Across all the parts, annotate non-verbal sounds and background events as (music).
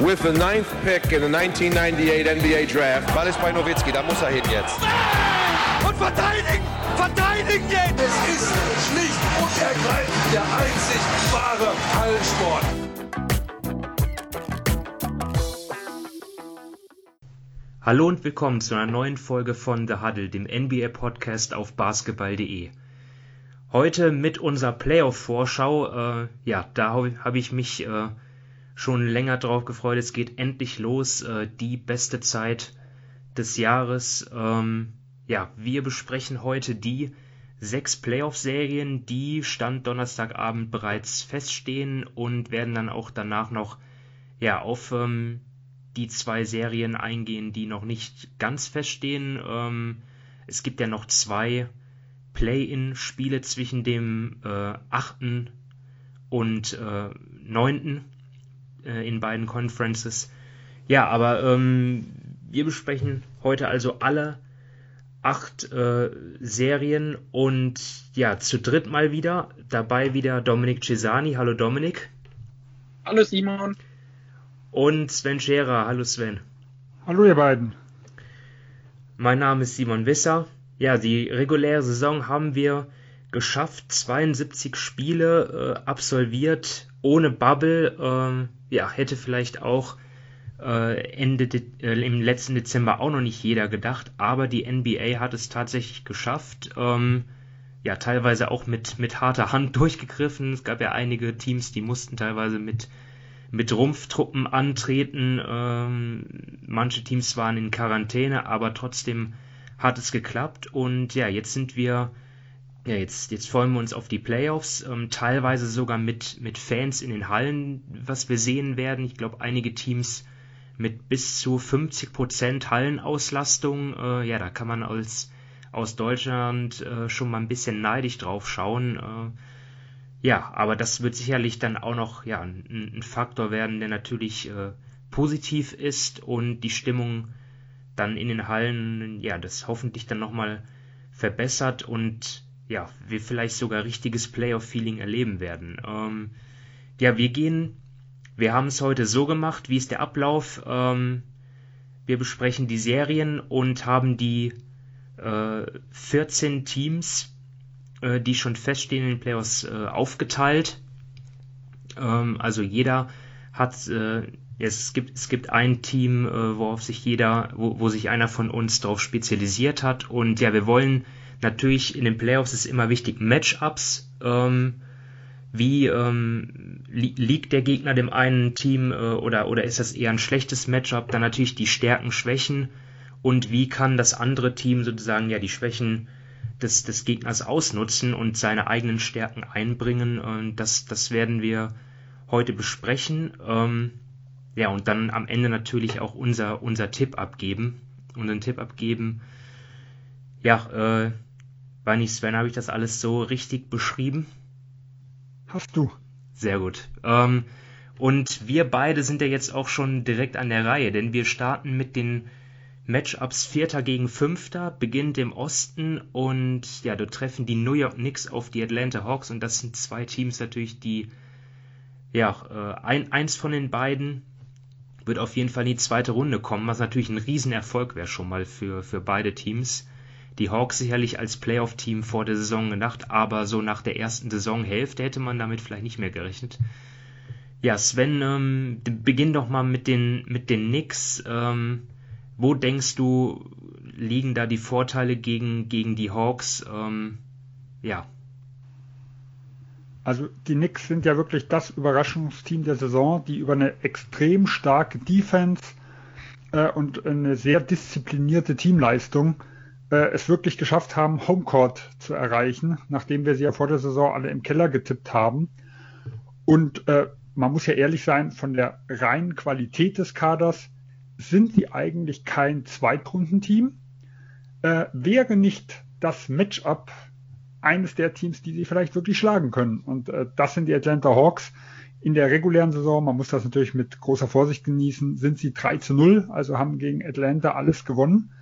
with the ninth pick in the 1998 NBA Draft. Ball ist bei Nowitzki, da muss er hin jetzt. Und verteidigen! Verteidigen jetzt! Es ist schlicht und ergreifend der einzig wahre Hallensport. Hallo und willkommen zu einer neuen Folge von The Huddle, dem NBA-Podcast auf basketball.de. Heute mit unserer Playoff-Vorschau. Äh, ja, da habe ich mich äh, schon länger drauf gefreut. Es geht endlich los. Äh, die beste Zeit des Jahres. Ähm, ja, wir besprechen heute die sechs Playoff-Serien, die Stand Donnerstagabend bereits feststehen und werden dann auch danach noch ja, auf ähm, die zwei Serien eingehen, die noch nicht ganz feststehen. Ähm, es gibt ja noch zwei Play-in-Spiele zwischen dem äh, 8. und äh, 9 äh, in beiden Conferences. Ja, aber ähm, wir besprechen heute also alle acht äh, Serien und ja, zu dritt mal wieder. Dabei wieder Dominik Cesani. Hallo Dominik. Hallo Simon. Und Sven Scherer. Hallo Sven. Hallo ihr beiden. Mein Name ist Simon Wisser. Ja, die reguläre Saison haben wir geschafft. 72 Spiele äh, absolviert ohne Bubble. Ähm, ja, hätte vielleicht auch äh, Ende De äh, im letzten Dezember auch noch nicht jeder gedacht, aber die NBA hat es tatsächlich geschafft. Ähm, ja, teilweise auch mit, mit harter Hand (laughs) durchgegriffen. Es gab ja einige Teams, die mussten teilweise mit, mit Rumpftruppen antreten. Ähm, manche Teams waren in Quarantäne, aber trotzdem hat es geklappt. Und ja, jetzt sind wir ja, jetzt, jetzt freuen wir uns auf die Playoffs, ähm, teilweise sogar mit, mit Fans in den Hallen, was wir sehen werden. Ich glaube, einige Teams mit bis zu 50% Hallenauslastung, äh, ja, da kann man als aus Deutschland äh, schon mal ein bisschen neidisch drauf schauen. Äh, ja, aber das wird sicherlich dann auch noch ja, ein, ein Faktor werden, der natürlich äh, positiv ist und die Stimmung dann in den Hallen, ja, das hoffentlich dann nochmal verbessert und ja, wir vielleicht sogar richtiges Playoff-Feeling erleben werden. Ähm, ja, wir gehen, wir haben es heute so gemacht, wie ist der Ablauf? Ähm, wir besprechen die Serien und haben die äh, 14 Teams, äh, die schon feststehen in den Playoffs, äh, aufgeteilt. Ähm, also jeder hat, äh, es gibt, es gibt ein Team, äh, worauf sich jeder, wo, wo sich einer von uns darauf spezialisiert hat. Und ja, wir wollen Natürlich in den Playoffs ist immer wichtig Matchups. Ähm, wie ähm, li liegt der Gegner dem einen Team äh, oder, oder ist das eher ein schlechtes Matchup? Dann natürlich die Stärken, Schwächen und wie kann das andere Team sozusagen ja die Schwächen des, des Gegners ausnutzen und seine eigenen Stärken einbringen. Und das, das werden wir heute besprechen. Ähm, ja, und dann am Ende natürlich auch unser, unser Tipp abgeben. Unseren Tipp abgeben. Ja, äh, war nicht Sven, habe ich das alles so richtig beschrieben? Hast du. Sehr gut. Ähm, und wir beide sind ja jetzt auch schon direkt an der Reihe, denn wir starten mit den Matchups Vierter gegen Fünfter, beginnt im Osten und ja, dort treffen die New York Knicks auf die Atlanta Hawks und das sind zwei Teams natürlich, die ja, äh, ein, eins von den beiden wird auf jeden Fall in die zweite Runde kommen, was natürlich ein Riesenerfolg wäre schon mal für, für beide Teams die Hawks sicherlich als Playoff-Team vor der Saison gedacht, aber so nach der ersten Saisonhälfte hätte man damit vielleicht nicht mehr gerechnet. Ja, Sven, ähm, beginn doch mal mit den, mit den Knicks. Ähm, wo denkst du, liegen da die Vorteile gegen, gegen die Hawks? Ähm, ja. Also die Knicks sind ja wirklich das Überraschungsteam der Saison, die über eine extrem starke Defense äh, und eine sehr disziplinierte Teamleistung es wirklich geschafft haben, Homecourt zu erreichen, nachdem wir sie ja vor der Saison alle im Keller getippt haben. Und äh, man muss ja ehrlich sein, von der reinen Qualität des Kaders sind sie eigentlich kein Zweitrundenteam. Äh, wäre nicht das Matchup eines der Teams, die sie vielleicht wirklich schlagen können. Und äh, das sind die Atlanta Hawks. In der regulären Saison, man muss das natürlich mit großer Vorsicht genießen, sind sie 3 zu 0, also haben gegen Atlanta alles gewonnen.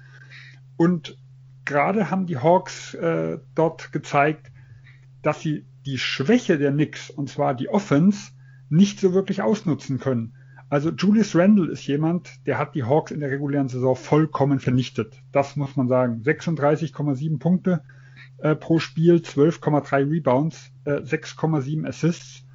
Und gerade haben die Hawks äh, dort gezeigt, dass sie die Schwäche der Knicks, und zwar die Offense, nicht so wirklich ausnutzen können. Also Julius Randle ist jemand, der hat die Hawks in der regulären Saison vollkommen vernichtet. Das muss man sagen. 36,7 Punkte äh, pro Spiel, 12,3 Rebounds, äh, 6,7 Assists.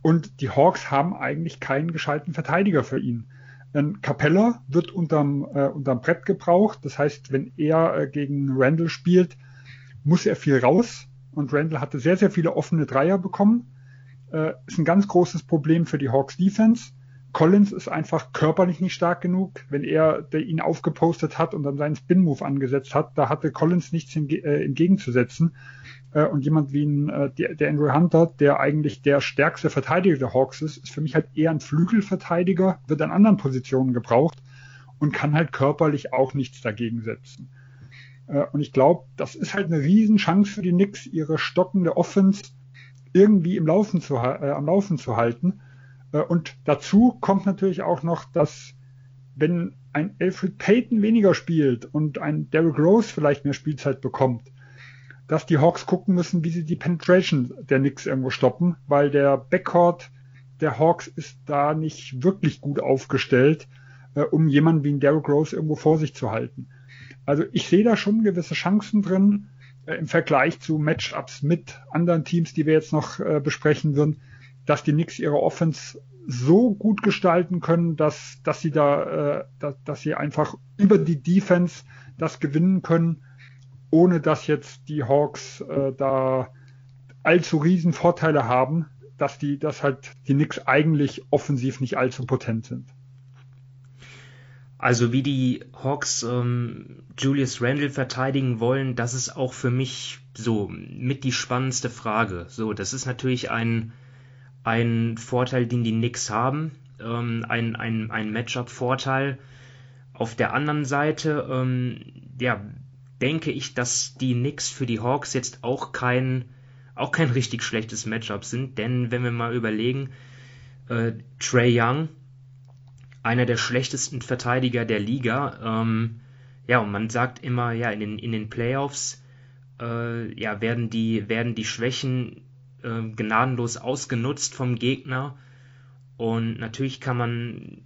Und die Hawks haben eigentlich keinen gescheiten Verteidiger für ihn. Ein Capella wird unterm, äh, unterm Brett gebraucht. Das heißt, wenn er äh, gegen Randall spielt, muss er viel raus. Und Randall hatte sehr, sehr viele offene Dreier bekommen. Äh, ist ein ganz großes Problem für die Hawks Defense. Collins ist einfach körperlich nicht stark genug. Wenn er der ihn aufgepostet hat und dann seinen Spin-Move angesetzt hat, da hatte Collins nichts äh, entgegenzusetzen. Äh, und jemand wie ein, äh, der, der Andrew Hunter, der eigentlich der stärkste Verteidiger der Hawks ist, ist für mich halt eher ein Flügelverteidiger, wird an anderen Positionen gebraucht und kann halt körperlich auch nichts dagegen setzen. Äh, und ich glaube, das ist halt eine Riesenchance für die Knicks, ihre stockende Offense irgendwie im Laufen zu, äh, am Laufen zu halten äh, und dazu kommt natürlich auch noch, dass wenn ein Alfred Payton weniger spielt und ein Derrick Rose vielleicht mehr Spielzeit bekommt, dass die Hawks gucken müssen, wie sie die Penetration der Knicks irgendwo stoppen, weil der Backcourt der Hawks ist da nicht wirklich gut aufgestellt, äh, um jemanden wie ein Derrick Rose irgendwo vor sich zu halten. Also ich sehe da schon gewisse Chancen drin äh, im Vergleich zu Matchups mit anderen Teams, die wir jetzt noch äh, besprechen würden, dass die Knicks ihre Offense so gut gestalten können, dass, dass sie da, äh, dass, dass sie einfach über die Defense das gewinnen können, ohne dass jetzt die Hawks äh, da allzu riesen Vorteile haben, dass die, dass halt die Knicks eigentlich offensiv nicht allzu potent sind. Also wie die Hawks ähm, Julius Randle verteidigen wollen, das ist auch für mich so mit die spannendste Frage. So, das ist natürlich ein ein Vorteil, den die Knicks haben, ähm, ein, ein, ein Matchup-Vorteil. Auf der anderen Seite, ähm, ja, denke ich, dass die Knicks für die Hawks jetzt auch kein, auch kein (laughs) richtig schlechtes Matchup sind, denn wenn wir mal überlegen, äh, Trey Young, einer der schlechtesten Verteidiger der Liga, ähm, ja, und man sagt immer, ja, in den, in den Playoffs, äh, ja, werden die, werden die Schwächen äh, gnadenlos ausgenutzt vom Gegner. Und natürlich kann man,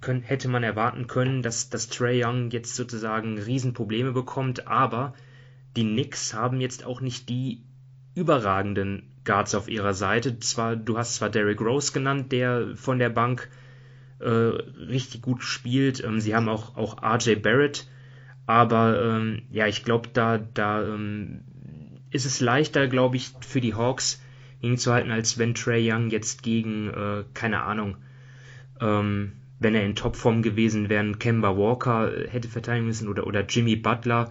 können, hätte man erwarten können, dass, dass Trey Young jetzt sozusagen Riesenprobleme bekommt, aber die Knicks haben jetzt auch nicht die überragenden Guards auf ihrer Seite. Zwar, du hast zwar Derrick Rose genannt, der von der Bank äh, richtig gut spielt. Ähm, sie haben auch, auch RJ Barrett, aber ähm, ja, ich glaube, da, da ähm, ist es leichter, glaube ich, für die Hawks hinzuhalten, als wenn Trey Young jetzt gegen, äh, keine Ahnung, ähm, wenn er in Topform gewesen wäre, Kemba Walker hätte verteidigen müssen oder, oder Jimmy Butler.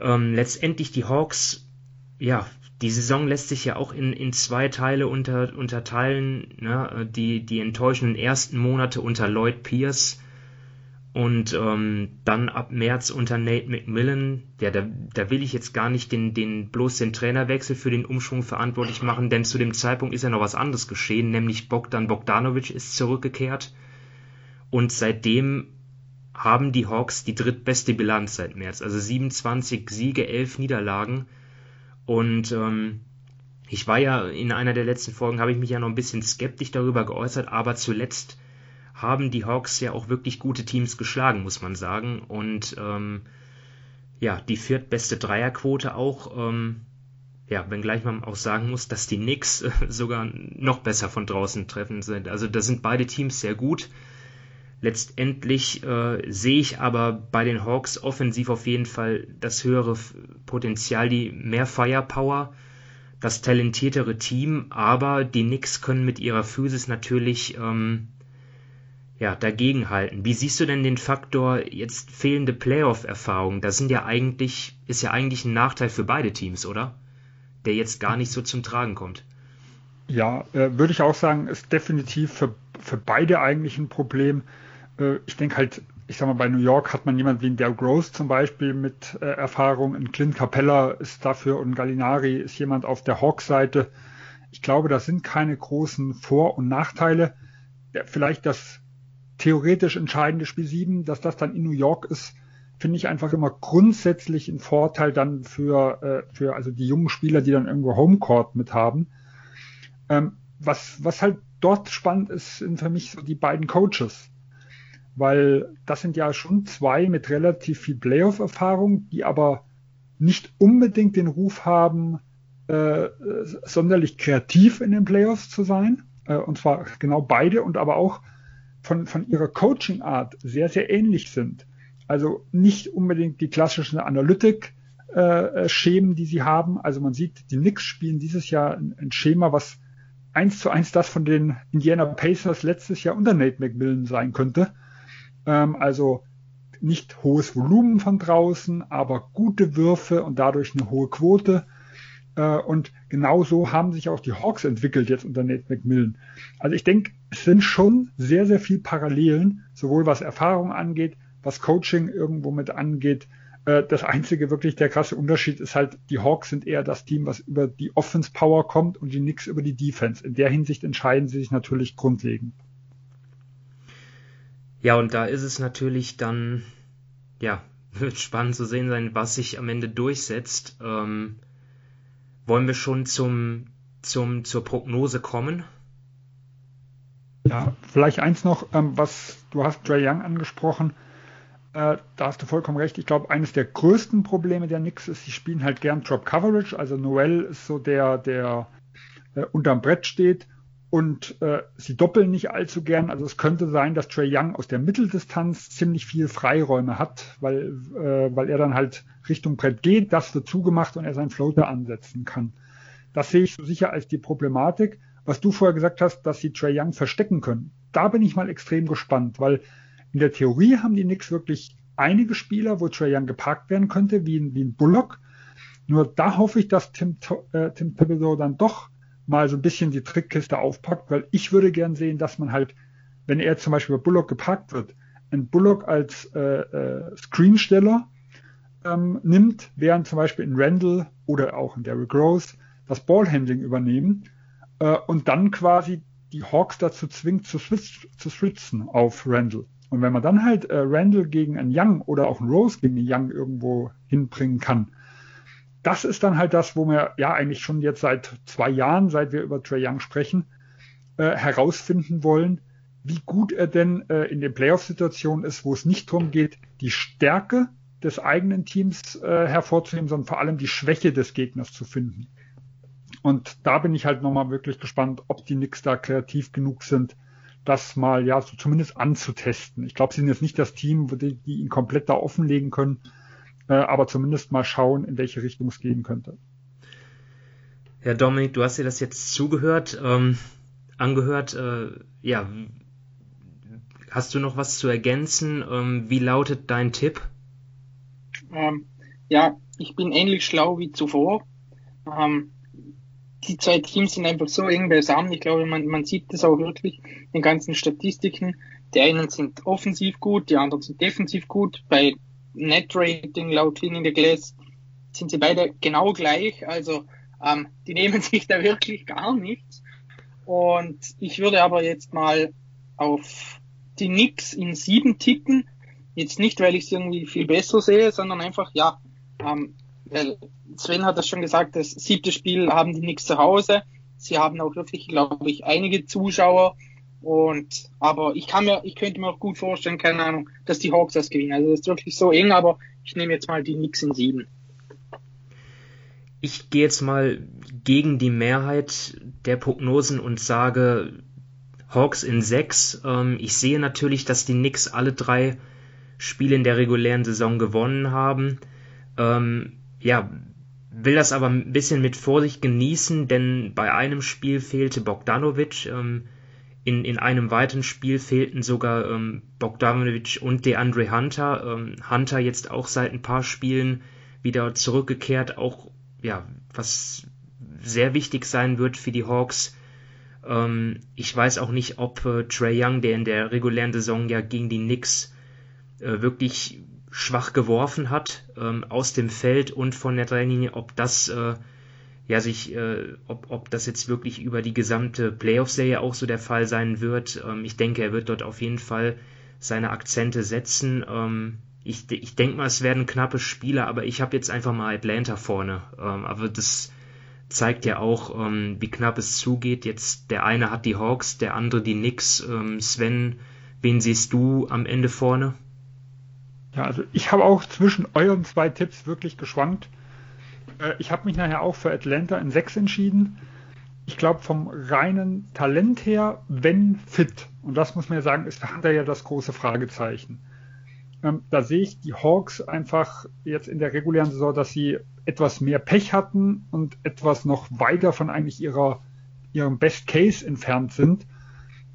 Ähm, letztendlich die Hawks, ja, die Saison lässt sich ja auch in, in zwei Teile unter, unterteilen. Ne? Die, die enttäuschenden ersten Monate unter Lloyd Pierce und ähm, dann ab März unter Nate McMillan, ja, da, da will ich jetzt gar nicht den, den, bloß den Trainerwechsel für den Umschwung verantwortlich machen, denn zu dem Zeitpunkt ist ja noch was anderes geschehen, nämlich Bogdan Bogdanovic ist zurückgekehrt. Und seitdem haben die Hawks die drittbeste Bilanz seit März. Also 27 Siege, 11 Niederlagen. Und ähm, ich war ja in einer der letzten Folgen, habe ich mich ja noch ein bisschen skeptisch darüber geäußert, aber zuletzt haben die Hawks ja auch wirklich gute Teams geschlagen, muss man sagen. Und ähm, ja, die viertbeste Dreierquote auch. Ähm, ja, wenngleich man auch sagen muss, dass die Knicks äh, (laughs) sogar noch besser von draußen treffen sind. Also da sind beide Teams sehr gut. Letztendlich äh, sehe ich aber bei den Hawks offensiv auf jeden Fall das höhere Potenzial, die mehr Firepower, das talentiertere Team, aber die Knicks können mit ihrer Physis natürlich ähm, ja, dagegenhalten. Wie siehst du denn den Faktor jetzt fehlende Playoff-Erfahrung? Das sind ja eigentlich, ist ja eigentlich ein Nachteil für beide Teams, oder? Der jetzt gar nicht so zum Tragen kommt. Ja, äh, würde ich auch sagen, ist definitiv für, für beide eigentlich ein Problem. Äh, ich denke halt, ich sag mal, bei New York hat man jemanden wie Derrick Rose zum Beispiel mit äh, Erfahrung. Ein Clint Capella ist dafür und Gallinari ist jemand auf der Hawks-Seite. Ich glaube, das sind keine großen Vor- und Nachteile. Vielleicht das theoretisch entscheidende Spiel 7, dass das dann in New York ist, finde ich einfach immer grundsätzlich ein Vorteil dann für, äh, für also die jungen Spieler, die dann irgendwo Homecourt mit haben. Ähm, was, was halt dort spannend ist, sind für mich so die beiden Coaches. Weil das sind ja schon zwei mit relativ viel Playoff-Erfahrung, die aber nicht unbedingt den Ruf haben, äh, sonderlich kreativ in den Playoffs zu sein. Äh, und zwar genau beide und aber auch von, von ihrer Coaching-Art sehr, sehr ähnlich sind. Also nicht unbedingt die klassischen Analytik-Schemen, äh, die sie haben. Also man sieht, die Knicks spielen dieses Jahr ein, ein Schema, was eins zu eins das von den Indiana Pacers letztes Jahr unter Nate McMillan sein könnte. Ähm, also nicht hohes Volumen von draußen, aber gute Würfe und dadurch eine hohe Quote. Äh, und genauso haben sich auch die Hawks entwickelt jetzt unter Nate McMillan. Also ich denke, es sind schon sehr, sehr viel Parallelen, sowohl was Erfahrung angeht, was Coaching irgendwo mit angeht. Äh, das einzige wirklich der krasse Unterschied ist halt, die Hawks sind eher das Team, was über die Offense Power kommt und die Knicks über die Defense. In der Hinsicht entscheiden sie sich natürlich grundlegend. Ja, und da ist es natürlich dann, ja, (laughs) wird spannend zu sehen sein, was sich am Ende durchsetzt. Ähm, wollen wir schon zum, zum, zur Prognose kommen? Ja, vielleicht eins noch, ähm, was du hast Trey Young angesprochen. Äh, da hast du vollkommen recht. Ich glaube, eines der größten Probleme der Knicks ist, sie spielen halt gern Drop Coverage. Also Noel ist so der, der äh, unterm Brett steht und äh, sie doppeln nicht allzu gern. Also es könnte sein, dass Trey Young aus der Mitteldistanz ziemlich viel Freiräume hat, weil, äh, weil er dann halt Richtung Brett geht, das wird zugemacht und er seinen Floater ansetzen kann. Das sehe ich so sicher als die Problematik. Was du vorher gesagt hast, dass sie Trey Young verstecken können, da bin ich mal extrem gespannt, weil in der Theorie haben die Knicks wirklich einige Spieler, wo Trae Young geparkt werden könnte, wie ein, wie ein Bullock. Nur da hoffe ich, dass Tim, äh, Tim Thibodeau dann doch mal so ein bisschen die Trickkiste aufpackt, weil ich würde gern sehen, dass man halt, wenn er zum Beispiel bei Bullock geparkt wird, ein Bullock als äh, äh, Screensteller ähm, nimmt, während zum Beispiel in Randall oder auch in Derrick Rose das Ballhandling übernehmen äh, und dann quasi die Hawks dazu zwingt zu, switch, zu switchen auf Randall. Und wenn man dann halt äh, Randall gegen einen Young oder auch einen Rose gegen einen Young irgendwo hinbringen kann, das ist dann halt das, wo wir ja eigentlich schon jetzt seit zwei Jahren, seit wir über Trey Young sprechen, äh, herausfinden wollen, wie gut er denn äh, in den Playoff-Situationen ist, wo es nicht darum geht, die Stärke des eigenen Teams äh, hervorzuheben, sondern vor allem die Schwäche des Gegners zu finden. Und da bin ich halt nochmal wirklich gespannt, ob die Knicks da kreativ genug sind, das mal ja so zumindest anzutesten. Ich glaube, sie sind jetzt nicht das Team, die, die ihn komplett da offenlegen können, äh, aber zumindest mal schauen, in welche Richtung es gehen könnte. Ja, Dominik, du hast dir das jetzt zugehört, ähm, angehört. Äh, ja, hast du noch was zu ergänzen? Ähm, wie lautet dein Tipp? Ähm, ja, ich bin ähnlich schlau wie zuvor. Ähm, die zwei Teams sind einfach so eng beisammen. Ich glaube, man, man sieht das auch wirklich in den ganzen Statistiken. Die einen sind offensiv gut, die anderen sind defensiv gut. Bei Net Rating laut Cleaning the Glass sind sie beide genau gleich. Also ähm, die nehmen (laughs) sich da wirklich gar nichts. Und ich würde aber jetzt mal auf die Knicks in sieben tippen. Jetzt nicht, weil ich es irgendwie viel besser sehe, sondern einfach, ja, ähm, Sven hat das schon gesagt, das siebte Spiel haben die nichts zu Hause. Sie haben auch wirklich, glaube ich, einige Zuschauer. Und, aber ich kann mir, ich könnte mir auch gut vorstellen, keine Ahnung, dass die Hawks das gewinnen. Also das ist wirklich so eng, aber ich nehme jetzt mal die Knicks in sieben. Ich gehe jetzt mal gegen die Mehrheit der Prognosen und sage Hawks in sechs. Ähm, ich sehe natürlich, dass die Knicks alle drei Spiele in der regulären Saison gewonnen haben. Ähm, ja, will das aber ein bisschen mit Vorsicht genießen, denn bei einem Spiel fehlte Bogdanovic. Ähm, in, in einem weiteren Spiel fehlten sogar ähm, Bogdanovic und DeAndre Hunter. Ähm, Hunter jetzt auch seit ein paar Spielen wieder zurückgekehrt, auch ja, was sehr wichtig sein wird für die Hawks. Ähm, ich weiß auch nicht, ob äh, Trey Young, der in der regulären Saison ja gegen die Knicks äh, wirklich schwach geworfen hat ähm, aus dem Feld und von der Dreilinie, ob das äh, ja sich, äh, ob, ob das jetzt wirklich über die gesamte Playoff-Serie auch so der Fall sein wird. Ähm, ich denke, er wird dort auf jeden Fall seine Akzente setzen. Ähm, ich, ich denke mal, es werden knappe Spiele, aber ich habe jetzt einfach mal Atlanta vorne. Ähm, aber das zeigt ja auch, ähm, wie knapp es zugeht. Jetzt der eine hat die Hawks, der andere die Knicks. Ähm, Sven, wen siehst du am Ende vorne? Ja, also ich habe auch zwischen euren zwei Tipps wirklich geschwankt. Äh, ich habe mich nachher auch für Atlanta in 6 entschieden. Ich glaube, vom reinen Talent her, wenn fit, und das muss man ja sagen, ist dahinter ja das große Fragezeichen. Ähm, da sehe ich die Hawks einfach jetzt in der regulären Saison, dass sie etwas mehr Pech hatten und etwas noch weiter von eigentlich ihrer, ihrem Best Case entfernt sind.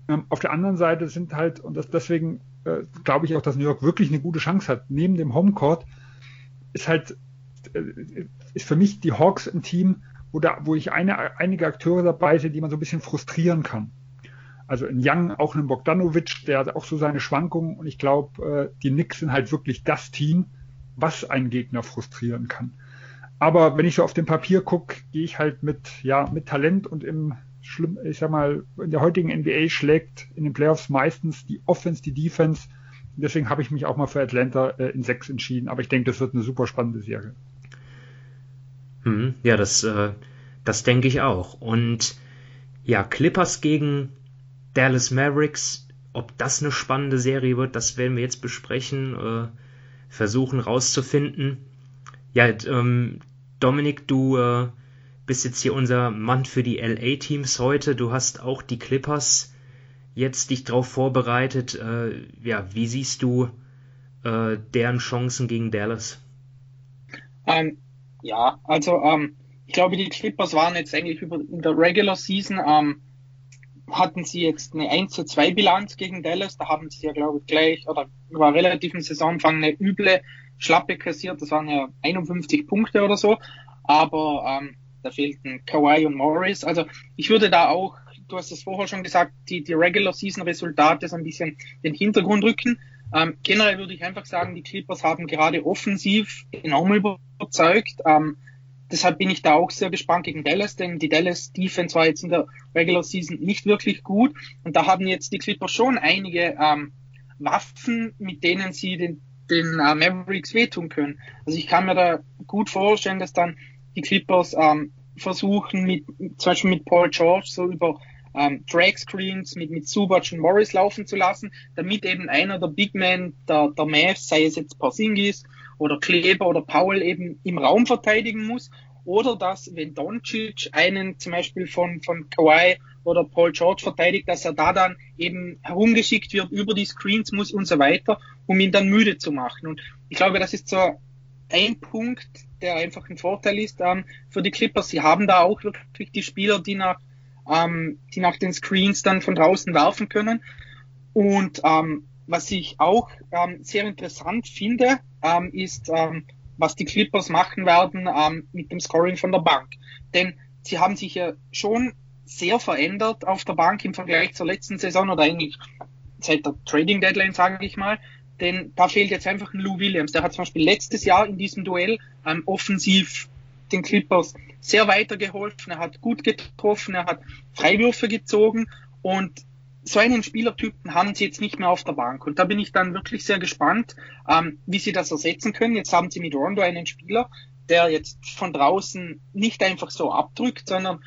Ähm, auf der anderen Seite sind halt, und deswegen äh, glaube ich auch, dass New York wirklich eine gute Chance hat, neben dem Homecourt, ist halt, äh, ist für mich die Hawks ein Team, wo, da, wo ich eine, einige Akteure dabei sehe, die man so ein bisschen frustrieren kann. Also in Young auch einen Bogdanovic, der hat auch so seine Schwankungen und ich glaube, äh, die Knicks sind halt wirklich das Team, was einen Gegner frustrieren kann. Aber wenn ich so auf dem Papier gucke, gehe ich halt mit, ja, mit Talent und im schlimm, ich sag mal, in der heutigen NBA schlägt in den Playoffs meistens die Offense, die Defense. Deswegen habe ich mich auch mal für Atlanta äh, in sechs entschieden. Aber ich denke, das wird eine super spannende Serie. Hm, ja, das, äh, das denke ich auch. Und ja, Clippers gegen Dallas Mavericks, ob das eine spannende Serie wird, das werden wir jetzt besprechen, äh, versuchen rauszufinden. Ja, ähm, Dominik, du äh, bist jetzt hier unser Mann für die LA-Teams heute. Du hast auch die Clippers jetzt dich darauf vorbereitet. Äh, ja, wie siehst du äh, deren Chancen gegen Dallas? Ähm, ja, also ähm, ich glaube, die Clippers waren jetzt eigentlich über, in der Regular Season ähm, hatten sie jetzt eine 1 zu 2 Bilanz gegen Dallas. Da haben sie ja, glaube ich, gleich, oder war relativ im Saisonfang eine üble Schlappe kassiert. Das waren ja 51 Punkte oder so. Aber ähm, da fehlten Kawhi und Morris. Also ich würde da auch, du hast es vorher schon gesagt, die, die Regular Season Resultate so ein bisschen den Hintergrund rücken. Ähm, generell würde ich einfach sagen, die Clippers haben gerade offensiv enorm überzeugt. Ähm, deshalb bin ich da auch sehr gespannt gegen Dallas, denn die Dallas Defense war jetzt in der Regular Season nicht wirklich gut und da haben jetzt die Clippers schon einige ähm, Waffen, mit denen sie den, den äh, Mavericks wehtun können. Also ich kann mir da gut vorstellen, dass dann die Clippers ähm, versuchen, mit, zum Beispiel mit Paul George so über ähm, Drag Screens mit, mit Subac und Morris laufen zu lassen, damit eben einer der Big Men der, der Mavs, sei es jetzt Porzingis oder Kleber oder Powell eben im Raum verteidigen muss oder dass, wenn Doncic einen zum Beispiel von, von Kawhi oder Paul George verteidigt, dass er da dann eben herumgeschickt wird, über die Screens muss und so weiter, um ihn dann müde zu machen. Und ich glaube, das ist so ein Punkt, der einfach ein Vorteil ist ähm, für die Clippers. Sie haben da auch wirklich die Spieler, die nach, ähm, die nach den Screens dann von draußen werfen können. Und ähm, was ich auch ähm, sehr interessant finde, ähm, ist, ähm, was die Clippers machen werden mit dem Scoring von der Bank. Denn sie haben sich ja schon sehr verändert auf der Bank im Vergleich zur letzten Saison oder eigentlich seit der Trading Deadline, sage ich mal. Denn da fehlt jetzt einfach ein Lou Williams. Der hat zum Beispiel letztes Jahr in diesem Duell ähm, offensiv den Clippers sehr weitergeholfen. Er hat gut getroffen, er hat Freiwürfe gezogen und so einen Spielertypen haben sie jetzt nicht mehr auf der Bank. Und da bin ich dann wirklich sehr gespannt, ähm, wie sie das ersetzen können. Jetzt haben sie mit Rondo einen Spieler, der jetzt von draußen nicht einfach so abdrückt, sondern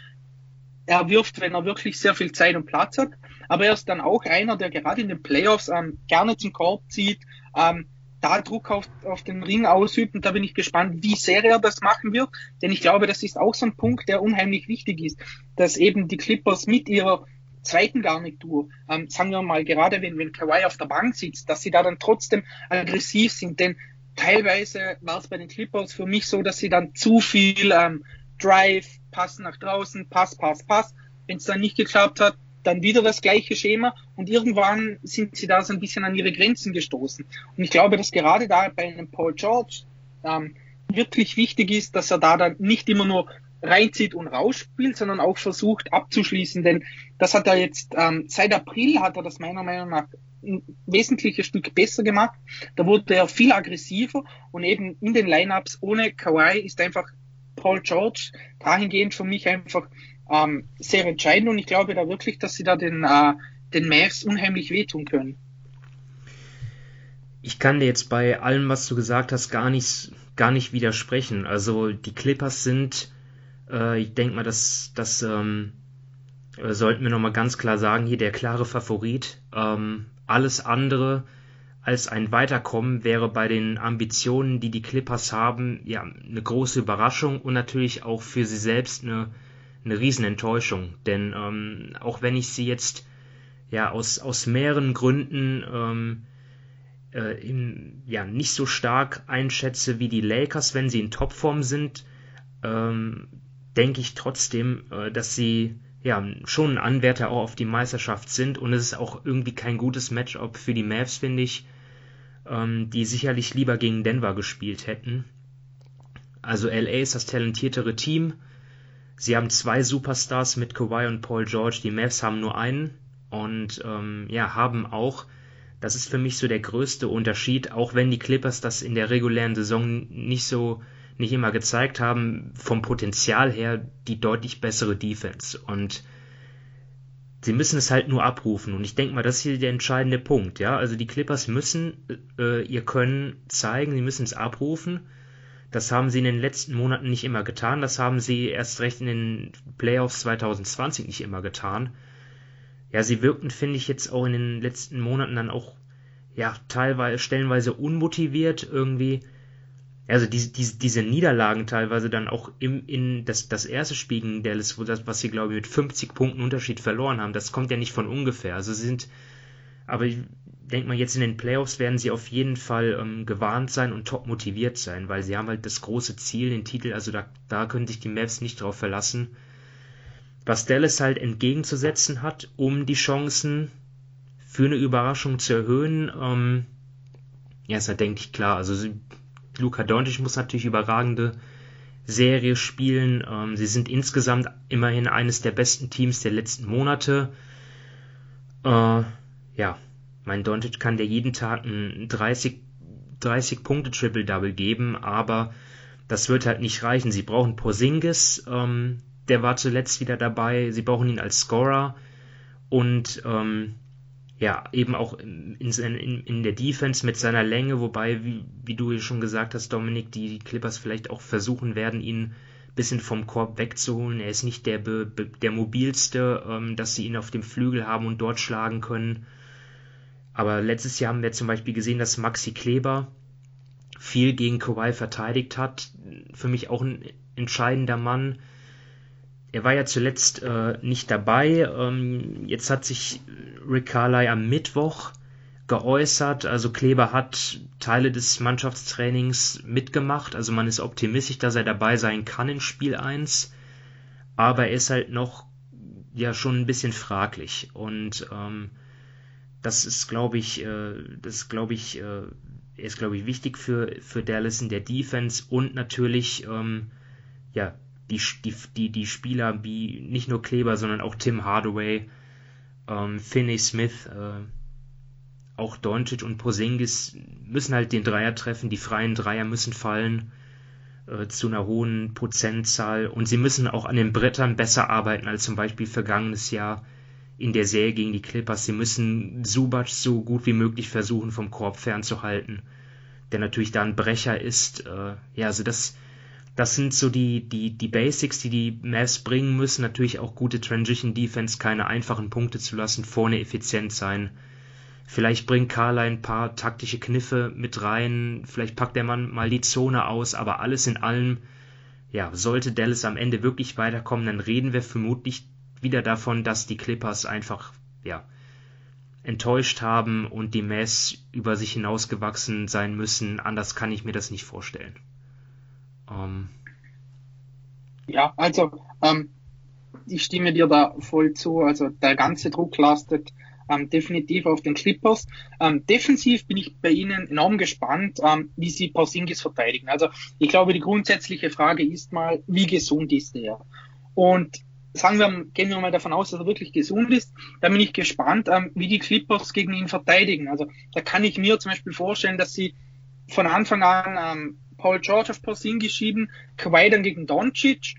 er wirft, wenn er wirklich sehr viel Zeit und Platz hat. Aber er ist dann auch einer, der gerade in den Playoffs ähm, gerne zum Korb zieht, ähm, da Druck auf, auf den Ring ausübt. Und da bin ich gespannt, wie sehr er das machen wird. Denn ich glaube, das ist auch so ein Punkt, der unheimlich wichtig ist, dass eben die Clippers mit ihrer zweiten Garnitur, ähm, sagen wir mal, gerade wenn, wenn Kawhi auf der Bank sitzt, dass sie da dann trotzdem aggressiv sind. Denn teilweise war es bei den Clippers für mich so, dass sie dann zu viel ähm, Drive, Pass nach draußen, Pass, Pass, Pass. Wenn es dann nicht geklappt hat, dann wieder das gleiche Schema und irgendwann sind sie da so ein bisschen an ihre Grenzen gestoßen. Und ich glaube, dass gerade da bei einem Paul George ähm, wirklich wichtig ist, dass er da dann nicht immer nur reinzieht und rausspielt, sondern auch versucht abzuschließen, denn das hat er jetzt ähm, seit April hat er das meiner Meinung nach ein wesentliches Stück besser gemacht. Da wurde er viel aggressiver und eben in den Lineups ohne Kawhi ist einfach Paul George dahingehend für mich einfach ähm, sehr entscheidend und ich glaube da wirklich, dass sie da den, äh, den Mavs unheimlich wehtun können. Ich kann dir jetzt bei allem, was du gesagt hast, gar nicht, gar nicht widersprechen. Also die Clippers sind Äh, ich denke mal, dass das ähm, äh, sollten wir nochmal ganz klar sagen, hier der klare Favorit. Ähm, alles andere als ein Weiterkommen wäre bei den Ambitionen, die die Clippers haben, ja eine große Überraschung und natürlich auch für sie selbst eine, eine Riesenenttäuschung. Denn ähm, auch wenn ich sie jetzt ja aus, aus mehreren Gründen ähm, äh, in, ja, nicht so stark einschätze wie die Lakers, wenn sie in Topform sind, ähm, denke ich trotzdem, äh, dass sie ja schon ein Anwärter auch auf die Meisterschaft sind und es ist auch irgendwie kein gutes Matchup für die Mavs, finde ich, ähm, die sicherlich lieber gegen Denver gespielt hätten. Also LA ist das talentiertere Team. Sie haben zwei Superstars mit Kawhi und Paul George. Die Mavs haben nur einen und ähm, ja haben auch das ist für mich so der größte Unterschied, auch wenn die Clippers das in der regulären Saison nicht so nicht immer gezeigt haben, vom Potenzial her die deutlich bessere Defense. Und sie müssen es halt nur abrufen. Und ich denke mal, das ist hier der entscheidende Punkt. Ja, also die Clippers müssen äh, ihr Können zeigen, sie müssen es abrufen. Das haben sie in den letzten Monaten nicht immer getan. Das haben sie erst recht in den Playoffs 2020 nicht immer getan ja, sie wirkten, finde ich, jetzt auch in den letzten Monaten dann auch, ja, teilweise, stellenweise unmotiviert irgendwie. Also diese, diese, diese Niederlagen teilweise dann auch im, in das, das erste Spiel gegen Dallas, wo das, was sie, glaube ich, mit 50 Punkten Unterschied verloren haben, das kommt ja nicht von ungefähr. Also sie sind, aber ich denke mal, jetzt in den Playoffs werden sie auf jeden Fall ähm, gewarnt sein und top motiviert sein, weil sie haben halt das große Ziel, den Titel, also da, da können sich die Mavs nicht drauf verlassen was Dallas halt entgegenzusetzen hat, um die Chancen für eine Überraschung zu erhöhen. Ähm, ja, ist halt, denke ich, klar. Also Luka Doncic muss natürlich überragende Serie spielen. Ähm, sie sind insgesamt immerhin eines der besten Teams der letzten Monate. Äh, ja, mein Doncic kann dir jeden Tag ein 30, 30 Punkte Triple-Double geben, aber das wird halt nicht reichen. Sie brauchen Porzingis, ähm, der war zuletzt wieder dabei. Sie brauchen ihn als Scorer und ähm, ja, eben auch in, in, in, der Defense mit seiner Länge, wobei, wie, wie du schon gesagt hast, Dominik, die Clippers vielleicht auch versuchen werden, ihn ein bisschen vom Korb wegzuholen. Er ist nicht der, der mobilste, ähm, dass sie ihn auf dem Flügel haben und dort schlagen können. Aber letztes Jahr haben wir zum Beispiel gesehen, dass Maxi Kleber viel gegen Kawhi verteidigt hat. Für mich auch ein entscheidender Mann er war ja zuletzt äh, nicht dabei. Ähm, jetzt hat sich Rick Carly am Mittwoch geäußert. Also Kleber hat Teile des Mannschaftstrainings mitgemacht. Also man ist optimistisch, dass er dabei sein kann in Spiel 1. Aber er ist halt noch ja schon ein bisschen fraglich. Und ähm, das ist, glaube ich, äh, das glaube ich, äh, ist, glaube ich, wichtig für, für Dallas in der Defense und natürlich ähm, ja, die, die, die, Spieler wie nicht nur Kleber, sondern auch Tim Hardaway, ähm, Finney Smith, äh, auch Doncic und Posingis müssen halt den Dreier treffen, die freien Dreier müssen fallen äh, zu einer hohen Prozentzahl. Und sie müssen auch an den Brettern besser arbeiten als zum Beispiel vergangenes Jahr in der Serie gegen die Clippers. Sie müssen Subac so gut wie möglich versuchen, vom Korb fernzuhalten, der natürlich da ein Brecher ist. Äh, ja, also das, das sind so die, die, die Basics, die die Mavs bringen müssen. Natürlich auch gute Transition Defense, keine einfachen Punkte zu lassen, vorne effizient sein. Vielleicht bringt Carla ein paar taktische Kniffe mit rein, vielleicht packt der Mann mal die Zone aus, aber alles in allem, ja, sollte Dallas am Ende wirklich weiterkommen, dann reden wir vermutlich wieder davon, dass die Clippers einfach, ja, enttäuscht haben und die Mavs über sich hinausgewachsen sein müssen. Anders kann ich mir das nicht vorstellen. Ähm. Ja, also ähm, ich stimme dir da voll zu. Also der ganze Druck lastet ähm, definitiv auf den Clippers. Ähm, defensiv bin ich bei Ihnen enorm gespannt, ähm, wie Sie Porzingis verteidigen. Also ich glaube, die grundsätzliche Frage ist mal, wie gesund ist er? Und sagen wir, gehen wir mal davon aus, dass er wirklich gesund ist, dann bin ich gespannt, ähm, wie die Clippers gegen ihn verteidigen. Also da kann ich mir zum Beispiel vorstellen, dass sie von Anfang an ähm, Paul George auf Porzingis schieben, Kawhi dann gegen Doncic.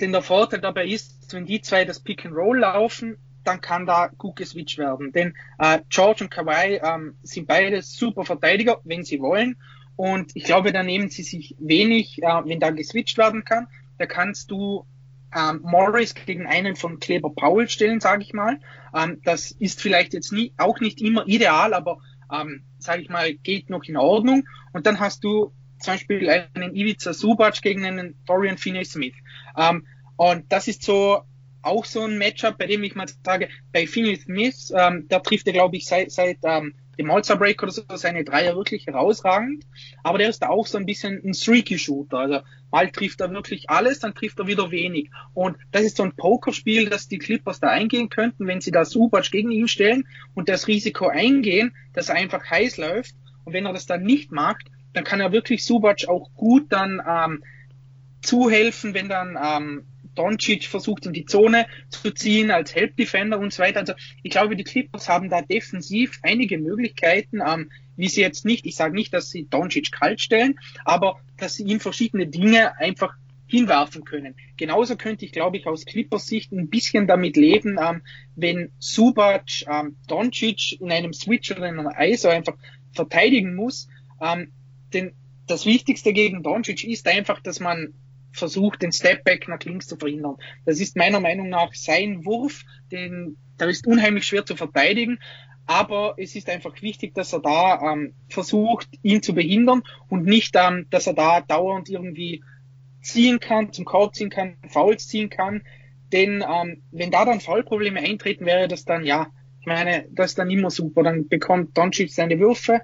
Denn der Vorteil dabei ist, wenn die zwei das Pick and Roll laufen, dann kann da gut geswitcht werden. Denn äh, George und Kawhi ähm, sind beide super Verteidiger, wenn sie wollen. Und ich glaube, da nehmen sie sich wenig, äh, wenn da geswitcht werden kann, da kannst du ähm, Morris gegen einen von Kleber Powell stellen, sage ich mal. Ähm, das ist vielleicht jetzt nie, auch nicht immer ideal, aber ähm, sage ich mal, geht noch in Ordnung. Und dann hast du zum Beispiel einen Ivica Subac gegen einen Dorian Finney-Smith. Ähm, und das ist so auch so ein Matchup, bei dem ich mal sage, bei Finney-Smith, ähm, der trifft er, glaube ich, seit, seit ähm, dem All-Star Break oder so seine Dreier wirklich herausragend. Aber der ist da auch so ein bisschen ein streaky Shooter. Also mal trifft er wirklich alles, dann trifft er wieder wenig. Und das ist so ein Pokerspiel, das die Clippers da eingehen könnten, wenn sie da Subac gegen ihn stellen und das Risiko eingehen, dass er einfach heiß läuft. Und wenn er das dann nicht macht, dann kann er wirklich Subac auch gut dann ähm, zuhelfen, wenn dann ähm, Doncic versucht in die Zone zu ziehen als Help Defender und so weiter. Also ich glaube, die Clippers haben da defensiv einige Möglichkeiten, ähm, wie sie jetzt nicht, ich sage nicht, dass sie Doncic kalt stellen, aber dass sie ihm verschiedene Dinge einfach hinwerfen können. Genauso könnte ich, glaube ich, aus Clippers Sicht ein bisschen damit leben, ähm, wenn Subac ähm, Doncic in einem Switch oder in einer ISO einfach verteidigen muss. Ähm, denn das Wichtigste gegen Doncic ist einfach, dass man versucht, den Stepback nach links zu verhindern. Das ist meiner Meinung nach sein Wurf, den, der ist unheimlich schwer zu verteidigen, aber es ist einfach wichtig, dass er da ähm, versucht, ihn zu behindern und nicht, ähm, dass er da dauernd irgendwie ziehen kann, zum Korb ziehen kann, Fouls ziehen kann. Denn ähm, wenn da dann Foulprobleme eintreten, wäre das dann, ja, ich meine, das ist dann immer super. Dann bekommt Doncic seine Würfe,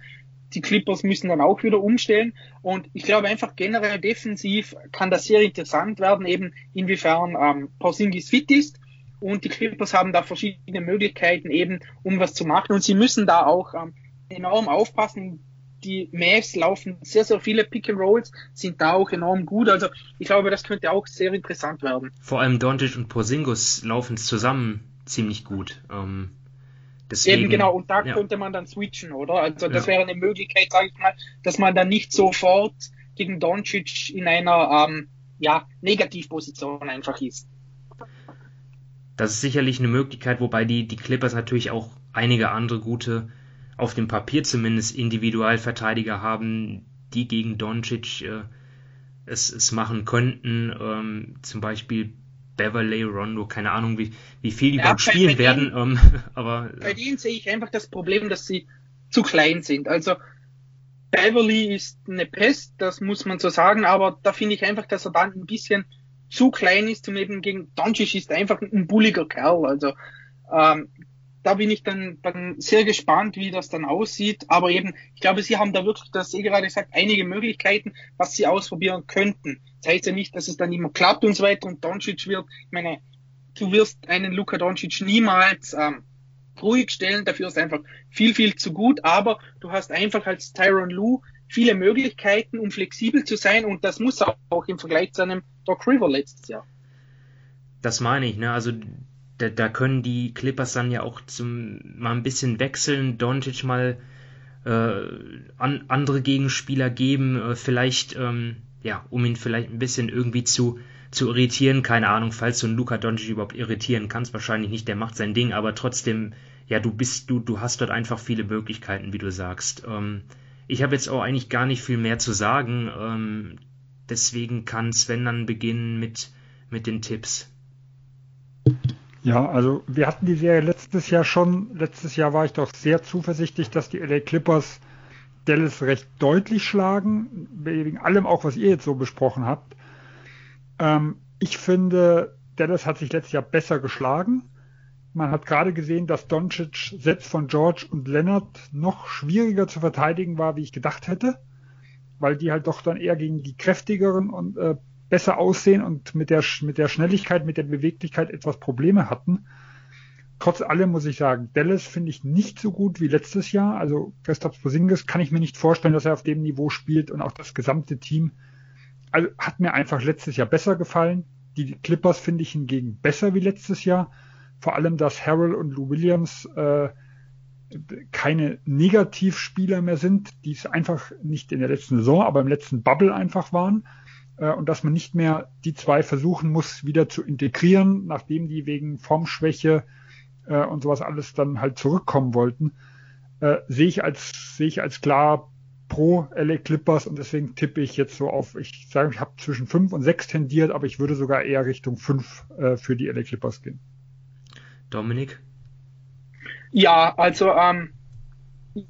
die Clippers müssen dann auch wieder umstellen. Und ich glaube einfach generell defensiv kann das sehr interessant werden, eben inwiefern ähm, Porzingis fit ist. Und die Clippers haben da verschiedene Möglichkeiten eben, um was zu machen. Und sie müssen da auch ähm, enorm aufpassen. Die Mavs laufen sehr, sehr viele Pick and Rolls, sind da auch enorm gut. Also ich glaube, das könnte auch sehr interessant werden. Vor allem Doncic und Porzingis laufen zusammen ziemlich gut. Ähm, Deswegen, Eben genau, und da ja. könnte man dann switchen, oder? Also das ja. wäre eine Möglichkeit, sage ich mal, dass man dann nicht sofort gegen Doncic in einer ähm, ja, Negativposition einfach ist. Das ist sicherlich eine Möglichkeit, wobei die, die Clippers natürlich auch einige andere gute, auf dem Papier zumindest Individualverteidiger haben, die gegen Doncic äh, es, es machen könnten. Ähm, zum Beispiel Beverly, Rondo, keine Ahnung, wie, wie viel die ja, überhaupt spielen bei werden. Denen, ähm, (laughs) aber, bei denen sehe ich einfach das Problem, dass sie zu klein sind. Also Beverly ist eine Pest, das muss man so sagen, aber da finde ich einfach, dass er dann ein bisschen zu klein ist zum eben gegen Doncic ist einfach ein bulliger Kerl. Also ähm, da bin ich dann, dann sehr gespannt, wie das dann aussieht. Aber eben, ich glaube, sie haben da wirklich, das eh gerade gesagt, einige Möglichkeiten, was sie ausprobieren könnten. Das heißt ja nicht, dass es dann immer klappt und so weiter und Doncic wird, ich meine, du wirst einen Luka Doncic niemals ähm, ruhig stellen, dafür ist einfach viel, viel zu gut, aber du hast einfach als Tyron Lou viele Möglichkeiten, um flexibel zu sein und das muss auch im Vergleich zu einem Doc River letztes Jahr. Das meine ich, ne? Also da, da können die Clippers dann ja auch zum mal ein bisschen wechseln, Doncic mal äh, an, andere Gegenspieler geben, äh, vielleicht, ähm, ja, um ihn vielleicht ein bisschen irgendwie zu, zu irritieren, keine Ahnung, falls du einen Luka Doncic überhaupt irritieren kannst, wahrscheinlich nicht, der macht sein Ding, aber trotzdem, ja, du bist, du, du hast dort einfach viele Möglichkeiten, wie du sagst. Ähm, ich habe jetzt auch eigentlich gar nicht viel mehr zu sagen, ähm, deswegen kann Sven dann beginnen mit, mit den Tipps. Ja, also wir hatten die Serie letztes Jahr schon. Letztes Jahr war ich doch sehr zuversichtlich, dass die LA Clippers Dallas recht deutlich schlagen, wegen allem auch, was ihr jetzt so besprochen habt. Ähm, ich finde, Dallas hat sich letztes Jahr besser geschlagen. Man hat gerade gesehen, dass Doncic selbst von George und Leonard noch schwieriger zu verteidigen war, wie ich gedacht hätte, weil die halt doch dann eher gegen die kräftigeren und äh, besser aussehen und mit der, mit der Schnelligkeit, mit der Beweglichkeit etwas Probleme hatten. Trotz allem muss ich sagen, Dallas finde ich nicht so gut wie letztes Jahr. Also Christoph Porzingis kann ich mir nicht vorstellen, dass er auf dem Niveau spielt und auch das gesamte Team. Also hat mir einfach letztes Jahr besser gefallen. Die Clippers finde ich hingegen besser wie letztes Jahr. Vor allem, dass Harold und Lou Williams äh, keine Negativspieler mehr sind, die es einfach nicht in der letzten Saison, aber im letzten Bubble einfach waren äh, und dass man nicht mehr die zwei versuchen muss, wieder zu integrieren, nachdem die wegen Formschwäche äh, und sowas alles dann halt zurückkommen wollten, äh, sehe ich als sehe ich als klar pro LA Clippers und deswegen tippe ich jetzt so auf, ich sage, ich habe zwischen 5 und 6 tendiert, aber ich würde sogar eher Richtung 5 äh, für die LA Clippers gehen. Dominik? Ja, also ähm,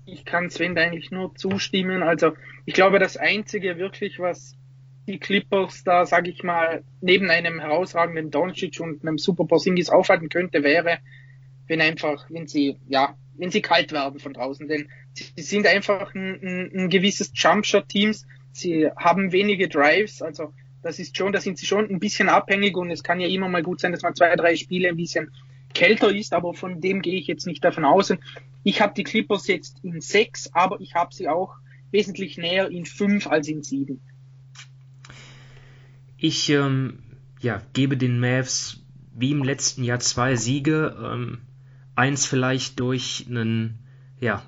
ich kann Sven eigentlich nur zustimmen. Also ich glaube, das Einzige wirklich, was die Clippers da, sage ich mal, neben einem herausragenden Doncic und einem Super Porzingis aufhalten könnte, wäre, wenn einfach, wenn sie, ja, wenn sie kalt werden von draußen. Denn sie sind einfach ein, ein, ein gewisses Jumpshot-Teams. Sie haben wenige Drives, also das ist schon, da sind sie schon ein bisschen abhängig und es kann ja immer mal gut sein, dass man zwei, drei Spiele ein bisschen kälter ist, aber von dem gehe ich jetzt nicht davon aus. Und ich habe die Clippers jetzt in sechs, aber ich habe sie auch wesentlich näher in fünf als in sieben. Ich ähm, ja, gebe den Mavs wie im letzten Jahr zwei Siege. Ähm, eins vielleicht durch einen ja,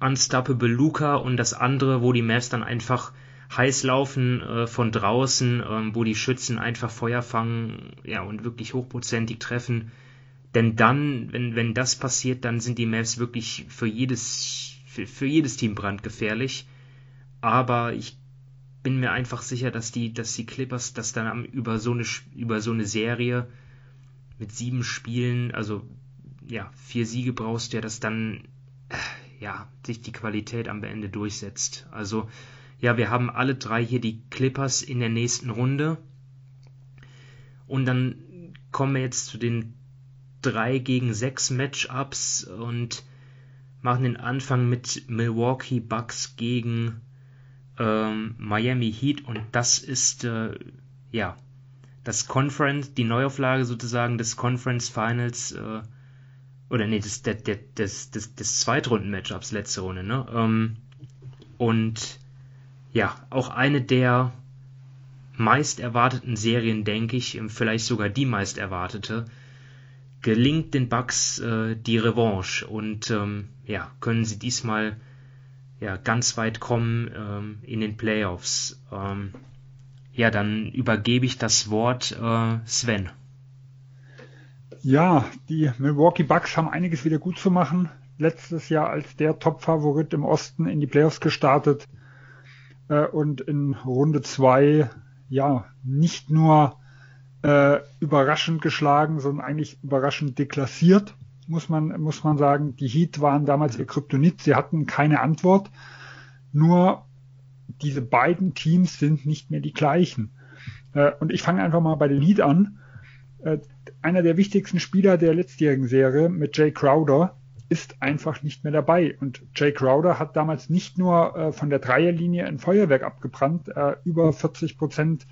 Unstoppable Luca und das andere, wo die Mavs dann einfach heiß laufen äh, von draußen, äh, wo die Schützen einfach Feuer fangen ja, und wirklich hochprozentig treffen. Denn dann, wenn, wenn das passiert, dann sind die Mavs wirklich für jedes, für, für jedes Team brandgefährlich. Aber ich bin mir einfach sicher, dass die, dass die Clippers das dann über so eine, über so eine Serie mit sieben Spielen, also ja, vier Siege brauchst du ja, dass dann ja, sich die Qualität am Ende durchsetzt. Also ja, wir haben alle drei hier die Clippers in der nächsten Runde. Und dann kommen wir jetzt zu den 3 gegen 6 Matchups und machen den Anfang mit Milwaukee Bucks gegen ähm, Miami Heat und das ist äh, ja das Conference, die Neuauflage sozusagen des Conference Finals äh, oder nee, des, des, des, des, des Zweitrunden-Matchups letzte Runde, ne? Ähm, und ja, auch eine der meist erwarteten Serien, denke ich, vielleicht sogar die meist erwartete gelingt den Bucks äh, die Revanche und ähm, ja, können sie diesmal ja, ganz weit kommen ähm, in den Playoffs. Ähm, ja, dann übergebe ich das Wort äh, Sven. Ja, die Milwaukee Bucks haben einiges wieder gut zu machen. Letztes Jahr als der Top-Favorit im Osten in die Playoffs gestartet äh, und in Runde zwei ja nicht nur äh, überraschend geschlagen, sondern eigentlich überraschend deklassiert, muss man, muss man sagen. Die Heat waren damals ihr Kryptonit, sie hatten keine Antwort. Nur diese beiden Teams sind nicht mehr die gleichen. Äh, und ich fange einfach mal bei den Heat an. Äh, einer der wichtigsten Spieler der letztjährigen Serie mit Jay Crowder ist einfach nicht mehr dabei. Und Jay Crowder hat damals nicht nur äh, von der Dreierlinie ein Feuerwerk abgebrannt, über 40 Prozent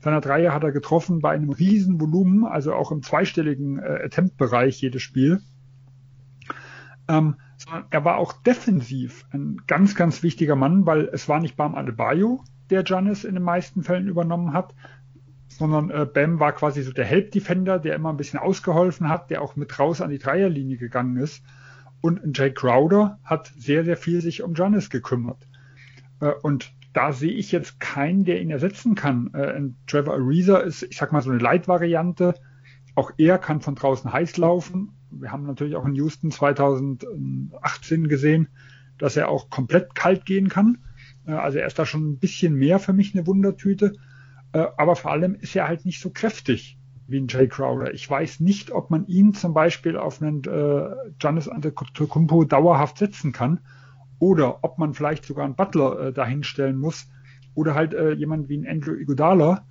seiner Dreier hat er getroffen bei einem riesen Volumen, also auch im zweistelligen äh, Attempt-Bereich jedes Spiel. Ähm, sondern er war auch defensiv ein ganz, ganz wichtiger Mann, weil es war nicht Bam Adebayo, der Giannis in den meisten Fällen übernommen hat, sondern äh, Bam war quasi so der Help-Defender, der immer ein bisschen ausgeholfen hat, der auch mit raus an die Dreierlinie gegangen ist. Und Jay Crowder hat sehr, sehr viel sich um Giannis gekümmert. Äh, und da sehe ich jetzt keinen, der ihn ersetzen kann. Äh, Trevor Ariza ist, ich sag mal, so eine Light-Variante. Auch er kann von draußen heiß laufen. Wir haben natürlich auch in Houston 2018 gesehen, dass er auch komplett kalt gehen kann. Äh, also er ist da schon ein bisschen mehr für mich eine Wundertüte. Äh, aber vor allem ist er halt nicht so kräftig wie ein Jay Crowder. Ich weiß nicht, ob man ihn zum Beispiel auf einen äh, Giannis Antetokounmpo dauerhaft setzen kann oder ob man vielleicht sogar einen Butler äh, dahinstellen muss oder halt äh, jemand wie ein Andrew Iguodala,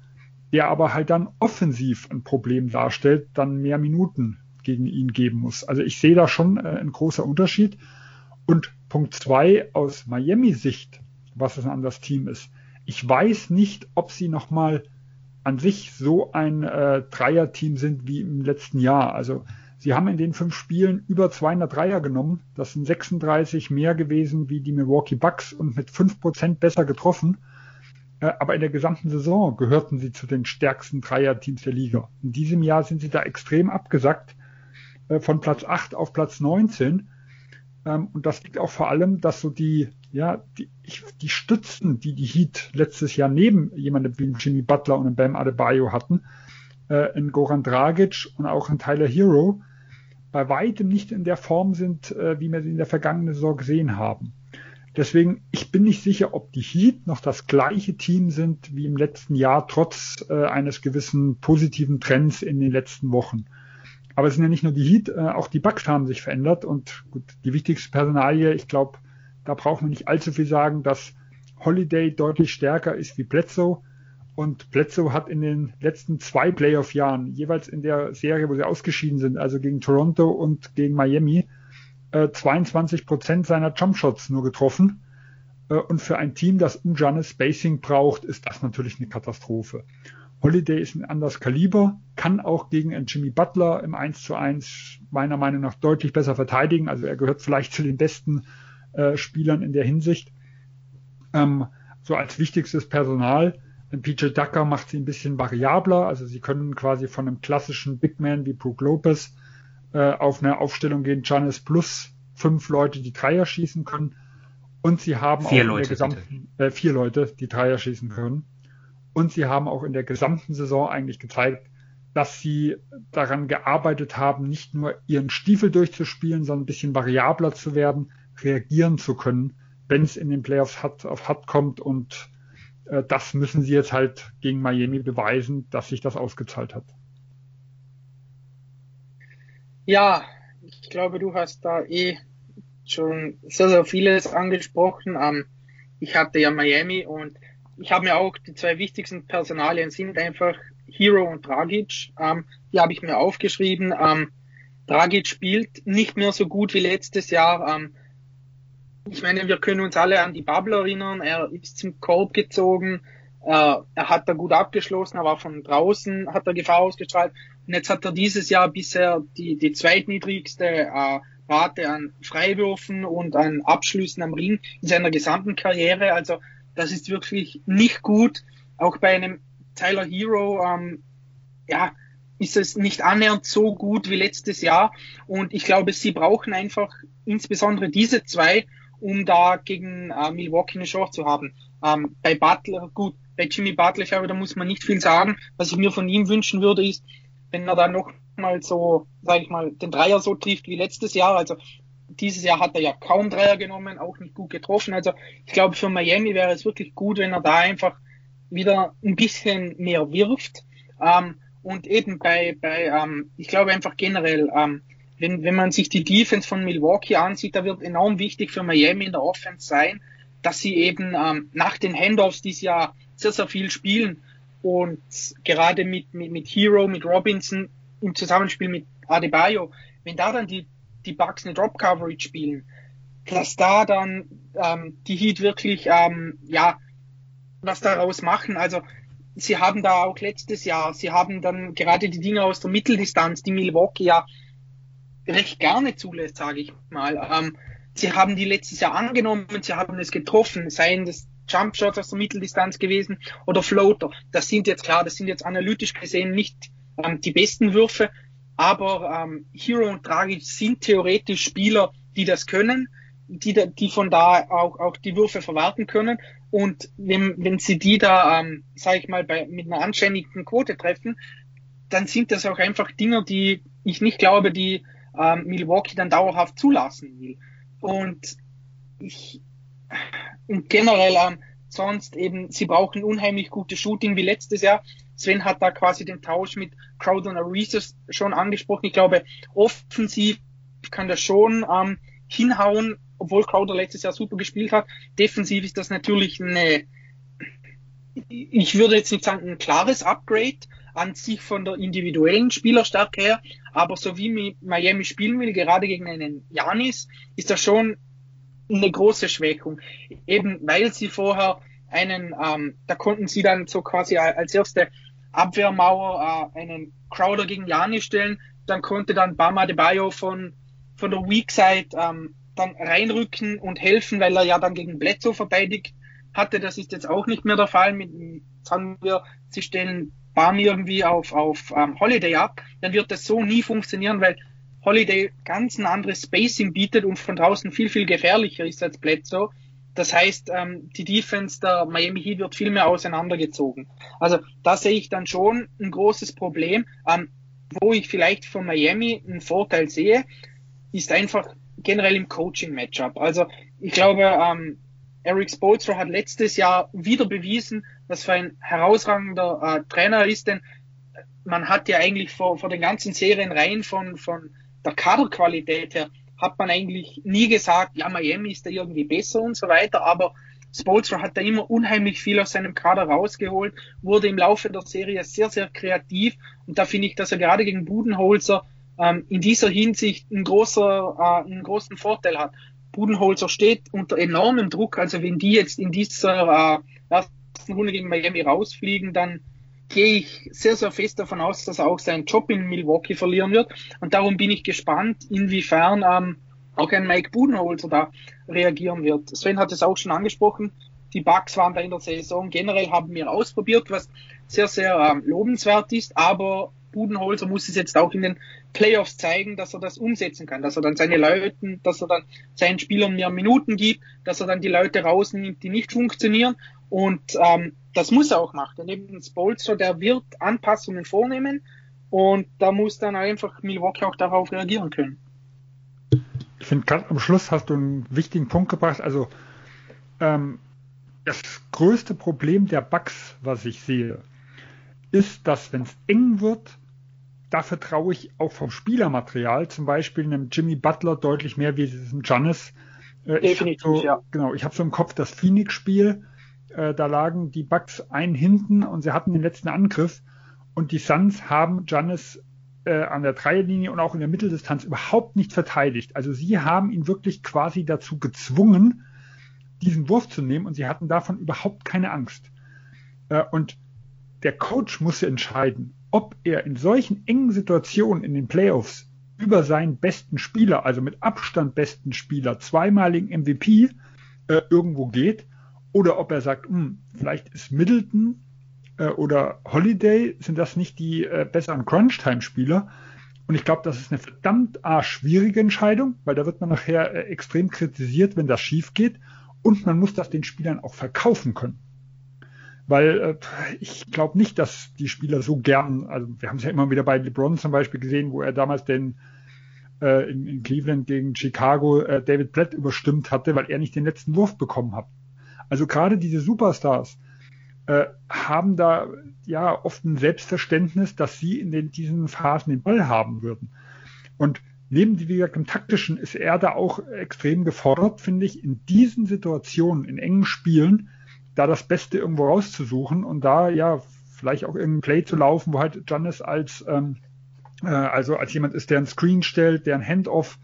der aber halt dann offensiv ein Problem darstellt, dann mehr Minuten gegen ihn geben muss. Also ich sehe da schon äh, ein großer Unterschied. Und Punkt zwei aus Miami-Sicht, was es an das Team ist. Ich weiß nicht, ob sie nochmal an sich so ein äh, Dreier-Team sind wie im letzten Jahr. Also Sie haben in den fünf Spielen über 200 Dreier genommen. Das sind 36 mehr gewesen wie die Milwaukee Bucks und mit 5% besser getroffen. Äh, aber in der gesamten Saison gehörten sie zu den stärksten Dreier-Teams der Liga. In diesem Jahr sind sie da extrem abgesackt, von Platz 8 auf Platz 19. Ähm, und das liegt auch vor allem, dass so die, ja, die, die Stützen, die die Heat letztes Jahr neben jemandem wie Jimmy Butler und Bam Adebayo hatten, äh, in Goran Dragic und auch in Tyler Hero, bei weitem nicht in der Form sind, äh, wie wir sie in der vergangenen Saison gesehen haben. Deswegen, ich bin nicht sicher, ob die Heat noch das gleiche Team sind wie im letzten Jahr, trotz äh, eines gewissen positiven Trends in den letzten Wochen. Aber es sind ja nicht nur die Heat, äh, auch die Bucks haben sich verändert und gut, die wichtigste Personalie, ich glaube, da braucht man nicht allzu viel sagen, dass Holiday deutlich stärker ist wie Bledsoe. Und Bledsoe hat in den letzten zwei Playoff-Jahren, jeweils in der Serie, wo sie ausgeschieden sind, also gegen Toronto und gegen Miami, 22 äh, Prozent seiner Jumpshots nur getroffen. Äh, und für ein Team, das um Giannis Spacing braucht, ist das natürlich eine Katastrophe. Holiday ist ein anderes Kaliber, kann auch gegen einen Jimmy Butler im 1 zu 1 meiner Meinung nach deutlich besser verteidigen. Also er gehört vielleicht zu den besten äh, Spielern in der Hinsicht. Ähm, so als wichtigstes Personal. PJ Ducker macht sie ein bisschen variabler. Also sie können quasi von einem klassischen Big Man wie Brook Lopez äh, auf eine Aufstellung gehen, Giannis plus fünf Leute, die Dreier schießen können. Und sie haben vier auch Leute, in der gesamten, äh, vier Leute, die Dreier schießen können. Und sie haben auch in der gesamten Saison eigentlich gezeigt, dass sie daran gearbeitet haben, nicht nur ihren Stiefel durchzuspielen, sondern ein bisschen variabler zu werden, reagieren zu können, wenn es in den Playoffs hat, auf Hut kommt. Und äh, das müssen sie jetzt halt gegen Miami beweisen, dass sich das ausgezahlt hat. Ja, ich glaube, du hast da eh schon sehr, sehr vieles angesprochen. Ähm, ich hatte ja Miami und ich habe mir auch die zwei wichtigsten Personalien sind einfach Hero und Dragic. Ähm, die habe ich mir aufgeschrieben. Ähm, Dragic spielt nicht mehr so gut wie letztes Jahr. Ähm, ich meine, wir können uns alle an die Bubble erinnern. Er ist zum Korb gezogen. Äh, er hat da gut abgeschlossen, aber von draußen hat er Gefahr ausgestrahlt. Und jetzt hat er dieses Jahr bisher die, die zweitniedrigste äh, Rate an Freiwürfen und an Abschlüssen am Ring in seiner gesamten Karriere. Also das ist wirklich nicht gut. Auch bei einem Tyler Hero, ähm, ja, ist es nicht annähernd so gut wie letztes Jahr. Und ich glaube, sie brauchen einfach insbesondere diese zwei, um da gegen äh, Milwaukee eine Chance zu haben. Ähm, bei Butler, gut, bei Jimmy Butler, ich glaube, da muss man nicht viel sagen. Was ich mir von ihm wünschen würde, ist, wenn er dann noch mal so, sage ich mal, den Dreier so trifft wie letztes Jahr. Also dieses Jahr hat er ja kaum Dreier genommen, auch nicht gut getroffen. Also ich glaube, für Miami wäre es wirklich gut, wenn er da einfach wieder ein bisschen mehr wirft. Ähm, und eben bei, bei ähm, ich glaube einfach generell, ähm, wenn, wenn man sich die Defense von Milwaukee ansieht, da wird enorm wichtig für Miami in der Offense sein, dass sie eben ähm, nach den Handoffs dieses Jahr sehr, sehr viel spielen und gerade mit, mit, mit Hero, mit Robinson im Zusammenspiel mit Adebayo, wenn da dann die, die Bucks eine Drop Coverage spielen, dass da dann ähm, die Heat wirklich ähm, ja was daraus machen. Also sie haben da auch letztes Jahr, sie haben dann gerade die Dinge aus der Mitteldistanz, die Milwaukee ja recht gerne zulässt, sage ich mal. Ähm, sie haben die letztes Jahr angenommen, sie haben es getroffen, seien das Jumpshots aus der Mitteldistanz gewesen oder Floater. Das sind jetzt klar, das sind jetzt analytisch gesehen nicht ähm, die besten Würfe, aber ähm, Hero und Dragic sind theoretisch Spieler, die das können, die, da, die von da auch, auch die Würfe verwerten können. Und wenn, wenn sie die da, ähm, sage ich mal, bei, mit einer anständigen Quote treffen, dann sind das auch einfach Dinge, die ich nicht glaube, die ähm, Milwaukee dann dauerhaft zulassen will. Und ich, und generell ähm, sonst eben, sie brauchen unheimlich gute Shooting wie letztes Jahr. Sven hat da quasi den Tausch mit Crowder und Arises schon angesprochen. Ich glaube, offensiv kann das schon ähm, hinhauen, obwohl Crowder letztes Jahr super gespielt hat. Defensiv ist das natürlich eine, ich würde jetzt nicht sagen ein klares Upgrade an sich von der individuellen Spielerstärke her, aber so wie Miami spielen will, gerade gegen einen Janis, ist das schon eine große Schwächung. Eben weil sie vorher einen, ähm, da konnten sie dann so quasi als erste Abwehrmauer äh, einen Crowder gegen Jani stellen, dann konnte dann Bama de Bayo von, von der Weak Side ähm, dann reinrücken und helfen, weil er ja dann gegen Bledsoe verteidigt hatte. Das ist jetzt auch nicht mehr der Fall. Mit, sagen wir, sie stellen Bam irgendwie auf, auf ähm, Holiday ab, dann wird das so nie funktionieren, weil Holiday ganz ein anderes Spacing bietet und von draußen viel, viel gefährlicher ist als Bledsoe. Das heißt, ähm, die Defense der Miami Heat wird viel mehr auseinandergezogen. Also da sehe ich dann schon ein großes Problem. Ähm, wo ich vielleicht von Miami einen Vorteil sehe, ist einfach generell im Coaching-Matchup. Also ich glaube, ähm, Eric Spoelstra hat letztes Jahr wieder bewiesen, was für ein herausragender äh, Trainer ist, denn man hat ja eigentlich vor, vor den ganzen Serien rein von, von der Kaderqualität her, hat man eigentlich nie gesagt, ja, Miami ist da irgendwie besser und so weiter, aber Spolstra hat da immer unheimlich viel aus seinem Kader rausgeholt, wurde im Laufe der Serie sehr, sehr kreativ und da finde ich, dass er gerade gegen Budenholzer ähm, in dieser Hinsicht einen, großer, äh, einen großen Vorteil hat. Budenholzer steht unter enormem Druck, also wenn die jetzt in dieser äh, ersten Runde gegen Miami rausfliegen, dann gehe ich sehr, sehr fest davon aus, dass er auch seinen Job in Milwaukee verlieren wird. Und darum bin ich gespannt, inwiefern ähm, auch ein Mike Budenholzer da reagieren wird. Sven hat es auch schon angesprochen. Die Bugs waren da in der Saison generell, haben wir ausprobiert, was sehr, sehr ähm, lobenswert ist. Aber Budenholzer muss es jetzt auch in den Playoffs zeigen, dass er das umsetzen kann, dass er dann seine Leuten, dass er dann seinen Spielern mehr Minuten gibt, dass er dann die Leute rausnimmt, die nicht funktionieren. Und ähm, das muss er auch machen. Neben Spolster, der wird Anpassungen vornehmen und da muss dann einfach Milwaukee auch darauf reagieren können. Ich finde, ganz am Schluss hast du einen wichtigen Punkt gebracht. Also ähm, das größte Problem der Bugs, was ich sehe, ist, dass wenn es eng wird, da vertraue ich auch vom Spielermaterial, zum Beispiel einem Jimmy Butler deutlich mehr wie diesem Giannis. Äh, Definitiv, so, ja. Genau, ich habe so im Kopf das Phoenix-Spiel. Äh, da lagen die Bucks ein hinten und sie hatten den letzten Angriff. Und die Suns haben Giannis äh, an der Dreierlinie und auch in der Mitteldistanz überhaupt nicht verteidigt. Also sie haben ihn wirklich quasi dazu gezwungen, diesen Wurf zu nehmen und sie hatten davon überhaupt keine Angst. Äh, und der Coach musste entscheiden, ob er in solchen engen Situationen in den Playoffs über seinen besten Spieler, also mit Abstand besten Spieler, zweimaligen MVP äh, irgendwo geht oder ob er sagt, hm, vielleicht ist Middleton äh, oder Holiday, sind das nicht die äh, besseren Crunch-Time-Spieler? Und ich glaube, das ist eine verdammt ah, schwierige Entscheidung, weil da wird man nachher äh, extrem kritisiert, wenn das schief geht. Und man muss das den Spielern auch verkaufen können. Weil äh, ich glaube nicht, dass die Spieler so gern, also wir haben es ja immer wieder bei LeBron zum Beispiel gesehen, wo er damals den äh, in, in Cleveland gegen Chicago äh, David Blatt überstimmt hatte, weil er nicht den letzten Wurf bekommen hat. Also gerade diese Superstars, äh, haben da ja oft ein Selbstverständnis, dass sie in den, diesen Phasen den Ball haben würden. Und neben, wie gesagt, im Taktischen ist er da auch extrem gefordert, finde ich, in diesen Situationen, in engen Spielen, da das Beste irgendwo rauszusuchen und da ja vielleicht auch irgendein Play zu laufen, wo halt Giannis als ähm, äh, also als jemand ist, der ein Screen stellt, der ein Handoff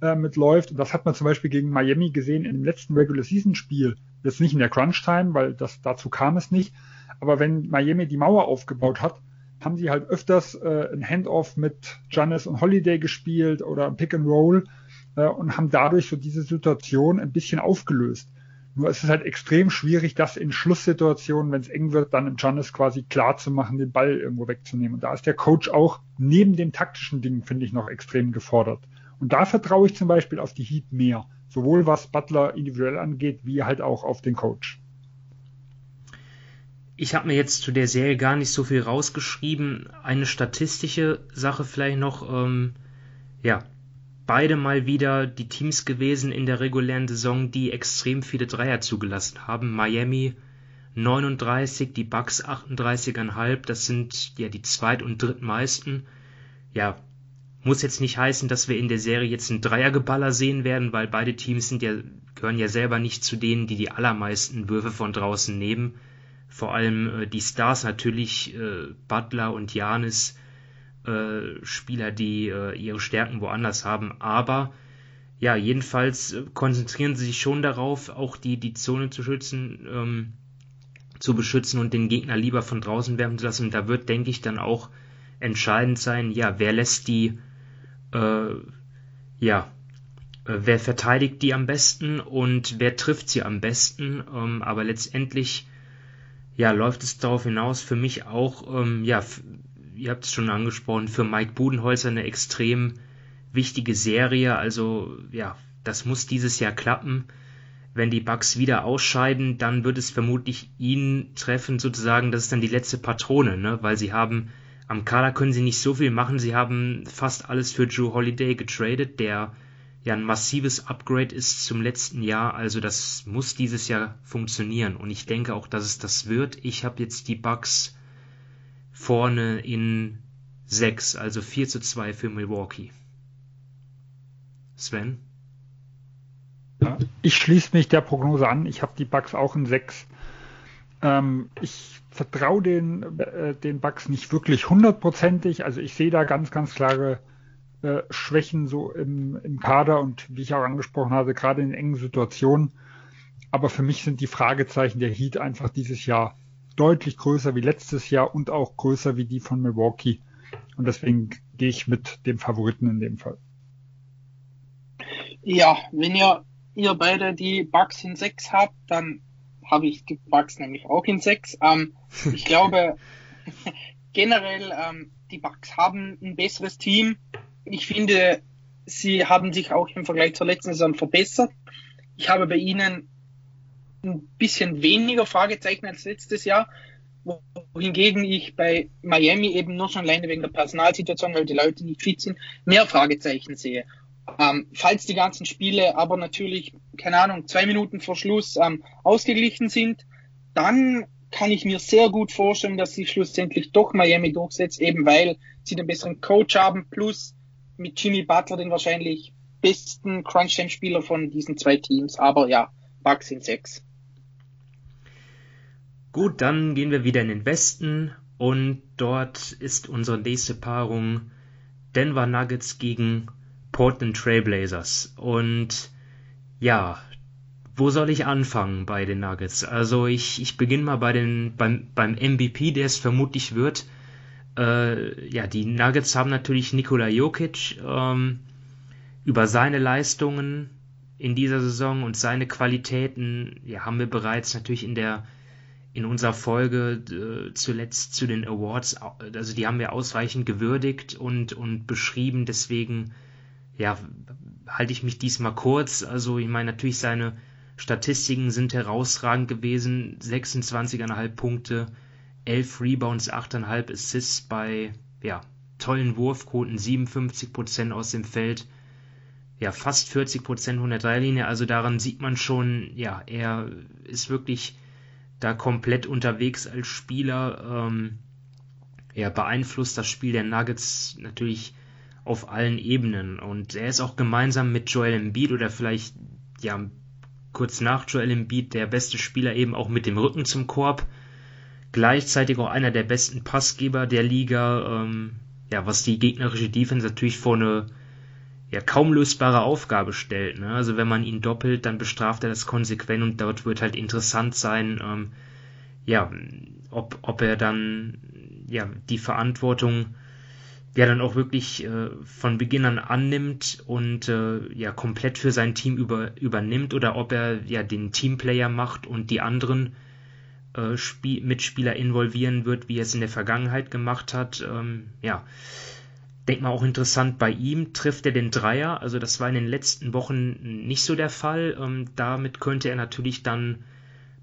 äh, mitläuft. Und das hat man zum Beispiel gegen Miami gesehen dem letzten Regular Season Spiel. Jetzt nicht in der Crunch Time, weil das dazu kam es nicht. Aber wenn Miami die Mauer aufgebaut hat, haben sie halt öfters äh, ein Handoff mit Giannis und Holiday gespielt oder Pick and Roll äh, und haben dadurch so diese Situation ein bisschen aufgelöst. Nur es ist halt extrem schwierig, das in Schlusssituationen, wenn es eng wird, dann im Giannis quasi klar zu machen, den Ball irgendwo wegzunehmen. Und da ist der Coach auch neben dem taktischen Ding, finde ich, noch extrem gefordert. Und da vertraue ich zum Beispiel auf die Heat mehr. Sowohl was Butler individuell angeht, wie halt auch auf den Coach. Ich habe mir jetzt zu der Serie gar nicht so viel rausgeschrieben. Eine statistische Sache vielleicht noch. Ähm, ja, beide mal wieder die Teams gewesen in der regulären Saison, die extrem viele Dreier zugelassen haben. Miami 39, die Bucks 38,5. Das sind ja die zweit- und drittmeisten. Ja, muss jetzt nicht heißen, dass wir in der Serie jetzt ein Dreiergeballer sehen werden, weil beide Teams sind ja, gehören ja selber nicht zu denen, die die allermeisten Würfe von draußen nehmen. Vor allem äh, die Stars natürlich, äh, Butler und Janis, äh, Spieler, die äh, ihre Stärken woanders haben. Aber ja, jedenfalls äh, konzentrieren sie sich schon darauf, auch die, die Zone zu schützen, ähm, zu beschützen und den Gegner lieber von draußen werfen zu lassen. Und da wird, denke ich, dann auch entscheidend sein, ja, wer lässt die äh, ja, äh, wer verteidigt die am besten und wer trifft sie am besten. Ähm, aber letztendlich, ja, läuft es darauf hinaus für mich auch, ähm, ja, ihr habt es schon angesprochen, für Mike Budenholzer eine extrem wichtige Serie. Also, ja, das muss dieses Jahr klappen. Wenn die Bucks wieder ausscheiden, dann wird es vermutlich ihn treffen, sozusagen, das ist dann die letzte Patrone, ne? weil sie haben am Kader können sie nicht so viel machen. Sie haben fast alles für Drew Holiday getradet, der ja ein massives Upgrade ist zum letzten Jahr. Also das muss dieses Jahr funktionieren. Und ich denke auch, dass es das wird. Ich habe jetzt die Bucks vorne in 6, also 4 zu 2 für Milwaukee. Sven? Ich schließe mich der Prognose an. Ich habe die Bucks auch in 6. Ähm, ich vertraue den, äh, den Bucks nicht wirklich hundertprozentig. Also ich sehe da ganz, ganz klare äh, Schwächen so im, im Kader und wie ich auch angesprochen habe, gerade in engen Situationen. Aber für mich sind die Fragezeichen der Heat einfach dieses Jahr deutlich größer wie letztes Jahr und auch größer wie die von Milwaukee. Und deswegen gehe ich mit dem Favoriten in dem Fall. Ja, wenn ihr, ihr beide die Bugs in 6 habt, dann habe ich die Bugs nämlich auch in 6. Ähm, (laughs) ich glaube, generell, ähm, die Bugs haben ein besseres Team. Ich finde, sie haben sich auch im Vergleich zur letzten Saison verbessert. Ich habe bei ihnen ein bisschen weniger Fragezeichen als letztes Jahr, wohingegen ich bei Miami eben nur schon alleine wegen der Personalsituation, weil die Leute nicht fit sind, mehr Fragezeichen sehe. Ähm, falls die ganzen Spiele aber natürlich, keine Ahnung, zwei Minuten vor Schluss ähm, ausgeglichen sind, dann kann ich mir sehr gut vorstellen, dass sich schlussendlich doch Miami durchsetzt, eben weil sie den besseren Coach haben, plus mit Jimmy Butler den wahrscheinlich besten Crunch-Time-Spieler von diesen zwei Teams. Aber ja, Bugs sind sechs. Gut, dann gehen wir wieder in den Westen und dort ist unsere nächste Paarung Denver Nuggets gegen Portland Trailblazers. Und ja, wo soll ich anfangen bei den Nuggets? Also ich, ich beginne mal bei den, beim, beim MVP, der es vermutlich wird. Äh, ja, die Nuggets haben natürlich Nikola Jokic ähm, über seine Leistungen in dieser Saison und seine Qualitäten, ja, haben wir bereits natürlich in der in unserer Folge äh, zuletzt zu den Awards, also die haben wir ausreichend gewürdigt und, und beschrieben, deswegen ja, halte ich mich diesmal kurz. Also ich meine, natürlich seine Statistiken sind herausragend gewesen. 26,5 Punkte, 11 Rebounds, 8,5 Assists bei ja, tollen Wurfquoten, 57% aus dem Feld. Ja, fast 40% 103 Linie. Also daran sieht man schon, ja, er ist wirklich da komplett unterwegs als Spieler. Ähm, er beeinflusst das Spiel der Nuggets natürlich auf allen Ebenen. Und er ist auch gemeinsam mit Joel Embiid oder vielleicht ja kurz nach Joel Embiid der beste Spieler eben auch mit dem Rücken zum Korb. Gleichzeitig auch einer der besten Passgeber der Liga, ähm, ja, was die gegnerische Defense natürlich vor eine ja, kaum lösbare Aufgabe stellt. Ne? Also wenn man ihn doppelt, dann bestraft er das konsequent und dort wird halt interessant sein, ähm, ja, ob, ob er dann ja die Verantwortung der dann auch wirklich äh, von Beginn an annimmt und äh, ja komplett für sein Team über, übernimmt oder ob er ja den Teamplayer macht und die anderen äh, Spiel Mitspieler involvieren wird, wie er es in der Vergangenheit gemacht hat. Ähm, ja, denk mal auch interessant bei ihm, trifft er den Dreier, also das war in den letzten Wochen nicht so der Fall. Ähm, damit könnte er natürlich dann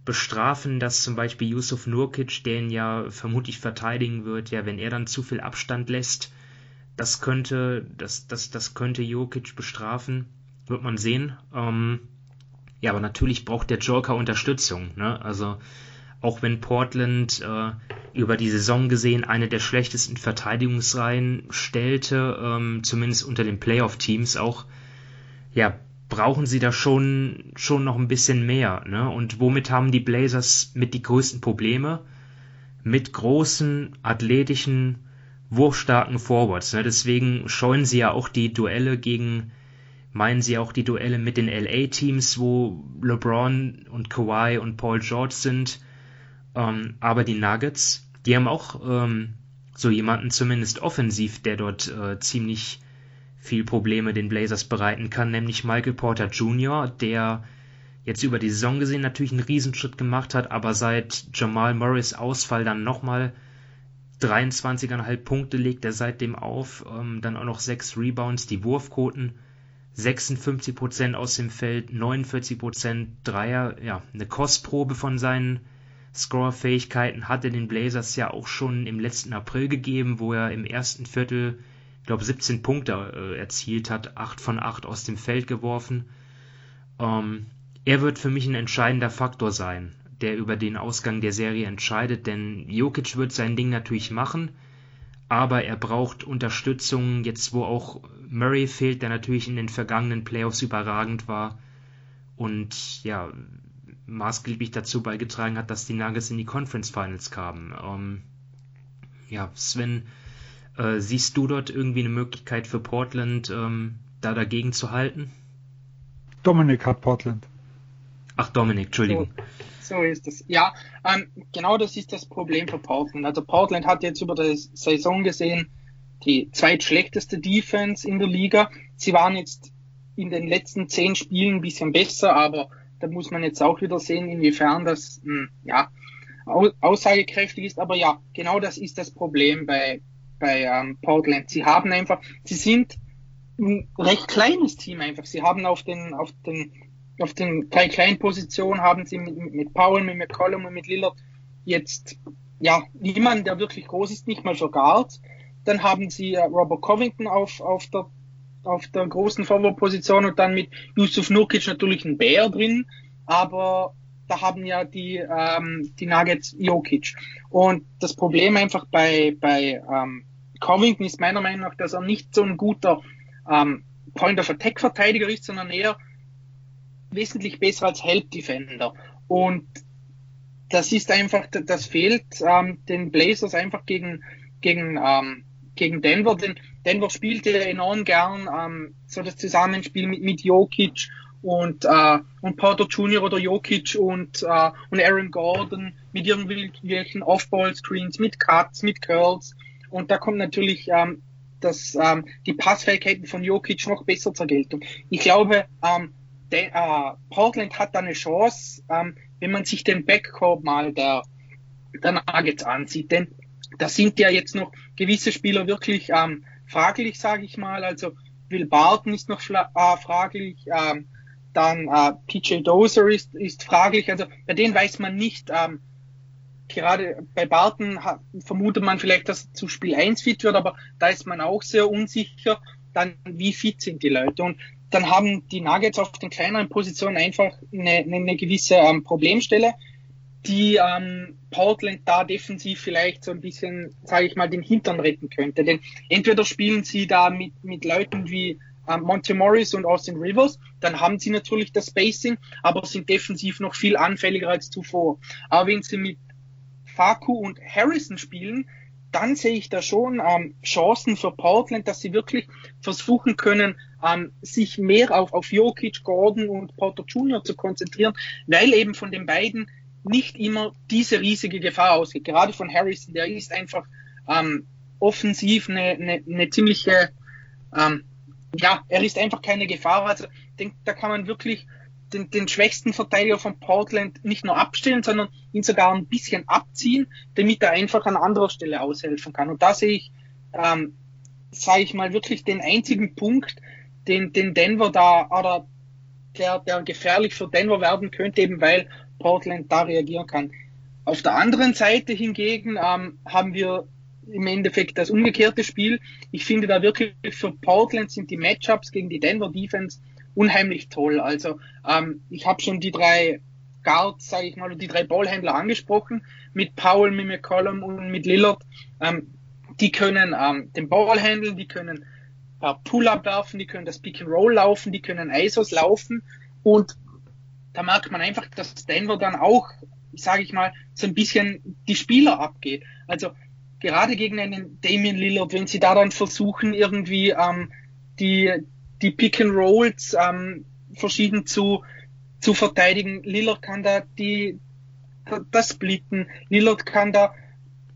bestrafen, dass zum Beispiel Yusuf Nurkic, der ihn ja vermutlich verteidigen wird, ja, wenn er dann zu viel Abstand lässt, das könnte, das, das, das könnte Jokic bestrafen, wird man sehen. Ähm, ja, aber natürlich braucht der Joker Unterstützung. Ne? Also auch wenn Portland äh, über die Saison gesehen eine der schlechtesten Verteidigungsreihen stellte, ähm, zumindest unter den Playoff-Teams auch, ja, brauchen sie da schon, schon noch ein bisschen mehr. Ne? Und womit haben die Blazers mit die größten Probleme? Mit großen, athletischen, wurfstarken Forwards. Ne? Deswegen scheuen sie ja auch die Duelle gegen, meinen sie auch die Duelle mit den LA-Teams, wo LeBron und Kawhi und Paul George sind. Ähm, aber die Nuggets, die haben auch ähm, so jemanden zumindest offensiv, der dort äh, ziemlich viel Probleme den Blazers bereiten kann, nämlich Michael Porter Jr., der jetzt über die Saison gesehen natürlich einen Riesenschritt gemacht hat, aber seit Jamal Murrays Ausfall dann nochmal 23,5 Punkte legt er seitdem auf, ähm, dann auch noch 6 Rebounds, die Wurfquoten. 56% aus dem Feld, 49% Dreier, ja, eine Kostprobe von seinen Scorer-Fähigkeiten hat er den Blazers ja auch schon im letzten April gegeben, wo er im ersten Viertel glaube 17 Punkte äh, erzielt hat, 8 von 8 aus dem Feld geworfen. Ähm, er wird für mich ein entscheidender Faktor sein, der über den Ausgang der Serie entscheidet, denn Jokic wird sein Ding natürlich machen, aber er braucht Unterstützung, jetzt wo auch Murray fehlt, der natürlich in den vergangenen Playoffs überragend war und ja, maßgeblich dazu beigetragen hat, dass die Nuggets in die Conference Finals kamen. Ähm, ja, Sven, äh, siehst du dort irgendwie eine Möglichkeit für Portland, ähm, da dagegen zu halten? Dominik hat Portland. Ach, Dominik, Entschuldigung. So, so ist es. Ja, ähm, genau das ist das Problem für Portland. Also Portland hat jetzt über die Saison gesehen die zweitschlechteste Defense in der Liga. Sie waren jetzt in den letzten zehn Spielen ein bisschen besser, aber da muss man jetzt auch wieder sehen, inwiefern das mh, hm, ja aussagekräftig ist. Aber ja, genau das ist das Problem bei bei ähm, Portland. Sie haben einfach, sie sind ein recht kleines Team einfach. Sie haben auf den auf den auf den drei kleinen Positionen haben sie mit, mit Paul, mit McCollum und mit Lillard jetzt ja niemand, der wirklich groß ist, nicht mal für Guards. Dann haben sie äh, Robert Covington auf auf der auf der großen Forward-Position und dann mit Yusuf Nurkic natürlich ein Bär drin, aber da haben ja die, ähm, die Nuggets Jokic. Und das Problem einfach bei, bei ähm, Covington ist meiner Meinung nach, dass er nicht so ein guter ähm, Point of Attack Verteidiger ist, sondern eher wesentlich besser als Help Defender. Und das ist einfach, das fehlt ähm, den Blazers einfach gegen, gegen, ähm, gegen Denver. Denn Denver spielte enorm gern ähm, so das Zusammenspiel mit, mit Jokic und, äh, und Porter Jr. oder Jokic und, äh, und Aaron Gordon mit irgendwelchen Off-Ball-Screens, mit Cuts, mit Curls. Und da kommt natürlich ähm, das, ähm, die Passfähigkeiten von Jokic noch besser zur Geltung. Ich glaube, ähm, de, äh, Portland hat da eine Chance, ähm, wenn man sich den Backcourt mal der, der Nuggets ansieht. Denn da sind ja jetzt noch gewisse Spieler wirklich ähm, fraglich, sage ich mal. Also Will Barton ist noch äh, fraglich. Ähm, dann äh, PJ Dozer ist, ist fraglich. Also bei denen weiß man nicht. Ähm, gerade bei Barton vermutet man vielleicht, dass er zu Spiel 1 fit wird, aber da ist man auch sehr unsicher. Dann wie fit sind die Leute? Und dann haben die Nuggets auf den kleineren Positionen einfach eine, eine, gewisse ähm, Problemstelle, die ähm, Portland da defensiv vielleicht so ein bisschen, sage ich mal, den Hintern retten könnte. Denn entweder spielen sie da mit, mit Leuten wie ähm, Monte Morris und Austin Rivers, dann haben sie natürlich das Spacing, aber sind defensiv noch viel anfälliger als zuvor. Aber wenn sie mit Faku und Harrison spielen, dann sehe ich da schon ähm, Chancen für Portland, dass sie wirklich versuchen können, ähm, sich mehr auf, auf Jokic, Gordon und Porter Jr. zu konzentrieren, weil eben von den beiden nicht immer diese riesige Gefahr ausgeht. Gerade von Harrison, der ist einfach ähm, offensiv eine, eine, eine ziemliche, ähm, ja, er ist einfach keine Gefahr. Also denk, da kann man wirklich den, den schwächsten Verteidiger von Portland nicht nur abstellen, sondern ihn sogar ein bisschen abziehen, damit er einfach an anderer Stelle aushelfen kann. Und da sehe ich, ähm, sage ich mal, wirklich den einzigen Punkt, den, den Denver da, oder der, der gefährlich für Denver werden könnte, eben weil Portland da reagieren kann. Auf der anderen Seite hingegen ähm, haben wir im Endeffekt das umgekehrte Spiel. Ich finde da wirklich für Portland sind die Matchups gegen die Denver Defense unheimlich toll. Also ähm, ich habe schon die drei Guards, sage ich mal, die drei Ballhändler angesprochen, mit Powell, mit McCollum und mit Lillard. Ähm, die können ähm, den Ball handeln, die können äh, Pull-up werfen, die können das Pick and Roll laufen, die können ISOs laufen und da merkt man einfach, dass Denver dann auch, sage ich mal, so ein bisschen die Spieler abgeht. Also gerade gegen einen Damien Lillard, wenn sie da dann versuchen, irgendwie ähm, die, die Pick and Rolls ähm, verschieden zu, zu verteidigen. Lillard kann da die, das splitten. Lillard kann da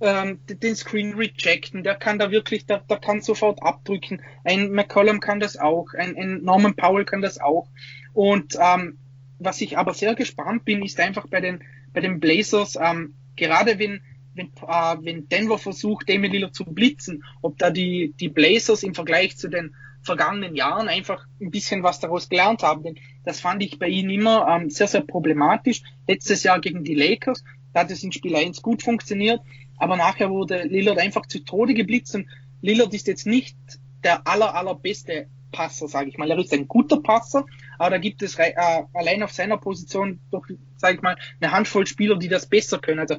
ähm, den Screen rejecten. Der kann da wirklich, der, der kann sofort abdrücken. Ein McCollum kann das auch. Ein, ein Norman Powell kann das auch. Und ähm, was ich aber sehr gespannt bin, ist einfach bei den, bei den Blazers, ähm, gerade wenn, wenn, äh, wenn Denver versucht, Damian Lillard zu blitzen, ob da die, die Blazers im Vergleich zu den vergangenen Jahren einfach ein bisschen was daraus gelernt haben. Denn das fand ich bei ihnen immer ähm, sehr, sehr problematisch. Letztes Jahr gegen die Lakers, da hat es in Spiel 1 gut funktioniert, aber nachher wurde Lillard einfach zu Tode geblitzt und Lillard ist jetzt nicht der aller, allerbeste Passer, sage ich mal. Er ist ein guter Passer, aber da gibt es äh, allein auf seiner Position doch, sage ich mal, eine Handvoll Spieler, die das besser können. Also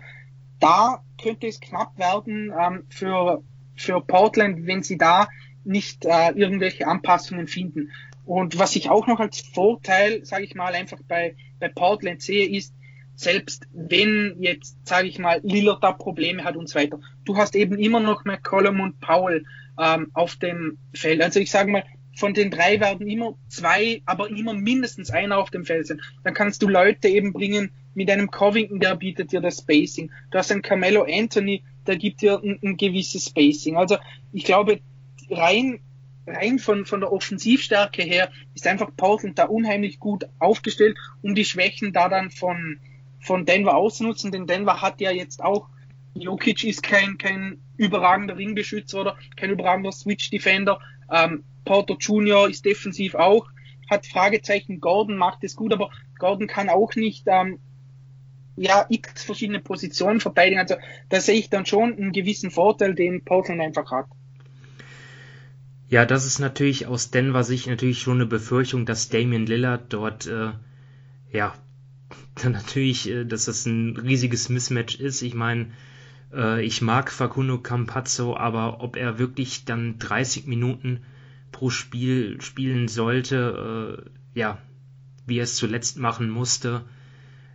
da könnte es knapp werden ähm, für, für Portland, wenn sie da nicht äh, irgendwelche Anpassungen finden. Und was ich auch noch als Vorteil, sage ich mal, einfach bei, bei Portland sehe, ist, selbst wenn jetzt, sage ich mal, Lillard da Probleme hat und so weiter, du hast eben immer noch McCollum und Powell ähm, auf dem Feld. Also ich sage mal, von den drei werden immer zwei, aber immer mindestens einer auf dem Feld sein. Dann kannst du Leute eben bringen mit einem Covington, der bietet dir das Spacing. Du hast einen Carmelo Anthony, der gibt dir ein, ein gewisses Spacing. Also ich glaube, rein rein von, von der Offensivstärke her ist einfach Portland da unheimlich gut aufgestellt, um die Schwächen da dann von, von Denver auszunutzen, denn Denver hat ja jetzt auch, Jokic ist kein, kein überragender Ringbeschützer oder kein überragender Switch-Defender, ähm, Porter Jr. ist defensiv auch, hat Fragezeichen, Gordon macht es gut, aber Gordon kann auch nicht ähm, ja, x verschiedene Positionen verteidigen. Also da sehe ich dann schon einen gewissen Vorteil, den Portland einfach hat. Ja, das ist natürlich aus Denver Sicht natürlich schon eine Befürchtung, dass Damian Lillard dort, äh, ja, (laughs) natürlich, äh, dass das ein riesiges Mismatch ist. Ich meine, äh, ich mag Facundo Campazzo, aber ob er wirklich dann 30 Minuten pro Spiel spielen sollte, äh, ja, wie er es zuletzt machen musste,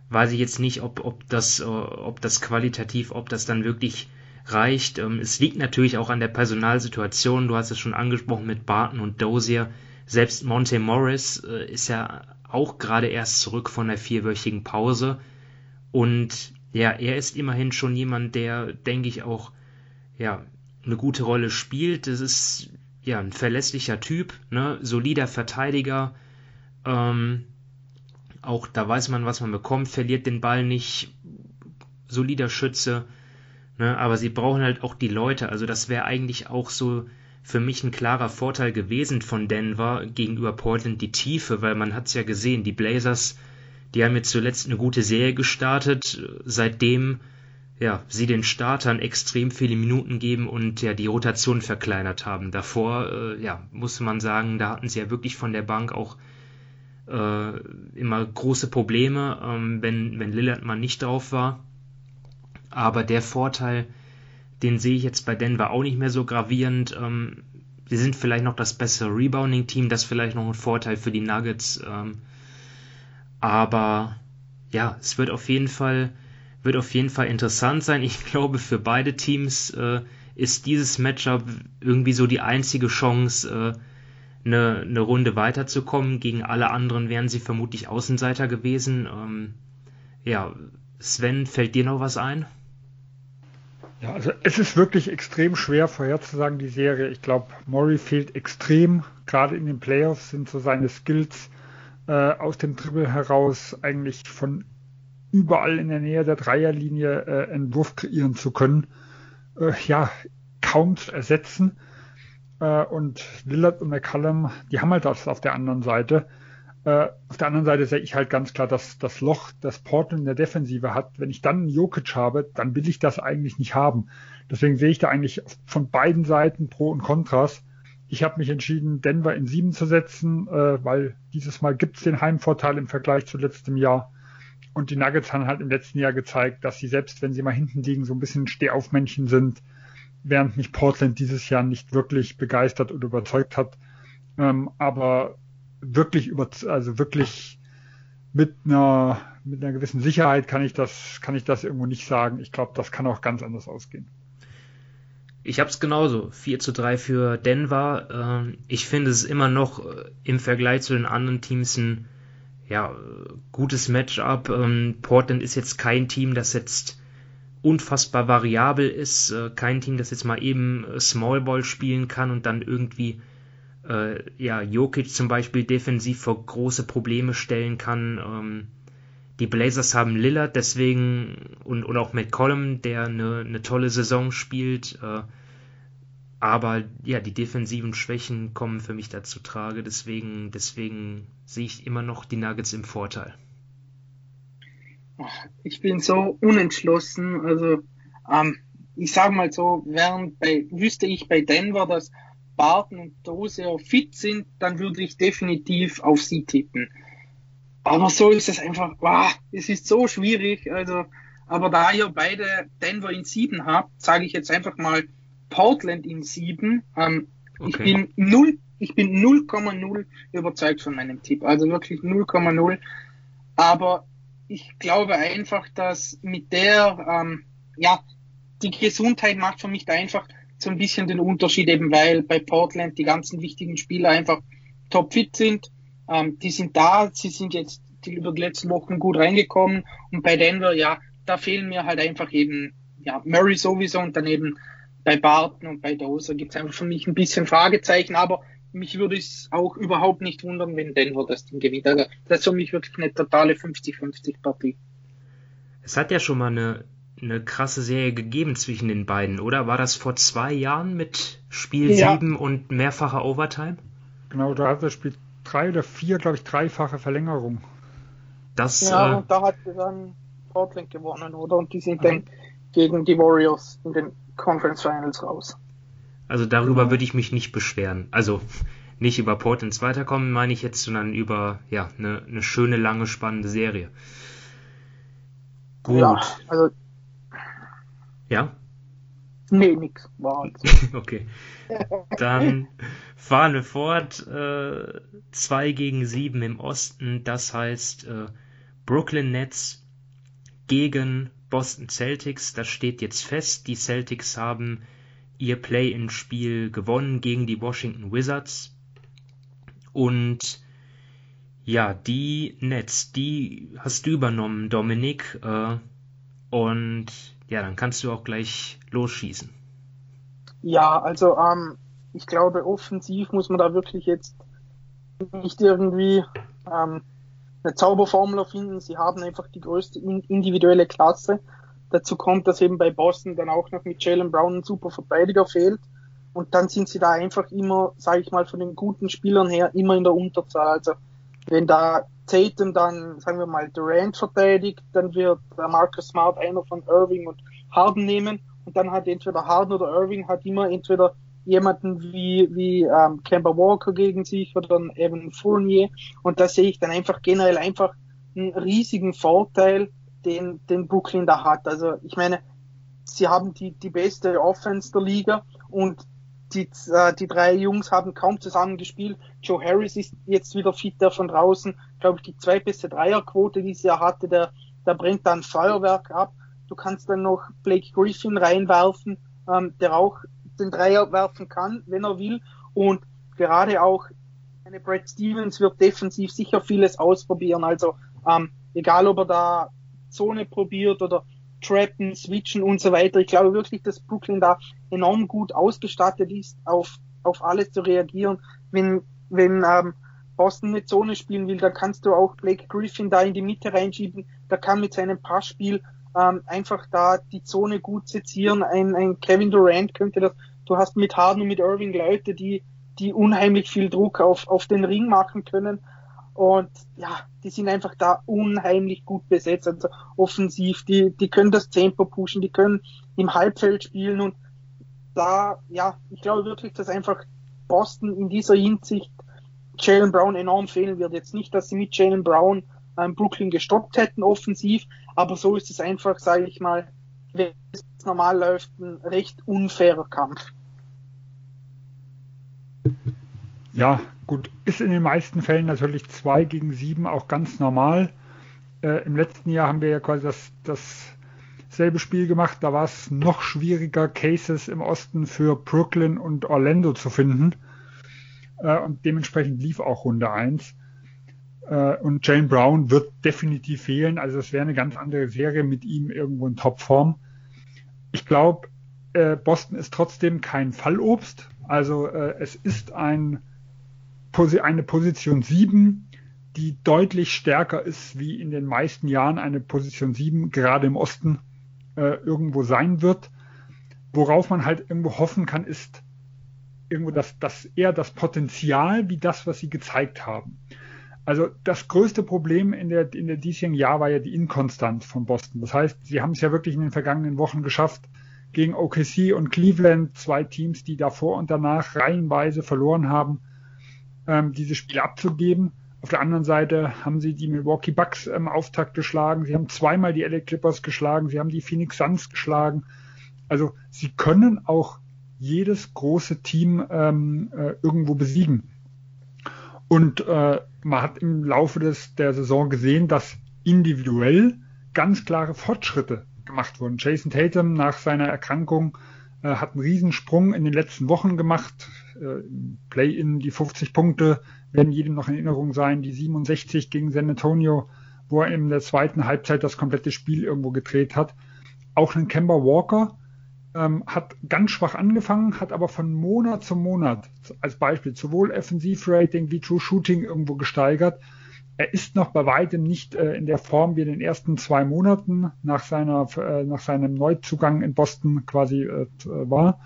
weiß ich jetzt nicht, ob, ob das, ob das qualitativ, ob das dann wirklich reicht. Ähm, es liegt natürlich auch an der Personalsituation. Du hast es schon angesprochen mit Barton und Dozier. Selbst Monte Morris ist ja auch gerade erst zurück von der vierwöchigen Pause. Und ja, er ist immerhin schon jemand, der, denke ich, auch ja, eine gute Rolle spielt. Das ist ja ein verlässlicher Typ, ne? solider Verteidiger. Ähm, auch da weiß man, was man bekommt, verliert den Ball nicht, solider Schütze. Ne? Aber sie brauchen halt auch die Leute. Also das wäre eigentlich auch so für mich ein klarer Vorteil gewesen von Denver gegenüber Portland die Tiefe, weil man hat es ja gesehen, die Blazers, die haben jetzt zuletzt eine gute Serie gestartet, seitdem ja, sie den Startern extrem viele Minuten geben und ja die Rotation verkleinert haben. Davor, äh, ja, musste man sagen, da hatten sie ja wirklich von der Bank auch äh, immer große Probleme, ähm, wenn, wenn Lillard mal nicht drauf war. Aber der Vorteil, den sehe ich jetzt bei Denver auch nicht mehr so gravierend. Ähm, sie sind vielleicht noch das bessere Rebounding-Team, das ist vielleicht noch ein Vorteil für die Nuggets. Ähm, aber ja, es wird auf jeden Fall wird auf jeden Fall interessant sein. Ich (laughs) glaube, für beide Teams äh, ist dieses Matchup irgendwie so die einzige Chance, äh, eine, eine Runde weiterzukommen. Gegen alle anderen wären sie vermutlich Außenseiter gewesen. Ähm, ja, Sven, fällt dir noch was ein? Ja, also es ist wirklich extrem schwer vorherzusagen, die Serie. Ich glaube, Murray fehlt extrem. Gerade in den Playoffs sind so seine Skills äh, aus dem Dribbel heraus eigentlich von überall in der Nähe der Dreierlinie äh, einen Wurf kreieren zu können, äh, ja, kaum zu ersetzen. Äh, und Lillard und McCallum, die haben halt das auf der anderen Seite. Äh, auf der anderen Seite sehe ich halt ganz klar, dass das Loch, das Portland in der Defensive hat, wenn ich dann einen Jokic habe, dann will ich das eigentlich nicht haben. Deswegen sehe ich da eigentlich von beiden Seiten Pro und Kontras. Ich habe mich entschieden, Denver in sieben zu setzen, äh, weil dieses Mal gibt es den Heimvorteil im Vergleich zu letztem Jahr. Und die Nuggets haben halt im letzten Jahr gezeigt, dass sie selbst, wenn sie mal hinten liegen, so ein bisschen Stehaufmännchen sind, während mich Portland dieses Jahr nicht wirklich begeistert oder überzeugt hat. Ähm, aber wirklich über, also wirklich mit einer, mit einer gewissen Sicherheit kann ich das, kann ich das irgendwo nicht sagen. Ich glaube, das kann auch ganz anders ausgehen. Ich habe es genauso. 4 zu 3 für Denver. Ähm, ich finde es immer noch äh, im Vergleich zu den anderen Teams ein ja, gutes Matchup. Ähm, Portland ist jetzt kein Team, das jetzt unfassbar variabel ist. Äh, kein Team, das jetzt mal eben äh, Small Ball spielen kann und dann irgendwie äh, ja, Jokic zum Beispiel defensiv vor große Probleme stellen kann. Ähm, die Blazers haben Lillard, deswegen und, und auch McCollum, der eine, eine tolle Saison spielt. Äh, aber ja, die defensiven Schwächen kommen für mich dazu trage. Deswegen, deswegen sehe ich immer noch die Nuggets im Vorteil. Ich bin so unentschlossen. Also ähm, ich sage mal so, während bei, wüsste ich bei Denver, dass Barton und Dozier fit sind, dann würde ich definitiv auf sie tippen. Aber so ist es einfach, wow, es ist so schwierig. Also, aber da ihr beide Denver in sieben habt, sage ich jetzt einfach mal Portland in sieben. Ähm, okay. Ich bin null, ich bin 0,0 überzeugt von meinem Tipp. Also wirklich 0,0. Aber ich glaube einfach, dass mit der, ähm, ja, die Gesundheit macht für mich da einfach so ein bisschen den Unterschied, eben weil bei Portland die ganzen wichtigen Spieler einfach topfit sind. Ähm, die sind da, sie sind jetzt die über die letzten Wochen gut reingekommen und bei Denver, ja, da fehlen mir halt einfach eben, ja, Murray sowieso und daneben bei Barton und bei Dozer gibt es einfach für mich ein bisschen Fragezeichen, aber mich würde es auch überhaupt nicht wundern, wenn Denver das Ding gewinnt. Also das ist für mich wirklich eine totale 50-50 Partie. Es hat ja schon mal eine, eine krasse Serie gegeben zwischen den beiden, oder? War das vor zwei Jahren mit Spiel ja. 7 und mehrfacher Overtime? Genau, da hat das Spiel drei oder vier, glaube ich, dreifache Verlängerung. Das, ja, äh, und da hat dann Portland gewonnen, oder? Und die sind dann gegen die Warriors in den Conference Finals raus. Also darüber genau. würde ich mich nicht beschweren. Also nicht über Portlands weiterkommen, meine ich jetzt, sondern über ja eine, eine schöne, lange, spannende Serie. Gut. Ja, also. Ja? Nee, nix. War (laughs) okay. Dann fahren wir fort. 2 äh, gegen 7 im Osten. Das heißt äh, Brooklyn Nets gegen Boston Celtics. Das steht jetzt fest. Die Celtics haben ihr Play-in-Spiel gewonnen gegen die Washington Wizards. Und ja, die Nets, die hast du übernommen, Dominik. Äh, und ja, dann kannst du auch gleich losschießen. Ja, also ähm, ich glaube, offensiv muss man da wirklich jetzt nicht irgendwie ähm, eine Zauberformel finden. Sie haben einfach die größte individuelle Klasse Dazu kommt, dass eben bei Boston dann auch noch mit Jalen Brown ein super Verteidiger fehlt. Und dann sind sie da einfach immer, sage ich mal, von den guten Spielern her immer in der Unterzahl. Also wenn da Tatum dann, sagen wir mal, Durant verteidigt, dann wird Marcus Smart einer von Irving und Harden nehmen. Und dann hat entweder Harden oder Irving hat immer entweder jemanden wie, wie ähm, Kemba Walker gegen sich oder dann Evan Fournier. Und da sehe ich dann einfach generell einfach einen riesigen Vorteil den, den Brooklyn da hat. Also ich meine, sie haben die, die beste Offense der Liga und die, äh, die drei Jungs haben kaum zusammen gespielt. Joe Harris ist jetzt wieder fit, der von draußen, glaube ich, die zweitbeste Dreierquote, die sie ja hatte, der, der brennt dann Feuerwerk ab. Du kannst dann noch Blake Griffin reinwerfen, ähm, der auch den Dreier werfen kann, wenn er will. Und gerade auch eine Brad Stevens wird defensiv sicher vieles ausprobieren. Also ähm, egal, ob er da Zone probiert oder trappen, switchen und so weiter. Ich glaube wirklich, dass Brooklyn da enorm gut ausgestattet ist, auf, auf alles zu reagieren. Wenn, wenn ähm, Boston eine Zone spielen will, dann kannst du auch Blake Griffin da in die Mitte reinschieben. Der kann mit seinem Passspiel ähm, einfach da die Zone gut sezieren. Ein, ein Kevin Durant könnte das. Du hast mit Harden und mit Irving Leute, die, die unheimlich viel Druck auf, auf den Ring machen können. Und ja, die sind einfach da unheimlich gut besetzt. Also offensiv, die, die können das Tempo pushen, die können im Halbfeld spielen und da, ja, ich glaube wirklich, dass einfach Boston in dieser Hinsicht Jalen Brown enorm fehlen wird. Jetzt nicht, dass sie mit Jalen Brown ähm, Brooklyn gestoppt hätten offensiv, aber so ist es einfach, sage ich mal, wenn es normal läuft, ein recht unfairer Kampf. Ja, gut, ist in den meisten Fällen natürlich 2 gegen 7 auch ganz normal. Äh, Im letzten Jahr haben wir ja quasi das, dasselbe Spiel gemacht. Da war es noch schwieriger, Cases im Osten für Brooklyn und Orlando zu finden. Äh, und dementsprechend lief auch Runde 1. Äh, und Jane Brown wird definitiv fehlen. Also es wäre eine ganz andere Serie mit ihm irgendwo in Topform. Ich glaube, äh, Boston ist trotzdem kein Fallobst. Also äh, es ist ein eine Position 7, die deutlich stärker ist, wie in den meisten Jahren eine Position 7 gerade im Osten äh, irgendwo sein wird. Worauf man halt irgendwo hoffen kann, ist irgendwo das, das eher das Potenzial wie das, was sie gezeigt haben. Also das größte Problem in der, in der diesjährigen Jahr war ja die Inkonstanz von Boston. Das heißt, sie haben es ja wirklich in den vergangenen Wochen geschafft, gegen OKC und Cleveland, zwei Teams, die davor und danach reihenweise verloren haben, ähm, diese Spiele abzugeben. Auf der anderen Seite haben sie die Milwaukee Bucks im Auftakt geschlagen. Sie haben zweimal die LA Clippers geschlagen. Sie haben die Phoenix Suns geschlagen. Also sie können auch jedes große Team ähm, äh, irgendwo besiegen. Und äh, man hat im Laufe des, der Saison gesehen, dass individuell ganz klare Fortschritte gemacht wurden. Jason Tatum nach seiner Erkrankung äh, hat einen Riesensprung in den letzten Wochen gemacht. Äh, Play-in die 50 Punkte werden jedem noch in Erinnerung sein. Die 67 gegen San Antonio, wo er in der zweiten Halbzeit das komplette Spiel irgendwo gedreht hat. Auch ein Kemba Walker ähm, hat ganz schwach angefangen, hat aber von Monat zu Monat als Beispiel sowohl Offensivrating wie True Shooting irgendwo gesteigert. Er ist noch bei weitem nicht äh, in der Form wie in den ersten zwei Monaten nach seiner äh, nach seinem Neuzugang in Boston quasi äh, war,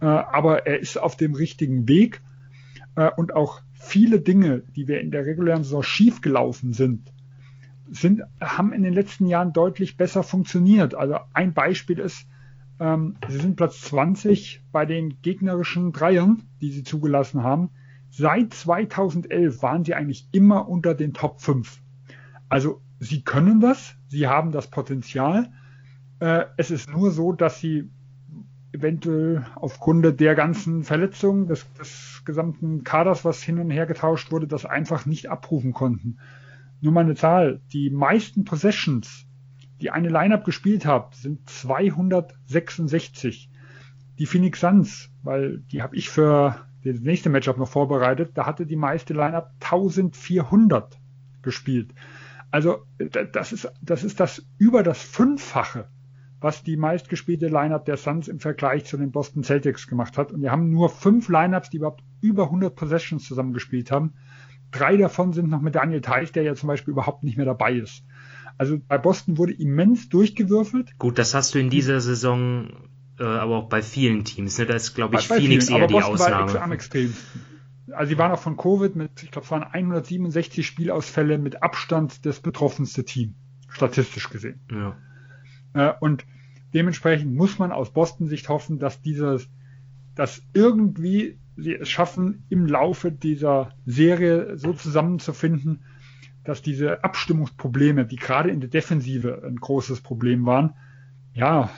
äh, aber er ist auf dem richtigen Weg äh, und auch viele Dinge, die wir in der regulären Saison schief gelaufen sind, sind haben in den letzten Jahren deutlich besser funktioniert. Also ein Beispiel ist ähm, sie sind Platz 20 bei den gegnerischen Dreiern, die sie zugelassen haben. Seit 2011 waren sie eigentlich immer unter den Top 5. Also sie können das, sie haben das Potenzial. Äh, es ist nur so, dass sie eventuell aufgrund der ganzen Verletzungen des, des gesamten Kaders, was hin und her getauscht wurde, das einfach nicht abrufen konnten. Nur mal eine Zahl. Die meisten Possessions die eine Lineup gespielt habt, sind 266. Die Phoenix Suns, weil die habe ich für das nächste Matchup noch vorbereitet, da hatte die meiste Lineup 1400 gespielt. Also das ist das, ist das über das Fünffache, was die meistgespielte Lineup der Suns im Vergleich zu den Boston Celtics gemacht hat. Und wir haben nur fünf Lineups, die überhaupt über 100 Possessions zusammengespielt haben. Drei davon sind noch mit Daniel Teich, der ja zum Beispiel überhaupt nicht mehr dabei ist. Also bei Boston wurde immens durchgewürfelt. Gut, das hast du in dieser Saison äh, aber auch bei vielen Teams. Ne? Da ist, glaube ich, bei, bei Phoenix vielen, eher die Ausnahme. War am extremsten. Also sie waren auch von Covid mit, ich glaube, es waren 167 Spielausfälle mit Abstand das betroffenste Team, statistisch gesehen. Ja. Äh, und dementsprechend muss man aus Boston-Sicht hoffen, dass dieses, dass irgendwie sie es schaffen, im Laufe dieser Serie so zusammenzufinden, dass diese Abstimmungsprobleme, die gerade in der Defensive ein großes Problem waren, ja,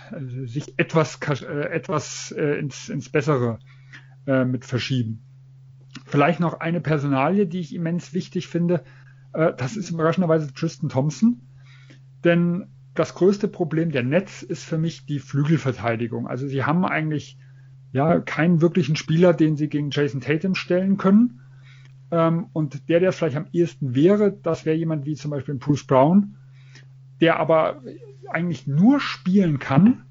sich etwas, äh, etwas äh, ins, ins Bessere äh, mit verschieben. Vielleicht noch eine Personalie, die ich immens wichtig finde. Das ist überraschenderweise Tristan Thompson. Denn das größte Problem der Netz ist für mich die Flügelverteidigung. Also sie haben eigentlich ja keinen wirklichen Spieler, den sie gegen Jason Tatum stellen können. Ähm, und der, der es vielleicht am ehesten wäre, das wäre jemand wie zum Beispiel Bruce Brown, der aber eigentlich nur spielen kann,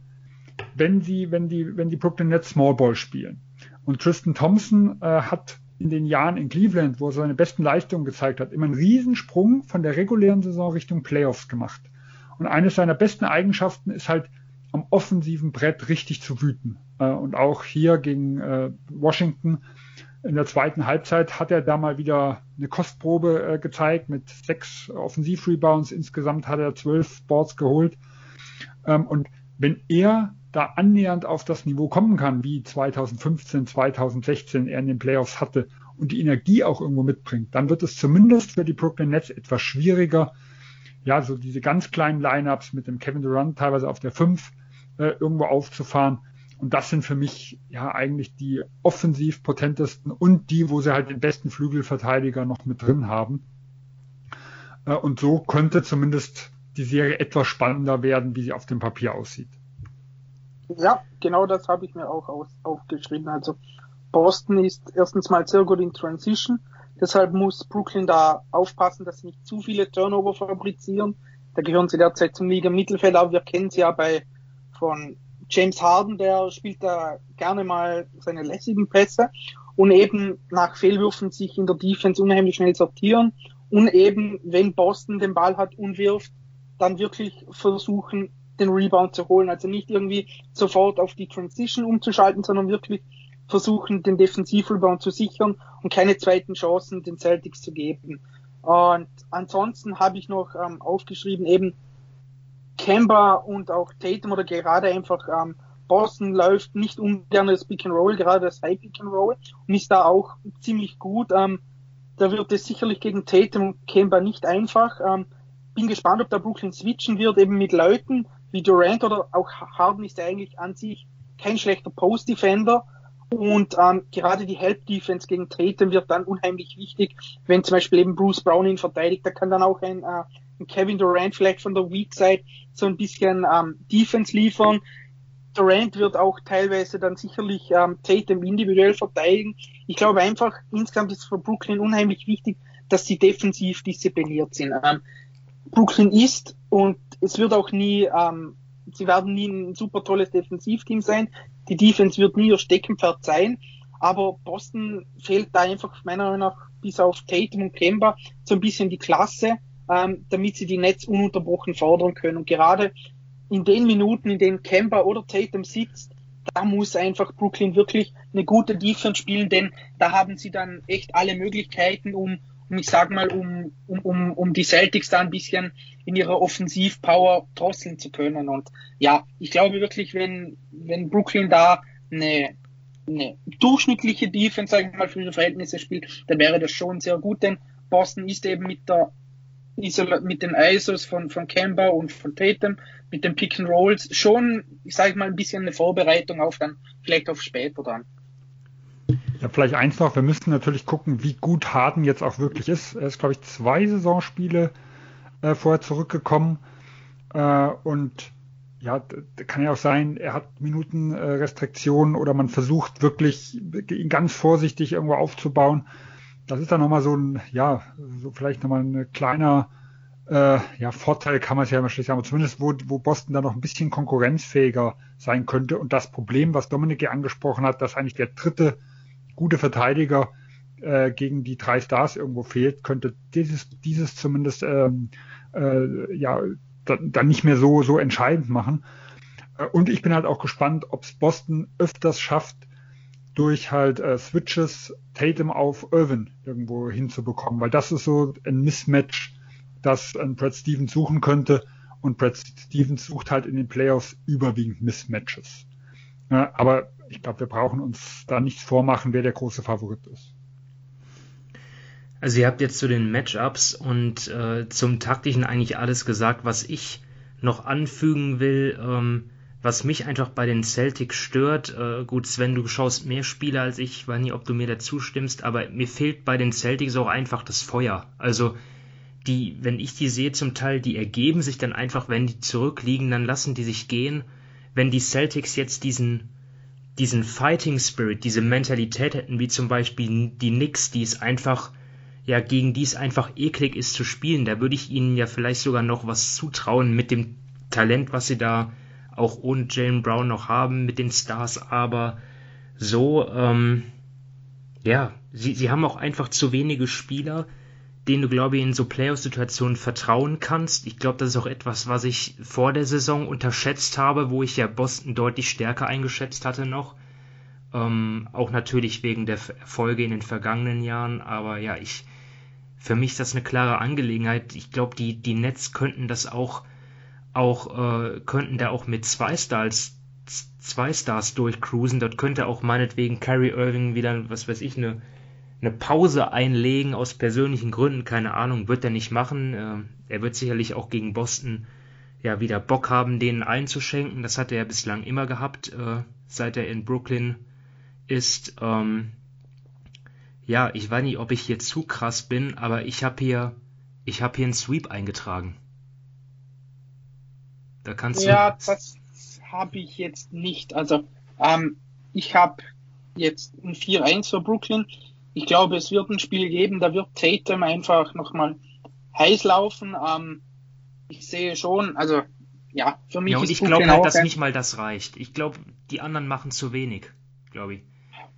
wenn sie, wenn die, wenn die Brooklyn Nets Small Ball spielen. Und Tristan Thompson äh, hat in den Jahren in Cleveland, wo er seine besten Leistungen gezeigt hat, immer einen Riesensprung von der regulären Saison Richtung Playoffs gemacht. Und eine seiner besten Eigenschaften ist halt, am offensiven Brett richtig zu wüten. Äh, und auch hier gegen äh, Washington in der zweiten Halbzeit hat er da mal wieder eine Kostprobe äh, gezeigt mit sechs Offensivrebounds. Insgesamt hat er zwölf Boards geholt. Ähm, und wenn er da annähernd auf das Niveau kommen kann, wie 2015, 2016 er in den Playoffs hatte und die Energie auch irgendwo mitbringt, dann wird es zumindest für die Brooklyn Nets etwas schwieriger, ja, so diese ganz kleinen Lineups mit dem Kevin Durant teilweise auf der 5 äh, irgendwo aufzufahren. Und das sind für mich ja eigentlich die offensiv potentesten und die, wo sie halt den besten Flügelverteidiger noch mit drin haben. Äh, und so könnte zumindest die Serie etwas spannender werden, wie sie auf dem Papier aussieht. Ja, genau das habe ich mir auch aus, aufgeschrieben. Also Boston ist erstens mal sehr gut in Transition. Deshalb muss Brooklyn da aufpassen, dass sie nicht zu viele Turnover fabrizieren. Da gehören sie derzeit zum Liga Mittelfeld, aber wir kennen sie ja bei von James Harden, der spielt da gerne mal seine lässigen Pässe und eben nach Fehlwürfen sich in der Defense unheimlich schnell sortieren und eben, wenn Boston den Ball hat und wirft, dann wirklich versuchen, den Rebound zu holen. Also nicht irgendwie sofort auf die Transition umzuschalten, sondern wirklich versuchen, den Defensivrebound zu sichern und keine zweiten Chancen den Celtics zu geben. Und ansonsten habe ich noch ähm, aufgeschrieben, eben Kemba und auch Tatum oder gerade einfach ähm, Boston läuft nicht ungern das Pick and Roll, gerade das High Pick and Roll und ist da auch ziemlich gut. Ähm, da wird es sicherlich gegen Tatum und Kemba nicht einfach. Ähm, bin gespannt, ob der Brooklyn switchen wird, eben mit Leuten wie Durant oder auch Harden ist eigentlich an sich kein schlechter Post-Defender. Und ähm, gerade die Help-Defense gegen Tatum wird dann unheimlich wichtig, wenn zum Beispiel eben Bruce Brown ihn verteidigt. Da kann dann auch ein, äh, ein Kevin Durant vielleicht von der Weak Side so ein bisschen ähm, Defense liefern. Durant wird auch teilweise dann sicherlich ähm, Tatum individuell verteidigen. Ich glaube einfach, insgesamt ist für Brooklyn unheimlich wichtig, dass sie defensiv diszipliniert sind. Ähm, Brooklyn ist und es wird auch nie, ähm, sie werden nie ein super tolles Defensivteam sein. Die Defense wird nie ihr Steckenpferd sein. Aber Boston fehlt da einfach meiner Meinung nach bis auf Tatum und Kemba so ein bisschen die Klasse, ähm, damit sie die Netz ununterbrochen fordern können. Und gerade in den Minuten, in denen Kemba oder Tatum sitzt, da muss einfach Brooklyn wirklich eine gute Defense spielen, denn da haben sie dann echt alle Möglichkeiten, um, um ich sag mal, um, um, um, die Celtics da ein bisschen in ihrer Offensivpower drosseln zu können. Und ja, ich glaube wirklich, wenn, wenn Brooklyn da eine, eine durchschnittliche Defense, sag ich mal, für ihre Verhältnisse spielt, dann wäre das schon sehr gut, denn Boston ist eben mit der mit den ISOs von, von Kemba und von Tatum, mit den Pick and Rolls schon, ich sage mal, ein bisschen eine Vorbereitung auf dann, vielleicht auf später dann. Ja, vielleicht eins noch, wir müssten natürlich gucken, wie gut Harden jetzt auch wirklich ist. Er ist, glaube ich, zwei Saisonspiele äh, vorher zurückgekommen. Äh, und ja, kann ja auch sein, er hat Minutenrestriktionen äh, oder man versucht wirklich ihn ganz vorsichtig irgendwo aufzubauen das ist dann nochmal so ein, ja, so vielleicht nochmal ein kleiner äh, ja, Vorteil kann man es ja immer schlecht sagen, aber zumindest wo, wo Boston da noch ein bisschen konkurrenzfähiger sein könnte. Und das Problem, was Dominik hier angesprochen hat, dass eigentlich der dritte gute Verteidiger äh, gegen die drei Stars irgendwo fehlt, könnte dieses, dieses zumindest ähm, äh, ja dann da nicht mehr so, so entscheidend machen. Äh, und ich bin halt auch gespannt, ob es Boston öfters schafft, durch halt äh, Switches Tatum auf Irvin irgendwo hinzubekommen, weil das ist so ein Mismatch, das ein Brad Stevens suchen könnte und Brad Stevens sucht halt in den Playoffs überwiegend Mismatches. Ja, aber ich glaube, wir brauchen uns da nichts vormachen, wer der große Favorit ist. Also ihr habt jetzt zu den Matchups und äh, zum taktischen eigentlich alles gesagt, was ich noch anfügen will. Ähm, was mich einfach bei den Celtics stört, äh, gut, Sven, du schaust mehr Spiele als ich, ich weiß nicht, ob du mir dazu stimmst, aber mir fehlt bei den Celtics auch einfach das Feuer. Also, die, wenn ich die sehe zum Teil, die ergeben sich dann einfach, wenn die zurückliegen, dann lassen die sich gehen. Wenn die Celtics jetzt diesen, diesen Fighting Spirit, diese Mentalität hätten, wie zum Beispiel die Knicks, die es einfach, ja, gegen die es einfach eklig ist zu spielen, da würde ich ihnen ja vielleicht sogar noch was zutrauen mit dem Talent, was sie da auch ohne Jalen Brown noch haben mit den Stars, aber so, ähm, ja, sie, sie haben auch einfach zu wenige Spieler, denen du, glaube ich, in so Playoff-Situationen vertrauen kannst. Ich glaube, das ist auch etwas, was ich vor der Saison unterschätzt habe, wo ich ja Boston deutlich stärker eingeschätzt hatte noch. Ähm, auch natürlich wegen der Erfolge in den vergangenen Jahren, aber ja, ich, für mich ist das eine klare Angelegenheit. Ich glaube, die, die Nets könnten das auch auch äh, könnten da auch mit zwei Stars zwei Stars durchcruisen. Dort könnte auch meinetwegen Kyrie Irving wieder, was weiß ich, eine, eine Pause einlegen aus persönlichen Gründen. Keine Ahnung, wird er nicht machen. Äh, er wird sicherlich auch gegen Boston ja wieder Bock haben, denen einzuschenken. Das hat er ja bislang immer gehabt, äh, seit er in Brooklyn ist. Ähm, ja, ich weiß nicht, ob ich hier zu krass bin, aber ich habe hier, ich habe hier einen Sweep eingetragen. Da kannst du. Ja, das habe ich jetzt nicht. Also, ähm, ich habe jetzt ein 4-1 für Brooklyn. Ich glaube, es wird ein Spiel geben, da wird Tatum einfach nochmal heiß laufen. Ähm, ich sehe schon, also ja, für mich ja, und ist ich glaube halt, dass nicht mal das reicht. Ich glaube, die anderen machen zu wenig, glaube ich.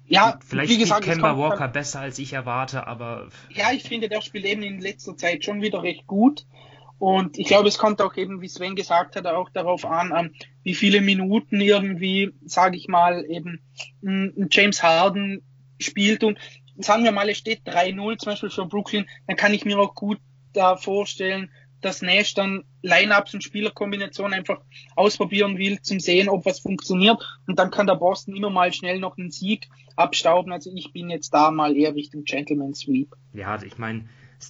Ja, vielleicht wie gesagt, Kemba Walker besser als ich erwarte, aber ja, ich finde, der spielt eben in letzter Zeit schon wieder recht gut. Und ich glaube, es kommt auch eben, wie Sven gesagt hat, auch darauf an, ähm, wie viele Minuten irgendwie, sage ich mal, eben ein James Harden spielt. Und sagen wir mal, es steht 3-0 zum Beispiel für Brooklyn, dann kann ich mir auch gut da vorstellen, dass Nash dann Lineups und Spielerkombinationen einfach ausprobieren will, zum sehen, ob was funktioniert. Und dann kann der Boston immer mal schnell noch einen Sieg abstauben. Also ich bin jetzt da mal eher Richtung Gentleman Sweep. Ja, ich meine,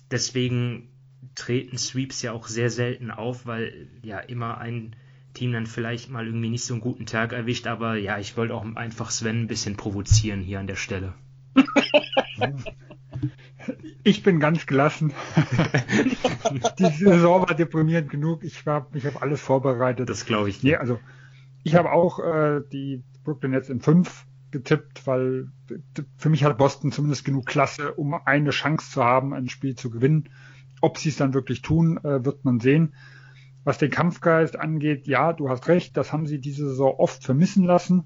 deswegen treten Sweeps ja auch sehr selten auf, weil ja immer ein Team dann vielleicht mal irgendwie nicht so einen guten Tag erwischt. Aber ja, ich wollte auch einfach Sven ein bisschen provozieren hier an der Stelle. Ich bin ganz gelassen. (laughs) Die Saison war deprimierend genug. Ich habe mich auf alles vorbereitet. Das glaube ich. Nee, also ich habe auch äh, die Brooklyn Nets in fünf getippt, weil für mich hat Boston zumindest genug Klasse, um eine Chance zu haben, ein Spiel zu gewinnen. Ob sie es dann wirklich tun, äh, wird man sehen. Was den Kampfgeist angeht, ja, du hast recht, das haben sie diese Saison oft vermissen lassen.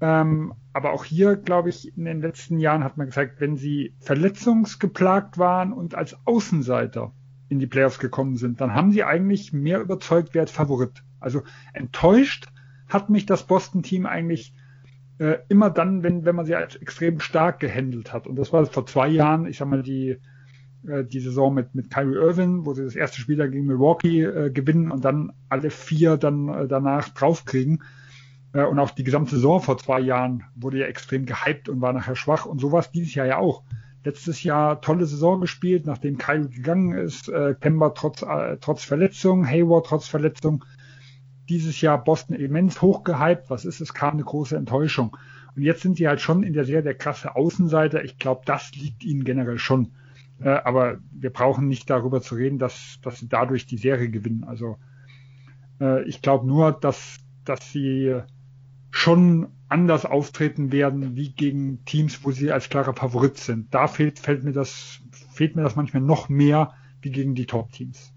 Ähm, aber auch hier, glaube ich, in den letzten Jahren hat man gesagt, wenn sie verletzungsgeplagt waren und als Außenseiter in die Playoffs gekommen sind, dann haben sie eigentlich mehr überzeugt wer als Favorit. Also enttäuscht hat mich das Boston-Team eigentlich äh, immer dann, wenn, wenn man sie als extrem stark gehandelt hat. Und das war vor zwei Jahren, ich sag mal, die, äh, die Saison mit, mit Kyrie Irvin, wo sie das erste Spiel gegen Milwaukee äh, gewinnen und dann alle vier dann äh, danach draufkriegen. Äh, und auch die gesamte Saison vor zwei Jahren wurde ja extrem gehypt und war nachher schwach und sowas dieses Jahr ja auch. Letztes Jahr tolle Saison gespielt, nachdem Kyrie gegangen ist, äh, Kemba trotz, äh, trotz Verletzung, Hayward trotz Verletzung. Dieses Jahr Boston immens hochgehypt. Was ist es? Kam eine große Enttäuschung. Und jetzt sind sie halt schon in der Serie der krasse Außenseiter. Ich glaube, das liegt ihnen generell schon. Äh, aber wir brauchen nicht darüber zu reden, dass, dass sie dadurch die Serie gewinnen. Also äh, ich glaube nur, dass, dass sie schon anders auftreten werden wie gegen Teams, wo sie als klarer Favorit sind. Da fehlt, fällt mir das, fehlt mir das manchmal noch mehr wie gegen die Top-Teams.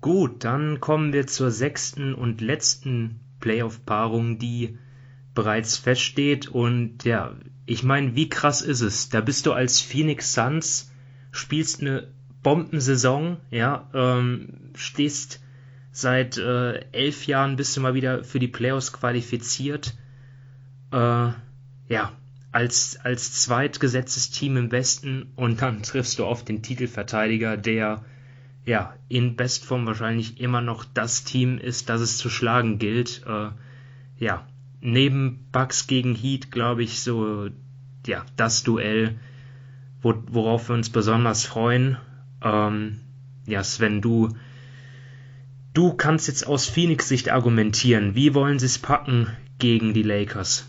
Gut, dann kommen wir zur sechsten und letzten Playoff-Paarung, die bereits feststeht. Und ja, ich meine, wie krass ist es? Da bist du als Phoenix Suns, spielst eine Bombensaison, ja, ähm, stehst Seit äh, elf Jahren bist du mal wieder für die Playoffs qualifiziert. Äh, ja, als, als zweitgesetztes Team im Westen und dann (laughs) triffst du auf den Titelverteidiger, der ja in Bestform wahrscheinlich immer noch das Team ist, das es zu schlagen gilt. Äh, ja, neben Bucks gegen Heat, glaube ich, so ja das Duell, wo, worauf wir uns besonders freuen. Ähm, ja, Sven, du Du kannst jetzt aus Phoenix Sicht argumentieren. Wie wollen sie es packen gegen die Lakers?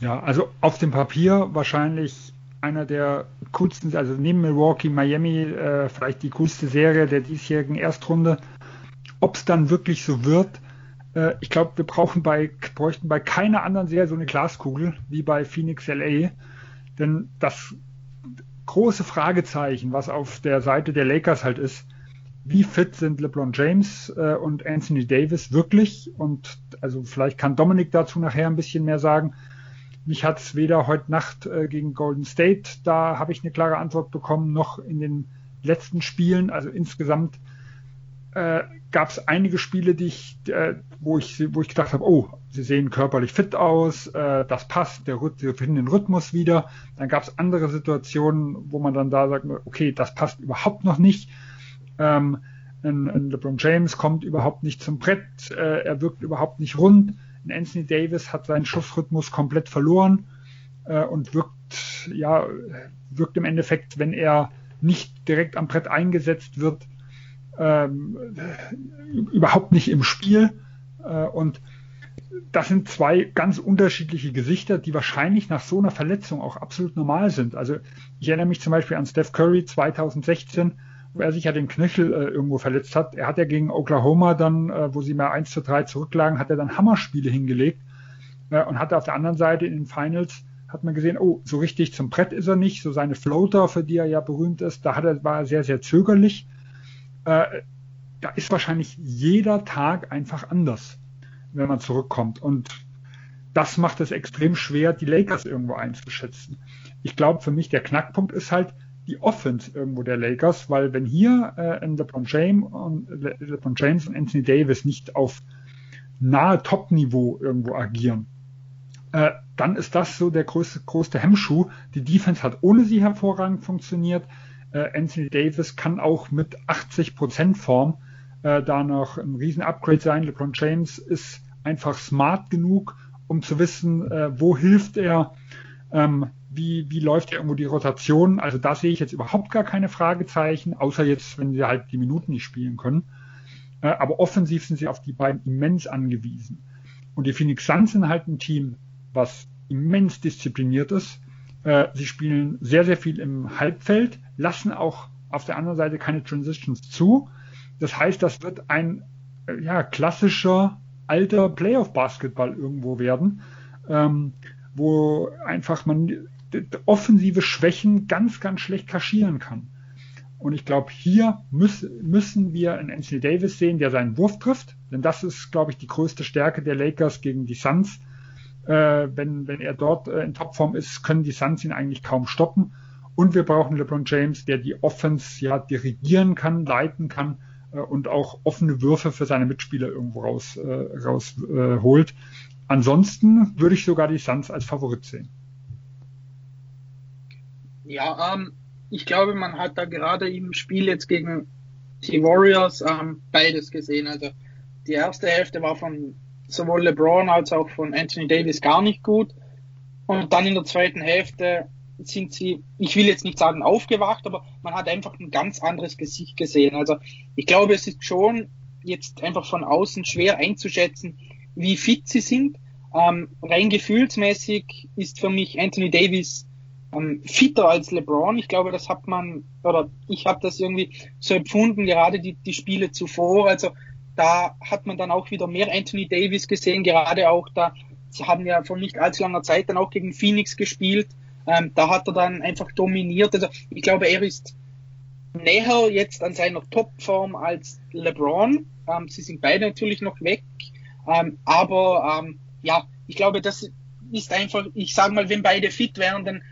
Ja, also auf dem Papier wahrscheinlich einer der coolsten, also neben Milwaukee, Miami, äh, vielleicht die coolste Serie der diesjährigen Erstrunde. Ob es dann wirklich so wird, äh, ich glaube, wir brauchen bei, bräuchten bei keiner anderen Serie so eine Glaskugel wie bei Phoenix LA. Denn das große Fragezeichen, was auf der Seite der Lakers halt ist, wie fit sind LeBron James äh, und Anthony Davis wirklich? Und also vielleicht kann Dominik dazu nachher ein bisschen mehr sagen. Mich hat es weder heute Nacht äh, gegen Golden State, da habe ich eine klare Antwort bekommen, noch in den letzten Spielen. Also insgesamt äh, gab es einige Spiele, die ich, äh, wo ich, wo ich gedacht habe, oh, sie sehen körperlich fit aus, äh, das passt, der sie finden den Rhythmus wieder. Dann gab es andere Situationen, wo man dann da sagt, okay, das passt überhaupt noch nicht. Ähm, ein, ein LeBron James kommt überhaupt nicht zum Brett, äh, er wirkt überhaupt nicht rund. Ein Anthony Davis hat seinen Schussrhythmus komplett verloren äh, und wirkt, ja, wirkt im Endeffekt, wenn er nicht direkt am Brett eingesetzt wird, ähm, überhaupt nicht im Spiel. Äh, und das sind zwei ganz unterschiedliche Gesichter, die wahrscheinlich nach so einer Verletzung auch absolut normal sind. Also ich erinnere mich zum Beispiel an Steph Curry 2016, er sich ja den Knöchel äh, irgendwo verletzt hat. Er hat ja gegen Oklahoma dann, äh, wo sie mal 1 zu 3 zurücklagen, hat er dann Hammerspiele hingelegt äh, und hatte auf der anderen Seite in den Finals hat man gesehen, oh, so richtig zum Brett ist er nicht, so seine Floater, für die er ja berühmt ist, da hat er, war er sehr, sehr zögerlich. Äh, da ist wahrscheinlich jeder Tag einfach anders, wenn man zurückkommt. Und das macht es extrem schwer, die Lakers irgendwo einzuschätzen. Ich glaube, für mich der Knackpunkt ist halt, die Offense irgendwo der Lakers, weil wenn hier äh, LeBron, James und, LeBron James und Anthony Davis nicht auf nahe Top-Niveau irgendwo agieren, äh, dann ist das so der größte, größte Hemmschuh. Die Defense hat ohne sie hervorragend funktioniert. Äh, Anthony Davis kann auch mit 80% Form äh, da noch ein riesen Upgrade sein. LeBron James ist einfach smart genug, um zu wissen, äh, wo hilft er, ähm, wie, wie läuft ja irgendwo die Rotation. Also da sehe ich jetzt überhaupt gar keine Fragezeichen, außer jetzt, wenn sie halt die Minuten nicht spielen können. Äh, aber offensiv sind sie auf die beiden immens angewiesen. Und die Phoenix Suns sind halt ein Team, was immens diszipliniert ist. Äh, sie spielen sehr, sehr viel im Halbfeld, lassen auch auf der anderen Seite keine Transitions zu. Das heißt, das wird ein äh, ja, klassischer alter Playoff-Basketball irgendwo werden, ähm, wo einfach man offensive Schwächen ganz, ganz schlecht kaschieren kann. Und ich glaube, hier müß, müssen wir einen Anthony Davis sehen, der seinen Wurf trifft. Denn das ist, glaube ich, die größte Stärke der Lakers gegen die Suns. Äh, wenn, wenn er dort äh, in Topform ist, können die Suns ihn eigentlich kaum stoppen. Und wir brauchen LeBron James, der die Offense ja dirigieren kann, leiten kann äh, und auch offene Würfe für seine Mitspieler irgendwo raus, äh, rausholt. Äh, Ansonsten würde ich sogar die Suns als Favorit sehen. Ja, ähm, ich glaube, man hat da gerade im Spiel jetzt gegen die Warriors ähm, beides gesehen. Also die erste Hälfte war von sowohl LeBron als auch von Anthony Davis gar nicht gut. Und dann in der zweiten Hälfte sind sie, ich will jetzt nicht sagen aufgewacht, aber man hat einfach ein ganz anderes Gesicht gesehen. Also ich glaube, es ist schon jetzt einfach von außen schwer einzuschätzen, wie fit sie sind. Ähm, rein gefühlsmäßig ist für mich Anthony Davis ähm, fitter als LeBron. Ich glaube, das hat man, oder ich habe das irgendwie so empfunden, gerade die, die Spiele zuvor. Also da hat man dann auch wieder mehr Anthony Davis gesehen, gerade auch da, sie haben ja vor nicht allzu langer Zeit dann auch gegen Phoenix gespielt. Ähm, da hat er dann einfach dominiert. Also ich glaube, er ist näher jetzt an seiner Topform als LeBron. Ähm, sie sind beide natürlich noch weg. Ähm, aber ähm, ja, ich glaube, das ist einfach, ich sage mal, wenn beide fit wären, dann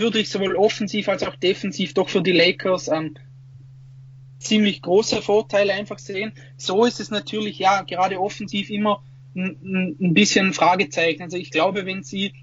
würde ich sowohl offensiv als auch defensiv doch für die Lakers ähm, ziemlich große Vorteile einfach sehen. So ist es natürlich ja gerade offensiv immer ein, ein bisschen Fragezeichen. Also ich glaube, wenn sie,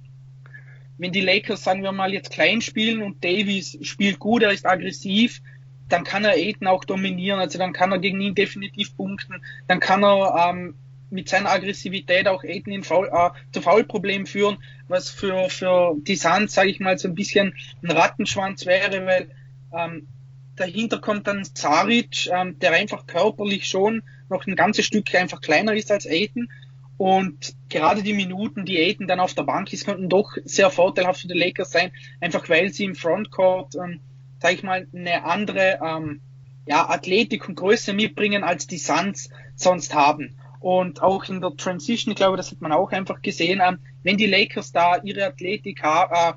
wenn die Lakers, sagen wir mal, jetzt klein spielen und Davies spielt gut, er ist aggressiv, dann kann er Aiden auch dominieren. Also dann kann er gegen ihn definitiv punkten. Dann kann er ähm, mit seiner Aggressivität auch Aiden in Foul, äh, zu Foulproblemen führen, was für, für die Suns, sage ich mal, so ein bisschen ein Rattenschwanz wäre, weil ähm, dahinter kommt dann Zaric, ähm, der einfach körperlich schon noch ein ganzes Stück einfach kleiner ist als Aiden. Und gerade die Minuten, die Aiden dann auf der Bank ist, könnten doch sehr vorteilhaft für die Lakers sein, einfach weil sie im Frontcourt, ähm, sage ich mal, eine andere ähm, ja, Athletik und Größe mitbringen, als die Suns sonst haben. Und auch in der Transition, ich glaube, das hat man auch einfach gesehen, ähm, wenn die Lakers da ihre Athletik äh,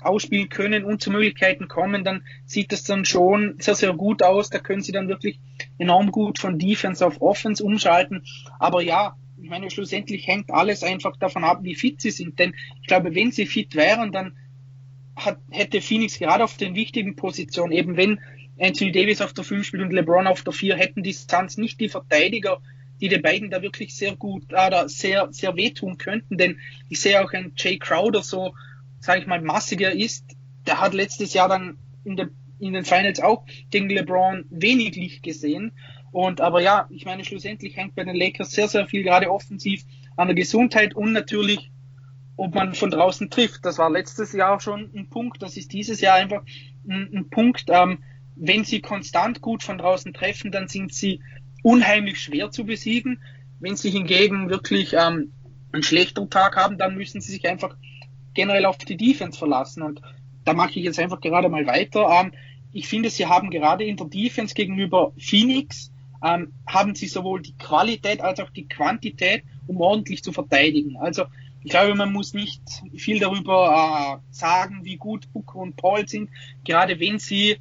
ausspielen können und zu Möglichkeiten kommen, dann sieht das dann schon sehr, sehr gut aus. Da können sie dann wirklich enorm gut von Defense auf Offense umschalten. Aber ja, ich meine, schlussendlich hängt alles einfach davon ab, wie fit sie sind. Denn ich glaube, wenn sie fit wären, dann hat, hätte Phoenix gerade auf den wichtigen Positionen, eben wenn Anthony Davis auf der 5 spielt und LeBron auf der 4, hätten die Suns nicht die Verteidiger, die den beiden da wirklich sehr gut oder sehr, sehr wehtun könnten. Denn ich sehe auch einen Jay Crowder so, sage ich mal, massiger ist. Der hat letztes Jahr dann in, der, in den Finals auch gegen LeBron wenig Licht gesehen. Und aber ja, ich meine, schlussendlich hängt bei den Lakers sehr, sehr viel gerade offensiv an der Gesundheit und natürlich, ob man von draußen trifft. Das war letztes Jahr schon ein Punkt, das ist dieses Jahr einfach ein, ein Punkt. Ähm, wenn sie konstant gut von draußen treffen, dann sind sie unheimlich schwer zu besiegen. Wenn sie hingegen wirklich ähm, einen schlechteren Tag haben, dann müssen sie sich einfach generell auf die Defense verlassen. Und da mache ich jetzt einfach gerade mal weiter. Ähm, ich finde, sie haben gerade in der Defense gegenüber Phoenix, ähm, haben sie sowohl die Qualität als auch die Quantität, um ordentlich zu verteidigen. Also ich glaube, man muss nicht viel darüber äh, sagen, wie gut Booker und Paul sind, gerade wenn sie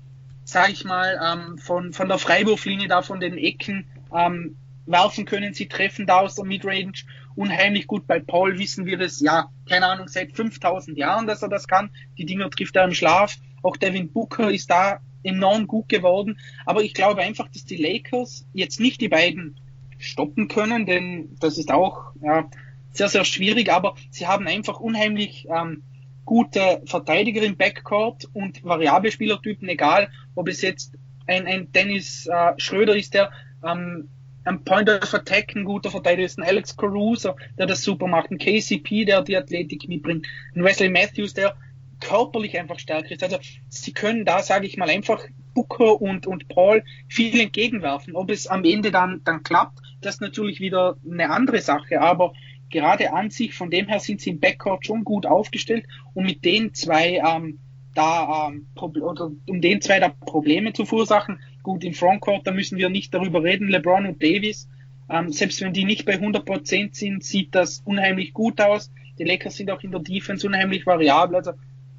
sage ich mal, ähm, von, von der Freiwurflinie da von den Ecken ähm, werfen können. Sie treffen da aus der Midrange unheimlich gut. Bei Paul wissen wir das, ja, keine Ahnung, seit 5000 Jahren, dass er das kann. Die Dinger trifft er im Schlaf. Auch Devin Booker ist da enorm gut geworden. Aber ich glaube einfach, dass die Lakers jetzt nicht die beiden stoppen können, denn das ist auch ja, sehr, sehr schwierig. Aber sie haben einfach unheimlich ähm, gute Verteidiger im Backcourt und variable Spielertypen, egal ob es jetzt ein, ein Dennis äh, Schröder ist, der ähm, ein Point of Attack ein guter Verteidiger ist, ein Alex Caruso, der das super macht, ein KCP, der die Athletik mitbringt, ein Wesley Matthews, der körperlich einfach stärker ist. Also sie können da, sage ich mal, einfach Booker und, und Paul viel entgegenwerfen. Ob es am Ende dann, dann klappt, das ist natürlich wieder eine andere Sache. Aber gerade an sich, von dem her sind sie im Backcourt schon gut aufgestellt und mit den zwei ähm, da ähm, oder um den zwei da Probleme zu verursachen. Gut, im Frontcourt, da müssen wir nicht darüber reden, LeBron und Davis. Ähm, selbst wenn die nicht bei 100% sind, sieht das unheimlich gut aus. Die Lakers sind auch in der Defense unheimlich variabel, also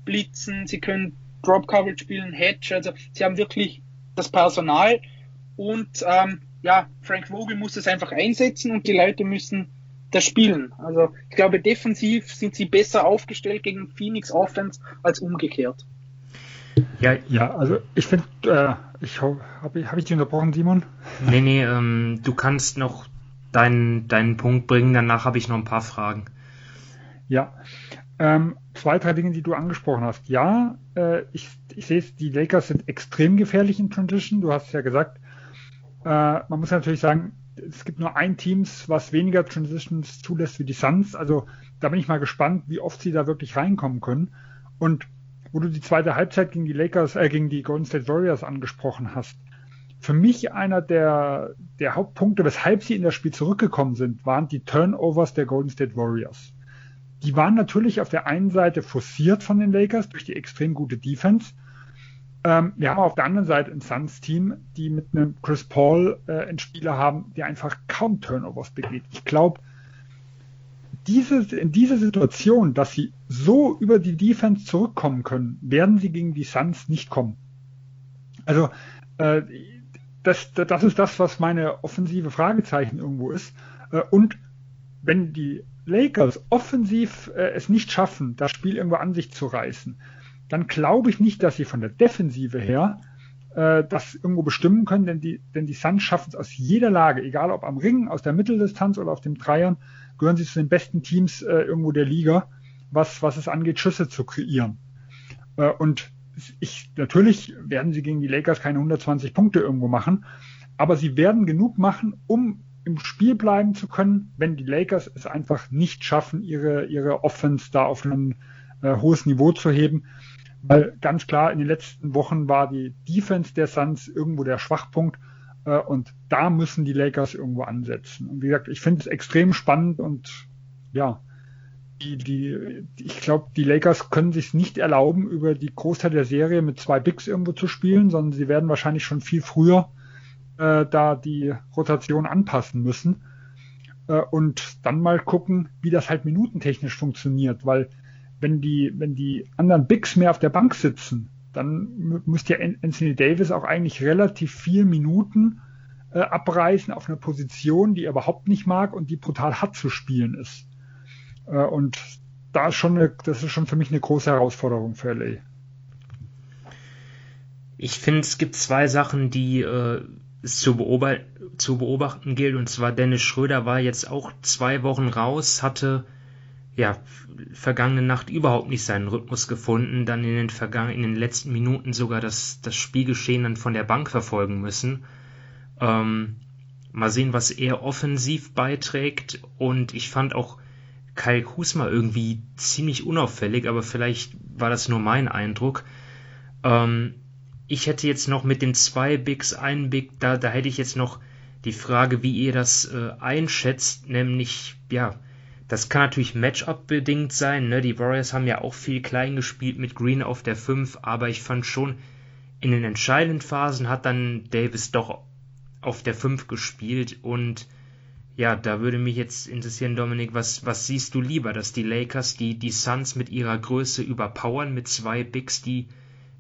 blitzen, sie können Drop Coverage spielen, Hedge, also sie haben wirklich das Personal und ähm, ja, Frank Vogel muss es einfach einsetzen und die Leute müssen das spielen. Also ich glaube, defensiv sind sie besser aufgestellt gegen Phoenix Offense als umgekehrt. Ja, ja also ich finde, äh, ich habe hab ich dich unterbrochen, Simon? Nee, nee, ähm, du kannst noch deinen, deinen Punkt bringen, danach habe ich noch ein paar Fragen. Ja, ähm, zwei, drei Dinge, die du angesprochen hast. Ja, äh, ich, ich sehe es, die Lakers sind extrem gefährlich in Transition. Du hast es ja gesagt. Äh, man muss natürlich sagen, es gibt nur ein Teams, was weniger Transitions zulässt wie die Suns. Also da bin ich mal gespannt, wie oft sie da wirklich reinkommen können. Und wo du die zweite Halbzeit gegen die Lakers, äh, gegen die Golden State Warriors angesprochen hast. Für mich einer der, der Hauptpunkte, weshalb sie in das Spiel zurückgekommen sind, waren die Turnovers der Golden State Warriors. Die waren natürlich auf der einen Seite forciert von den Lakers durch die extrem gute Defense ähm, wir haben auf der anderen Seite ein Suns-Team, die mit einem Chris Paul äh, einen Spieler haben, der einfach kaum Turnovers begeht. Ich glaube, diese, in dieser Situation, dass sie so über die Defense zurückkommen können, werden sie gegen die Suns nicht kommen. Also äh, das, das ist das, was meine offensive Fragezeichen irgendwo ist. Äh, und wenn die Lakers offensiv äh, es nicht schaffen, das Spiel irgendwo an sich zu reißen, dann glaube ich nicht, dass sie von der Defensive her äh, das irgendwo bestimmen können, denn die, denn die Suns schaffen es aus jeder Lage, egal ob am Ring, aus der Mitteldistanz oder auf dem Dreiern, gehören sie zu den besten Teams äh, irgendwo der Liga, was, was es angeht, Schüsse zu kreieren. Äh, und ich, natürlich werden sie gegen die Lakers keine 120 Punkte irgendwo machen, aber sie werden genug machen, um im Spiel bleiben zu können, wenn die Lakers es einfach nicht schaffen, ihre, ihre Offense da auf ein äh, hohes Niveau zu heben. Weil ganz klar, in den letzten Wochen war die Defense der Suns irgendwo der Schwachpunkt. Äh, und da müssen die Lakers irgendwo ansetzen. Und wie gesagt, ich finde es extrem spannend und ja, die, die, ich glaube, die Lakers können sich nicht erlauben, über die Großteil der Serie mit zwei Bigs irgendwo zu spielen, sondern sie werden wahrscheinlich schon viel früher äh, da die Rotation anpassen müssen. Äh, und dann mal gucken, wie das halt minutentechnisch funktioniert, weil wenn die, wenn die anderen Bigs mehr auf der Bank sitzen, dann müsste ja Anthony Davis auch eigentlich relativ viel Minuten äh, abreißen auf einer Position, die er überhaupt nicht mag und die brutal hart zu spielen ist. Äh, und da ist schon eine, das ist schon für mich eine große Herausforderung für LA. Ich finde, es gibt zwei Sachen, die äh, es zu, beobachten, zu beobachten gilt. Und zwar Dennis Schröder war jetzt auch zwei Wochen raus, hatte ja, vergangene Nacht überhaupt nicht seinen Rhythmus gefunden, dann in den, vergangen, in den letzten Minuten sogar das, das Spielgeschehen dann von der Bank verfolgen müssen. Ähm, mal sehen, was er offensiv beiträgt. Und ich fand auch Kyle Kusma irgendwie ziemlich unauffällig, aber vielleicht war das nur mein Eindruck. Ähm, ich hätte jetzt noch mit den zwei Bigs, einen Big, da, da hätte ich jetzt noch die Frage, wie ihr das äh, einschätzt, nämlich, ja, das kann natürlich Matchup-bedingt sein. Ne? Die Warriors haben ja auch viel klein gespielt mit Green auf der 5, aber ich fand schon, in den entscheidenden Phasen hat dann Davis doch auf der 5 gespielt und ja, da würde mich jetzt interessieren, Dominik, was, was siehst du lieber, dass die Lakers die, die Suns mit ihrer Größe überpowern, mit zwei Bigs, die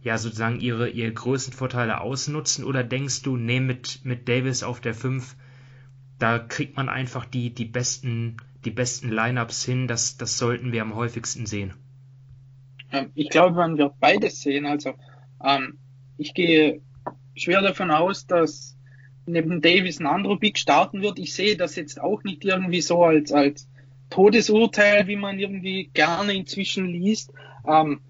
ja sozusagen ihre, ihre Größenvorteile ausnutzen, oder denkst du, nee, mit, mit Davis auf der 5, da kriegt man einfach die, die besten die besten Lineups hin, das, das sollten wir am häufigsten sehen. Ähm, ich glaube, man wird beides sehen. Also ähm, ich gehe schwer davon aus, dass neben Davis ein anderer Big starten wird. Ich sehe das jetzt auch nicht irgendwie so als, als Todesurteil, wie man irgendwie gerne inzwischen liest. Ähm,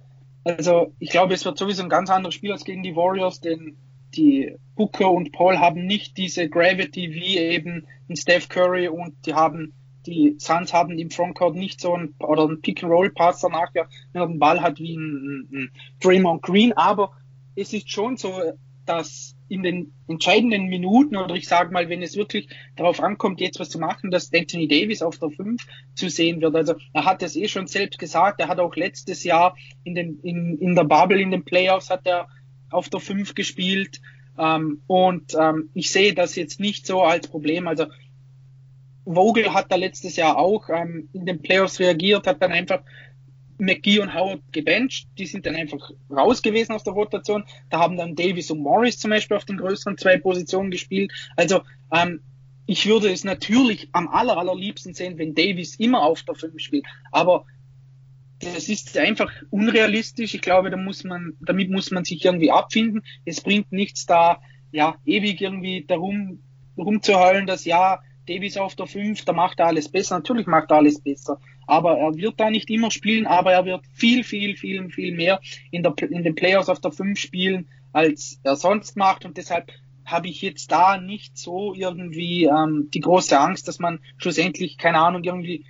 also ich glaube, es wird sowieso ein ganz anderes Spiel als gegen die Warriors, denn die Booker und Paul haben nicht diese Gravity wie eben ein Steph Curry und die haben die Suns haben im Frontcourt nicht so ein oder ein Pick-and-Roll-Pass danach, er den Ball hat wie ein, ein Draymond Green, aber es ist schon so, dass in den entscheidenden Minuten oder ich sage mal, wenn es wirklich darauf ankommt, jetzt was zu machen, dass Anthony Davis auf der 5 zu sehen wird. Also er hat es eh schon selbst gesagt, er hat auch letztes Jahr in, den, in, in der Bubble, in den Playoffs hat er auf der 5 gespielt. Ähm, und ähm, ich sehe das jetzt nicht so als Problem. Also Vogel hat da letztes Jahr auch ähm, in den Playoffs reagiert, hat dann einfach McGee und Howard gebencht, die sind dann einfach raus gewesen aus der Rotation. Da haben dann Davis und Morris zum Beispiel auf den größeren zwei Positionen gespielt. Also ähm, ich würde es natürlich am aller, allerliebsten sehen, wenn Davis immer auf der 5 spielt. Aber das ist einfach unrealistisch. Ich glaube, da muss man, damit muss man sich irgendwie abfinden. Es bringt nichts da, ja, ewig irgendwie darum, rumzuheulen, dass ja, Davis auf der 5, da macht er alles besser. Natürlich macht er alles besser. Aber er wird da nicht immer spielen, aber er wird viel, viel, viel, viel mehr in, der, in den Playoffs auf der 5 spielen, als er sonst macht. Und deshalb habe ich jetzt da nicht so irgendwie ähm, die große Angst, dass man schlussendlich, keine Ahnung, irgendwie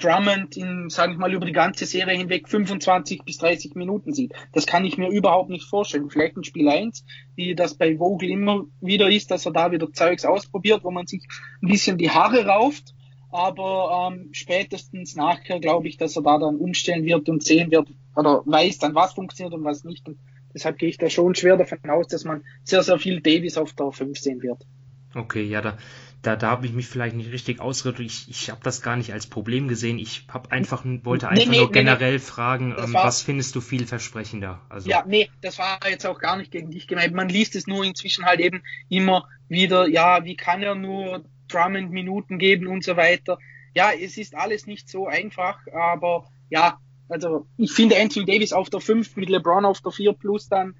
Drummond in, sage ich mal, über die ganze Serie hinweg 25 bis 30 Minuten sieht. Das kann ich mir überhaupt nicht vorstellen. Vielleicht ein Spiel 1, wie das bei Vogel immer wieder ist, dass er da wieder Zeugs ausprobiert, wo man sich ein bisschen die Haare rauft. Aber ähm, spätestens nachher glaube ich, dass er da dann umstellen wird und sehen wird oder weiß dann, was funktioniert und was nicht. Und deshalb gehe ich da schon schwer davon aus, dass man sehr, sehr viel Davis auf der 5 sehen wird. Okay, ja, da, da, da habe ich mich vielleicht nicht richtig ausgedrückt. Ich, ich habe das gar nicht als Problem gesehen. Ich hab einfach, wollte einfach nee, nee, nur generell nee, fragen, ähm, war, was findest du vielversprechender? Also, ja, nee, das war jetzt auch gar nicht gegen dich gemeint. Man liest es nur inzwischen halt eben immer wieder, ja, wie kann er nur Drummond Minuten geben und so weiter. Ja, es ist alles nicht so einfach, aber ja, also ich finde Anthony Davis auf der 5 mit LeBron auf der 4 plus dann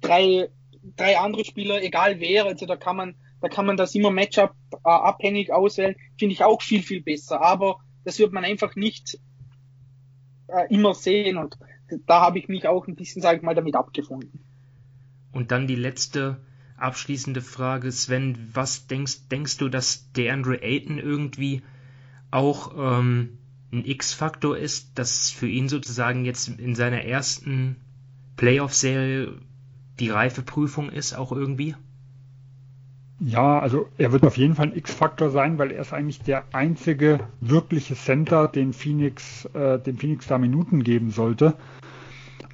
drei, drei andere Spieler, egal wer, also da kann man da kann man das immer Matchup äh, abhängig auswählen, finde ich auch viel, viel besser. Aber das wird man einfach nicht äh, immer sehen und da habe ich mich auch ein bisschen, sage ich mal, damit abgefunden. Und dann die letzte abschließende Frage, Sven, was denkst, denkst du, dass der Andre Ayton irgendwie auch ähm, ein X-Faktor ist, dass für ihn sozusagen jetzt in seiner ersten Playoff-Serie die Reifeprüfung ist, auch irgendwie? Ja, also er wird auf jeden Fall ein X-Faktor sein, weil er ist eigentlich der einzige wirkliche Center, den Phoenix, äh, dem Phoenix da Minuten geben sollte.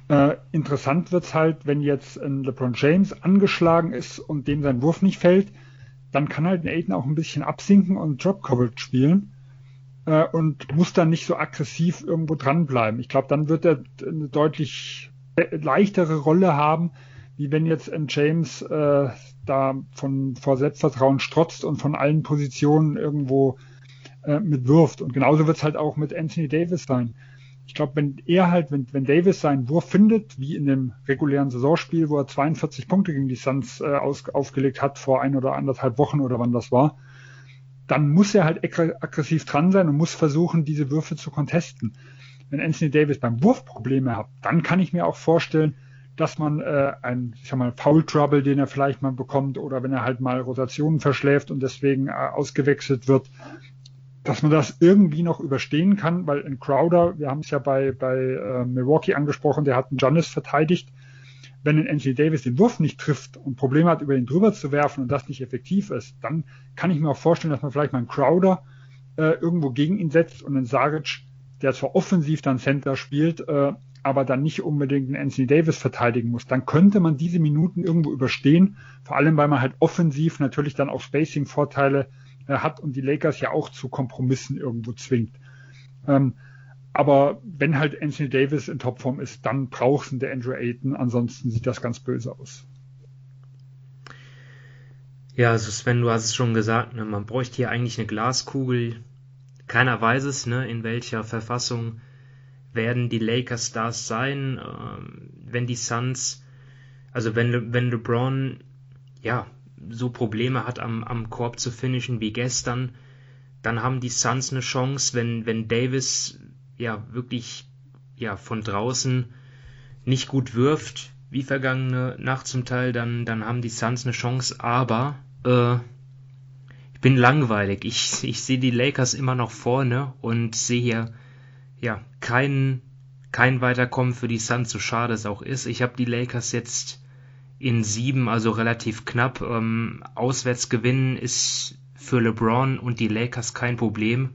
Äh, interessant wird's halt, wenn jetzt ein LeBron James angeschlagen ist und dem sein Wurf nicht fällt, dann kann halt ein Aiden auch ein bisschen absinken und Drop Coverage spielen äh, und muss dann nicht so aggressiv irgendwo dranbleiben. Ich glaube, dann wird er eine deutlich leichtere Rolle haben, wie wenn jetzt ein James äh, da von vor Selbstvertrauen strotzt und von allen Positionen irgendwo äh, mitwirft. Und genauso wird es halt auch mit Anthony Davis sein. Ich glaube, wenn er halt, wenn, wenn Davis seinen Wurf findet, wie in dem regulären Saisonspiel, wo er 42 Punkte gegen die Suns äh, aus, aufgelegt hat vor ein oder anderthalb Wochen oder wann das war, dann muss er halt aggressiv dran sein und muss versuchen, diese Würfe zu contesten. Wenn Anthony Davis beim Wurf Probleme hat, dann kann ich mir auch vorstellen, dass man äh, ein, ich sag mal, Foul Trouble, den er vielleicht mal bekommt, oder wenn er halt mal Rotationen verschläft und deswegen äh, ausgewechselt wird, dass man das irgendwie noch überstehen kann, weil ein Crowder, wir haben es ja bei, bei äh, Milwaukee angesprochen, der hat einen Giannis verteidigt. Wenn ein Anthony Davis den Wurf nicht trifft und Probleme hat, über ihn drüber zu werfen und das nicht effektiv ist, dann kann ich mir auch vorstellen, dass man vielleicht mal einen Crowder äh, irgendwo gegen ihn setzt und einen Saric, der zwar offensiv dann Center spielt, äh, aber dann nicht unbedingt einen Anthony Davis verteidigen muss, dann könnte man diese Minuten irgendwo überstehen, vor allem weil man halt offensiv natürlich dann auch Spacing-Vorteile äh, hat und die Lakers ja auch zu Kompromissen irgendwo zwingt. Ähm, aber wenn halt Anthony Davis in Topform ist, dann braucht es der Andrew Ayton, ansonsten sieht das ganz böse aus. Ja, also Sven, du hast es schon gesagt, ne, man bräuchte hier eigentlich eine Glaskugel. Keiner weiß es, ne, in welcher Verfassung werden die Lakers Stars sein, ähm, wenn die Suns, also wenn, wenn LeBron, ja, so Probleme hat am, am Korb zu finishen wie gestern, dann haben die Suns eine Chance, wenn, wenn Davis ja wirklich ja von draußen nicht gut wirft, wie vergangene Nacht zum Teil, dann, dann haben die Suns eine Chance, aber äh, ich bin langweilig. Ich, ich sehe die Lakers immer noch vorne und sehe hier ja keinen kein Weiterkommen für die Suns, so schade es auch ist. Ich habe die Lakers jetzt in sieben, also relativ knapp. Ähm, auswärts gewinnen ist für LeBron und die Lakers kein Problem.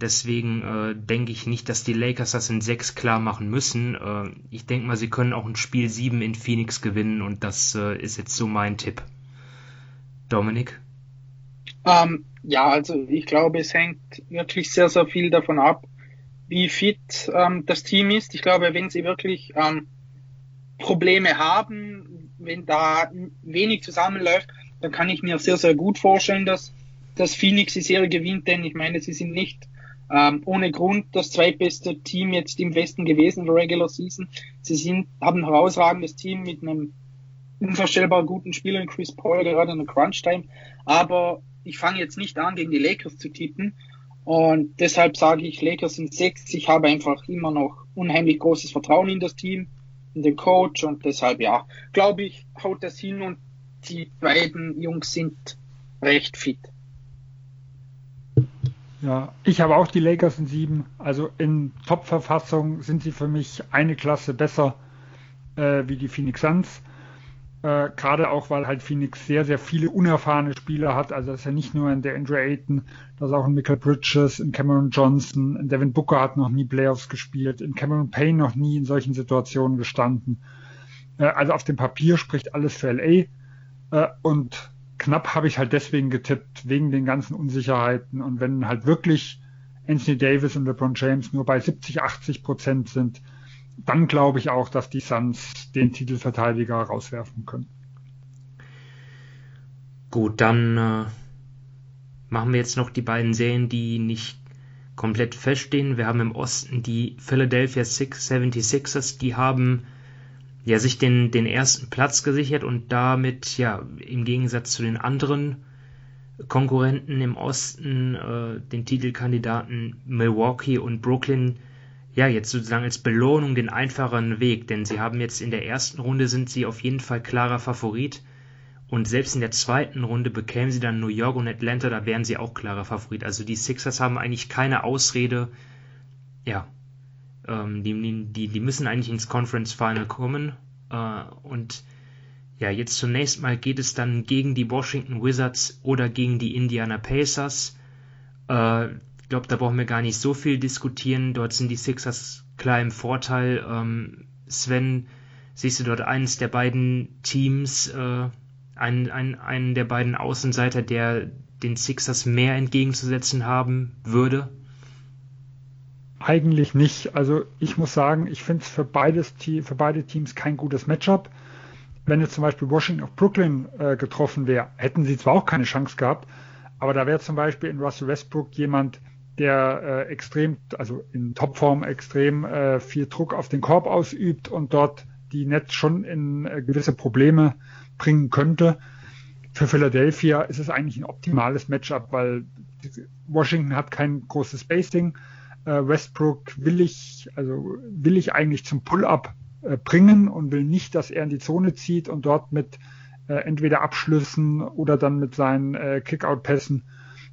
Deswegen äh, denke ich nicht, dass die Lakers das in sechs klar machen müssen. Äh, ich denke mal, sie können auch ein Spiel 7 in Phoenix gewinnen und das äh, ist jetzt so mein Tipp. Dominik? Ähm, ja, also ich glaube, es hängt wirklich sehr, sehr viel davon ab, wie fit ähm, das Team ist. Ich glaube, wenn sie wirklich ähm, Probleme haben, wenn da wenig zusammenläuft, dann kann ich mir sehr, sehr gut vorstellen, dass, dass Phoenix die Serie gewinnt, denn ich meine, sie sind nicht ähm, ohne Grund das zweitbeste Team jetzt im Westen gewesen in der Regular Season. Sie sind, haben ein herausragendes Team mit einem unvorstellbar guten Spieler in Chris Paul gerade in der Crunch Time. Aber ich fange jetzt nicht an, gegen die Lakers zu tippen. Und deshalb sage ich, Lakers sind sechs. Ich habe einfach immer noch unheimlich großes Vertrauen in das Team, in den Coach und deshalb, ja, glaube ich, haut das hin und die beiden Jungs sind recht fit. Ja, ich habe auch die Lakers in sieben. Also in Top-Verfassung sind sie für mich eine Klasse besser äh, wie die Phoenix Suns. Äh, Gerade auch, weil halt Phoenix sehr, sehr viele unerfahrene Spieler hat. Also das ist ja nicht nur in der Andrew Ayton, das ist auch ein Michael Bridges, in Cameron Johnson, in Devin Booker hat noch nie Playoffs gespielt, in Cameron Payne noch nie in solchen Situationen gestanden. Äh, also auf dem Papier spricht alles für LA. Äh, und knapp habe ich halt deswegen getippt, wegen den ganzen Unsicherheiten. Und wenn halt wirklich Anthony Davis und LeBron James nur bei 70, 80 Prozent sind, dann glaube ich auch, dass die Suns den Titelverteidiger rauswerfen können. Gut, dann äh, machen wir jetzt noch die beiden Serien, die nicht komplett feststehen. Wir haben im Osten die Philadelphia 76ers, die haben ja, sich den, den ersten Platz gesichert und damit, ja, im Gegensatz zu den anderen Konkurrenten im Osten, äh, den Titelkandidaten Milwaukee und Brooklyn, ja, jetzt sozusagen als Belohnung den einfacheren Weg, denn sie haben jetzt in der ersten Runde sind sie auf jeden Fall klarer Favorit und selbst in der zweiten Runde bekämen sie dann New York und Atlanta, da wären sie auch klarer Favorit. Also die Sixers haben eigentlich keine Ausrede, ja, ähm, die, die, die müssen eigentlich ins Conference Final kommen. Äh, und ja, jetzt zunächst mal geht es dann gegen die Washington Wizards oder gegen die Indiana Pacers. Äh, ich glaube, da brauchen wir gar nicht so viel diskutieren. Dort sind die Sixers klar im Vorteil. Ähm, Sven, siehst du dort eines der beiden Teams, äh, einen, einen, einen der beiden Außenseiter, der den Sixers mehr entgegenzusetzen haben würde? Eigentlich nicht. Also ich muss sagen, ich finde es für, für beide Teams kein gutes Matchup. Wenn jetzt zum Beispiel Washington auf Brooklyn äh, getroffen wäre, hätten sie zwar auch keine Chance gehabt, aber da wäre zum Beispiel in Russell Westbrook jemand, der äh, extrem, also in Topform extrem äh, viel Druck auf den Korb ausübt und dort die Nets schon in äh, gewisse Probleme bringen könnte. Für Philadelphia ist es eigentlich ein optimales Matchup, weil Washington hat kein großes Spacing äh, Westbrook will ich, also will ich eigentlich zum Pull-up äh, bringen und will nicht, dass er in die Zone zieht und dort mit äh, entweder Abschlüssen oder dann mit seinen äh, Kick-out-Pässen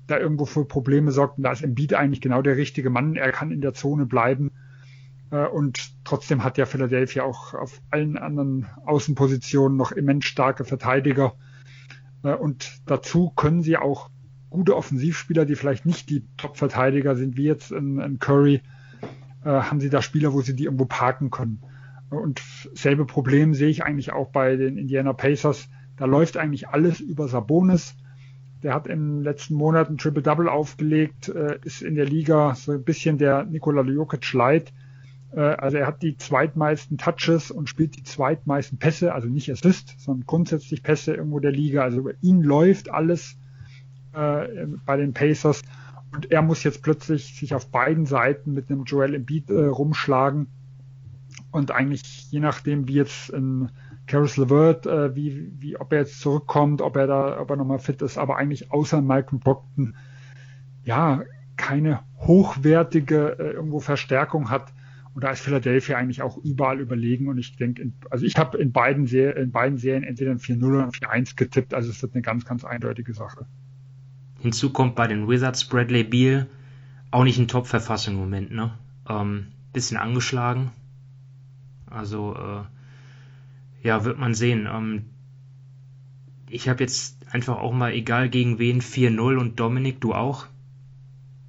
da irgendwo für Probleme sorgt. Und da ist Embiid eigentlich genau der richtige Mann. Er kann in der Zone bleiben. Äh, und trotzdem hat ja Philadelphia auch auf allen anderen Außenpositionen noch immens starke Verteidiger. Äh, und dazu können sie auch gute Offensivspieler, die vielleicht nicht die Top-Verteidiger sind, wie jetzt in, in Curry, äh, haben sie da Spieler, wo sie die irgendwo parken können. Und selbe Problem sehe ich eigentlich auch bei den Indiana Pacers. Da läuft eigentlich alles über Sabonis. Der hat im letzten Monat ein Triple-Double aufgelegt, äh, ist in der Liga so ein bisschen der Nikola Jokic light. Äh, also er hat die zweitmeisten Touches und spielt die zweitmeisten Pässe, also nicht Assist, sondern grundsätzlich Pässe irgendwo der Liga. Also über ihn läuft alles äh, bei den Pacers. Und er muss jetzt plötzlich sich auf beiden Seiten mit einem Joel Embiid äh, rumschlagen. Und eigentlich, je nachdem, wie jetzt ein Caris LeVert, äh, wie, wie, ob er jetzt zurückkommt, ob er da, ob er nochmal fit ist, aber eigentlich außer Malcolm Brockton, ja, keine hochwertige äh, irgendwo Verstärkung hat. Und da ist Philadelphia eigentlich auch überall überlegen. Und ich denke, also ich habe in beiden, Ser in beiden Serien entweder ein 4-0 oder ein 4-1 getippt. Also es wird eine ganz, ganz eindeutige Sache. Hinzu kommt bei den Wizards Bradley Beal auch nicht in Top-Verfassung im Moment, ne? Ähm, bisschen angeschlagen. Also, äh, ja, wird man sehen. Ähm, ich habe jetzt einfach auch mal, egal gegen wen, 4-0 und Dominik, du auch?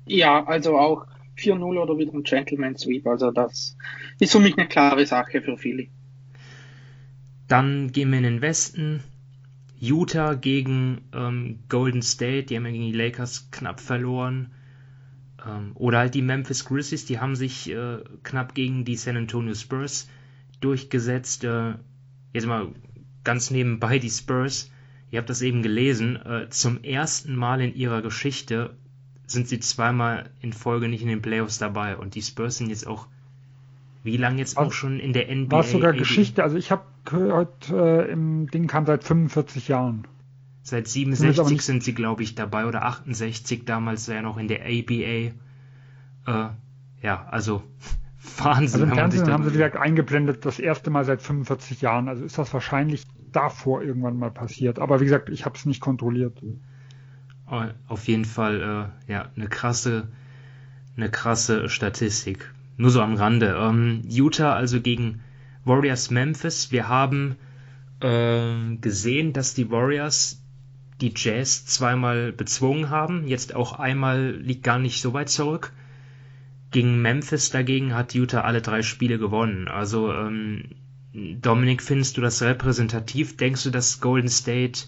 Ja, also auch 4-0 oder wieder ein Gentleman Sweep. Also das ist für mich eine klare Sache für Philly. Dann gehen wir in den Westen. Utah gegen ähm, Golden State, die haben ja gegen die Lakers knapp verloren. Ähm, oder halt die Memphis Grizzlies, die haben sich äh, knapp gegen die San Antonio Spurs durchgesetzt. Äh, jetzt mal ganz nebenbei die Spurs. Ihr habt das eben gelesen. Äh, zum ersten Mal in ihrer Geschichte sind sie zweimal in Folge nicht in den Playoffs dabei. Und die Spurs sind jetzt auch, wie lange jetzt auch schon in der NBA? War sogar AD? Geschichte. Also ich habe gehört, äh, im Ding kam seit 45 Jahren. Seit 67 sind sie, glaube ich, dabei oder 68 damals war ja noch in der ABA. Äh, ja, also Wahnsinn. Also im Fernsehen haben sie, wie gesagt, eingeblendet, das erste Mal seit 45 Jahren. Also ist das wahrscheinlich davor irgendwann mal passiert. Aber wie gesagt, ich habe es nicht kontrolliert. Oh, auf jeden Fall, äh, ja, eine krasse, eine krasse Statistik. Nur so am Rande. Ähm, Utah also gegen Warriors Memphis. Wir haben äh, gesehen, dass die Warriors die Jazz zweimal bezwungen haben. Jetzt auch einmal liegt gar nicht so weit zurück. Gegen Memphis dagegen hat Utah alle drei Spiele gewonnen. Also ähm, Dominik, findest du das repräsentativ? Denkst du, dass Golden State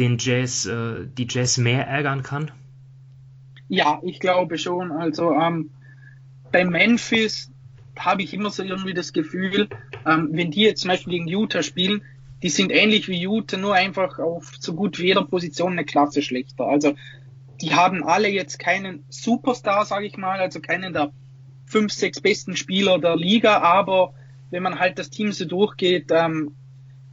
den Jazz, äh, die Jazz mehr ärgern kann? Ja, ich glaube schon. Also ähm, bei Memphis habe ich immer so irgendwie das Gefühl, ähm, wenn die jetzt zum Beispiel gegen Utah spielen, die sind ähnlich wie Utah, nur einfach auf so gut wie jeder Position eine Klasse schlechter. Also die haben alle jetzt keinen Superstar, sage ich mal, also keinen der fünf, sechs besten Spieler der Liga, aber wenn man halt das Team so durchgeht, ähm,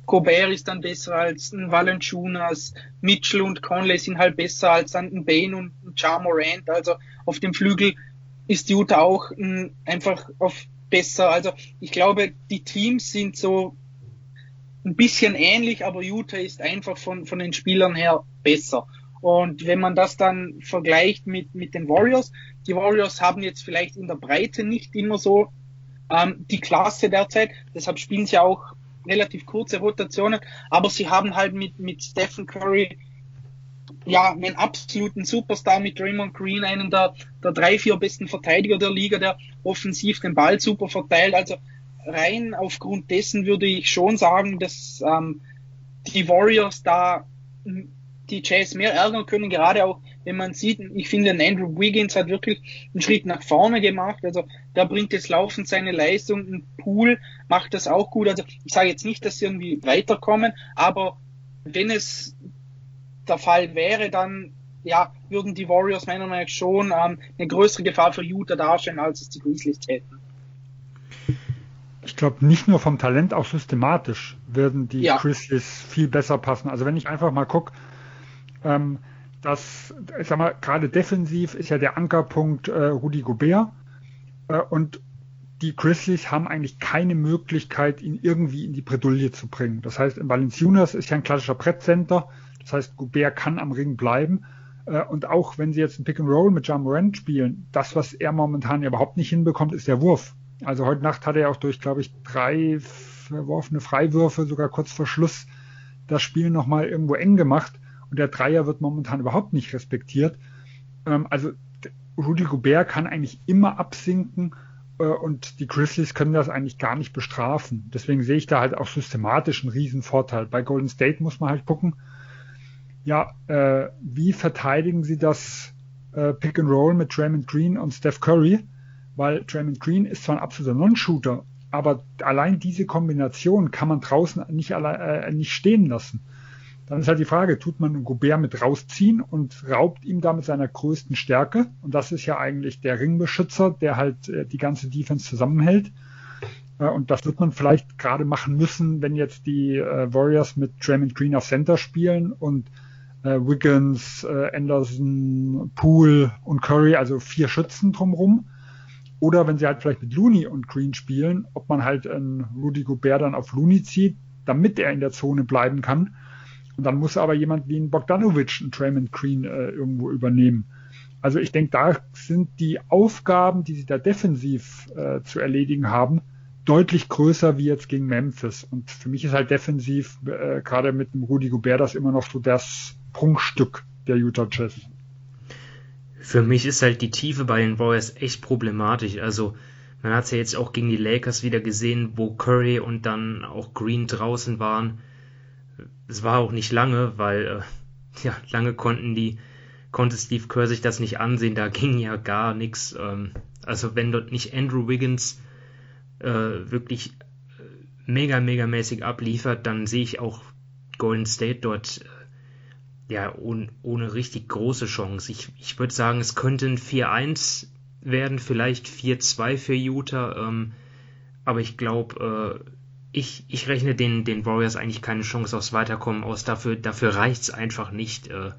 Gobert ist dann besser als ein Valanciunas, Mitchell und Conley sind halt besser als ein Bane und ein Ja Morant, also auf dem Flügel ist Utah auch m, einfach auf besser, also ich glaube, die Teams sind so ein bisschen ähnlich, aber Utah ist einfach von, von den Spielern her besser. Und wenn man das dann vergleicht mit, mit den Warriors, die Warriors haben jetzt vielleicht in der Breite nicht immer so ähm, die Klasse derzeit, deshalb spielen sie auch relativ kurze Rotationen, aber sie haben halt mit, mit Stephen Curry ja, einen absoluten Superstar mit Draymond Green, einen der, der drei, vier besten Verteidiger der Liga, der offensiv den Ball super verteilt. Also rein aufgrund dessen würde ich schon sagen, dass ähm, die Warriors da die Jazz mehr ärgern können, gerade auch wenn man sieht, ich finde, Andrew Wiggins hat wirklich einen Schritt nach vorne gemacht. Also da bringt jetzt laufend seine Leistung. Ein Pool macht das auch gut. Also ich sage jetzt nicht, dass sie irgendwie weiterkommen, aber wenn es der Fall wäre, dann ja, würden die Warriors meiner Meinung nach schon ähm, eine größere Gefahr für Utah darstellen, als es die Grizzlies täten. Ich glaube, nicht nur vom Talent, auch systematisch werden die ja. Grizzlies viel besser passen. Also wenn ich einfach mal gucke, ähm, dass, ich sag mal, gerade defensiv ist ja der Ankerpunkt äh, Rudi Gobert äh, und die Grizzlies haben eigentlich keine Möglichkeit, ihn irgendwie in die Bredouille zu bringen. Das heißt, Valenciunas ist ja ein klassischer Brettcenter. Das heißt, Gobert kann am Ring bleiben. Äh, und auch wenn sie jetzt ein Pick and Roll mit John Morant spielen, das, was er momentan überhaupt nicht hinbekommt, ist der Wurf. Also heute Nacht hat er auch durch, glaube ich, drei verworfene Freiwürfe, sogar kurz vor Schluss, das Spiel nochmal irgendwo eng gemacht und der Dreier wird momentan überhaupt nicht respektiert. Ähm, also Rudy Gobert kann eigentlich immer absinken äh, und die Grizzlies können das eigentlich gar nicht bestrafen. Deswegen sehe ich da halt auch systematisch einen riesen Vorteil. Bei Golden State muss man halt gucken, ja, äh, wie verteidigen sie das äh, Pick and Roll mit Draymond Green und Steph Curry? Weil Draymond Green ist zwar ein absoluter Non-Shooter, aber allein diese Kombination kann man draußen nicht, äh, nicht stehen lassen. Dann ist halt die Frage, tut man Gobert mit rausziehen und raubt ihm damit seiner größten Stärke? Und das ist ja eigentlich der Ringbeschützer, der halt äh, die ganze Defense zusammenhält. Äh, und das wird man vielleicht gerade machen müssen, wenn jetzt die äh, Warriors mit Draymond Green auf Center spielen und Wiggins, Anderson, Poole und Curry, also vier Schützen drumrum. Oder wenn sie halt vielleicht mit Looney und Green spielen, ob man halt einen Rudy Gobert dann auf Looney zieht, damit er in der Zone bleiben kann. Und dann muss aber jemand wie ein Bogdanovic einen Draymond Green äh, irgendwo übernehmen. Also ich denke, da sind die Aufgaben, die sie da defensiv äh, zu erledigen haben, deutlich größer wie jetzt gegen Memphis. Und für mich ist halt defensiv, äh, gerade mit dem Rudy Gobert, das immer noch so das Prunkstück der Utah Jazz. Für mich ist halt die Tiefe bei den Warriors echt problematisch. Also man hat es ja jetzt auch gegen die Lakers wieder gesehen, wo Curry und dann auch Green draußen waren. Es war auch nicht lange, weil äh, (laughs) ja lange konnten die konnte Steve Kerr sich das nicht ansehen. Da ging ja gar nichts. Ähm, also wenn dort nicht Andrew Wiggins äh, wirklich äh, mega mega mäßig abliefert, dann sehe ich auch Golden State dort äh, ja, ohne, ohne richtig große Chance. Ich, ich würde sagen, es könnte ein 4-1 werden, vielleicht 4-2 für Utah, ähm, aber ich glaube, äh, ich, ich rechne den, den Warriors eigentlich keine Chance aufs Weiterkommen aus. Dafür, dafür reicht es einfach nicht, äh,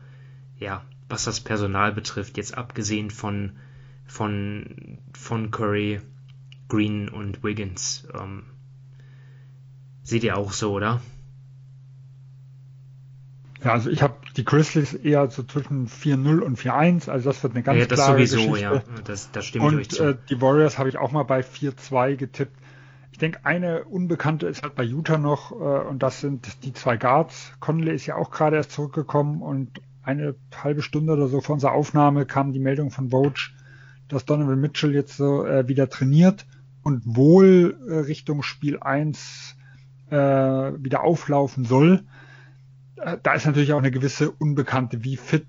ja, was das Personal betrifft, jetzt abgesehen von, von, von Curry, Green und Wiggins. Ähm, seht ihr auch so, oder? Ja, also ich habe die Grizzlies eher so zwischen 4-0 und 4-1, also das wird eine ganz ja, das klare sowieso, Geschichte. Ja, das, das stimmt Und äh, die Warriors habe ich auch mal bei 4-2 getippt. Ich denke, eine Unbekannte ist halt bei Utah noch äh, und das sind die zwei Guards. Conley ist ja auch gerade erst zurückgekommen und eine halbe Stunde oder so vor unserer Aufnahme kam die Meldung von Vogue, dass Donovan Mitchell jetzt so äh, wieder trainiert und wohl äh, Richtung Spiel 1 äh, wieder auflaufen soll. Äh, da ist natürlich auch eine gewisse Unbekannte, wie fit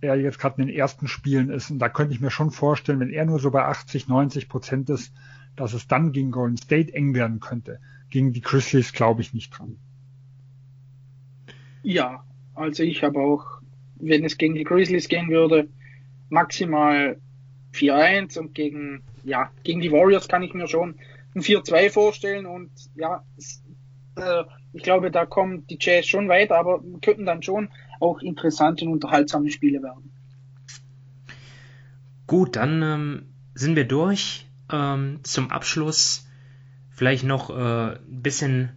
er jetzt gerade in den ersten Spielen ist. Und da könnte ich mir schon vorstellen, wenn er nur so bei 80, 90 Prozent ist, dass es dann gegen Golden State eng werden könnte. Gegen die Grizzlies glaube ich nicht dran. Ja, also ich habe auch, wenn es gegen die Grizzlies gehen würde, maximal 4-1 und gegen, ja, gegen die Warriors kann ich mir schon ein 4-2 vorstellen und ja, es, äh, ich glaube, da kommen die Jazz schon weiter, aber könnten dann schon auch interessante und unterhaltsame Spiele werden. Gut, dann ähm, sind wir durch. Ähm, zum Abschluss vielleicht noch äh, ein bisschen,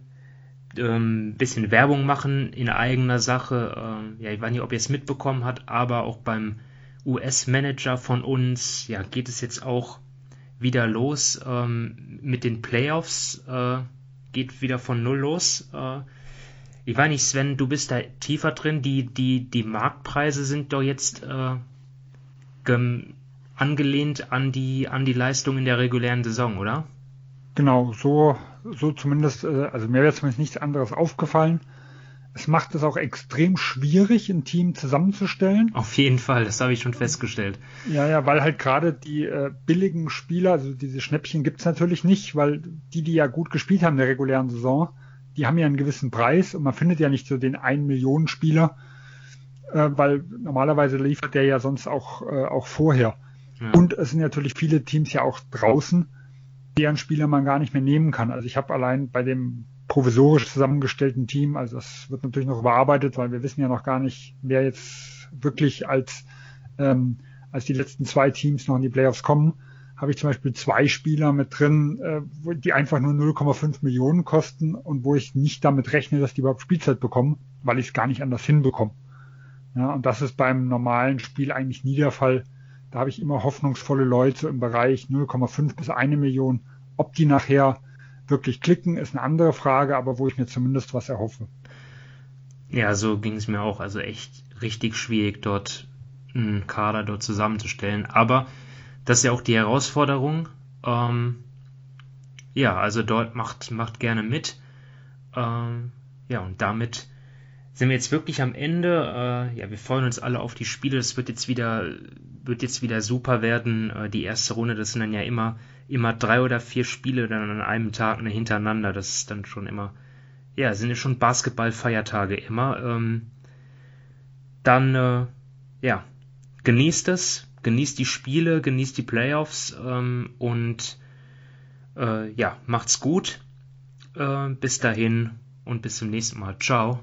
ähm, bisschen Werbung machen in eigener Sache. Ähm, ja, ich weiß nicht, ob ihr es mitbekommen habt, aber auch beim US-Manager von uns ja, geht es jetzt auch wieder los ähm, mit den Playoffs. Äh, geht wieder von Null los. Äh, ich weiß nicht, Sven, du bist da tiefer drin. Die, die, die Marktpreise sind doch jetzt äh, angelehnt an die, an die Leistung in der regulären Saison, oder? Genau, so, so zumindest, äh, also mir wäre zumindest nichts anderes aufgefallen. Es macht es auch extrem schwierig, ein Team zusammenzustellen. Auf jeden Fall, das habe ich schon festgestellt. Ja, ja, weil halt gerade die äh, billigen Spieler, also diese Schnäppchen gibt's natürlich nicht, weil die, die ja gut gespielt haben in der regulären Saison, die haben ja einen gewissen Preis und man findet ja nicht so den 1 Millionen Spieler, äh, weil normalerweise liefert der ja sonst auch, äh, auch vorher. Ja. Und es sind natürlich viele Teams ja auch draußen, deren Spieler man gar nicht mehr nehmen kann. Also ich habe allein bei dem provisorisch zusammengestellten Team. Also das wird natürlich noch überarbeitet, weil wir wissen ja noch gar nicht, wer jetzt wirklich als, ähm, als die letzten zwei Teams noch in die Playoffs kommen. Habe ich zum Beispiel zwei Spieler mit drin, äh, die einfach nur 0,5 Millionen kosten und wo ich nicht damit rechne, dass die überhaupt Spielzeit bekommen, weil ich es gar nicht anders hinbekomme. Ja, und das ist beim normalen Spiel eigentlich nie der Fall. Da habe ich immer hoffnungsvolle Leute im Bereich 0,5 bis eine Million. Ob die nachher wirklich klicken, ist eine andere Frage, aber wo ich mir zumindest was erhoffe. Ja, so ging es mir auch. Also echt richtig schwierig, dort einen Kader dort zusammenzustellen. Aber das ist ja auch die Herausforderung. Ähm, ja, also dort macht, macht gerne mit. Ähm, ja, und damit sind wir jetzt wirklich am Ende. Äh, ja, wir freuen uns alle auf die Spiele. Es wird jetzt wieder, wird jetzt wieder super werden. Äh, die erste Runde, das sind dann ja immer immer drei oder vier Spiele dann an einem Tag ne, hintereinander. Das ist dann schon immer, ja, sind ja schon Basketballfeiertage immer. Ähm, dann, äh, ja, genießt es, genießt die Spiele, genießt die Playoffs ähm, und äh, ja, macht's gut. Äh, bis dahin und bis zum nächsten Mal. Ciao.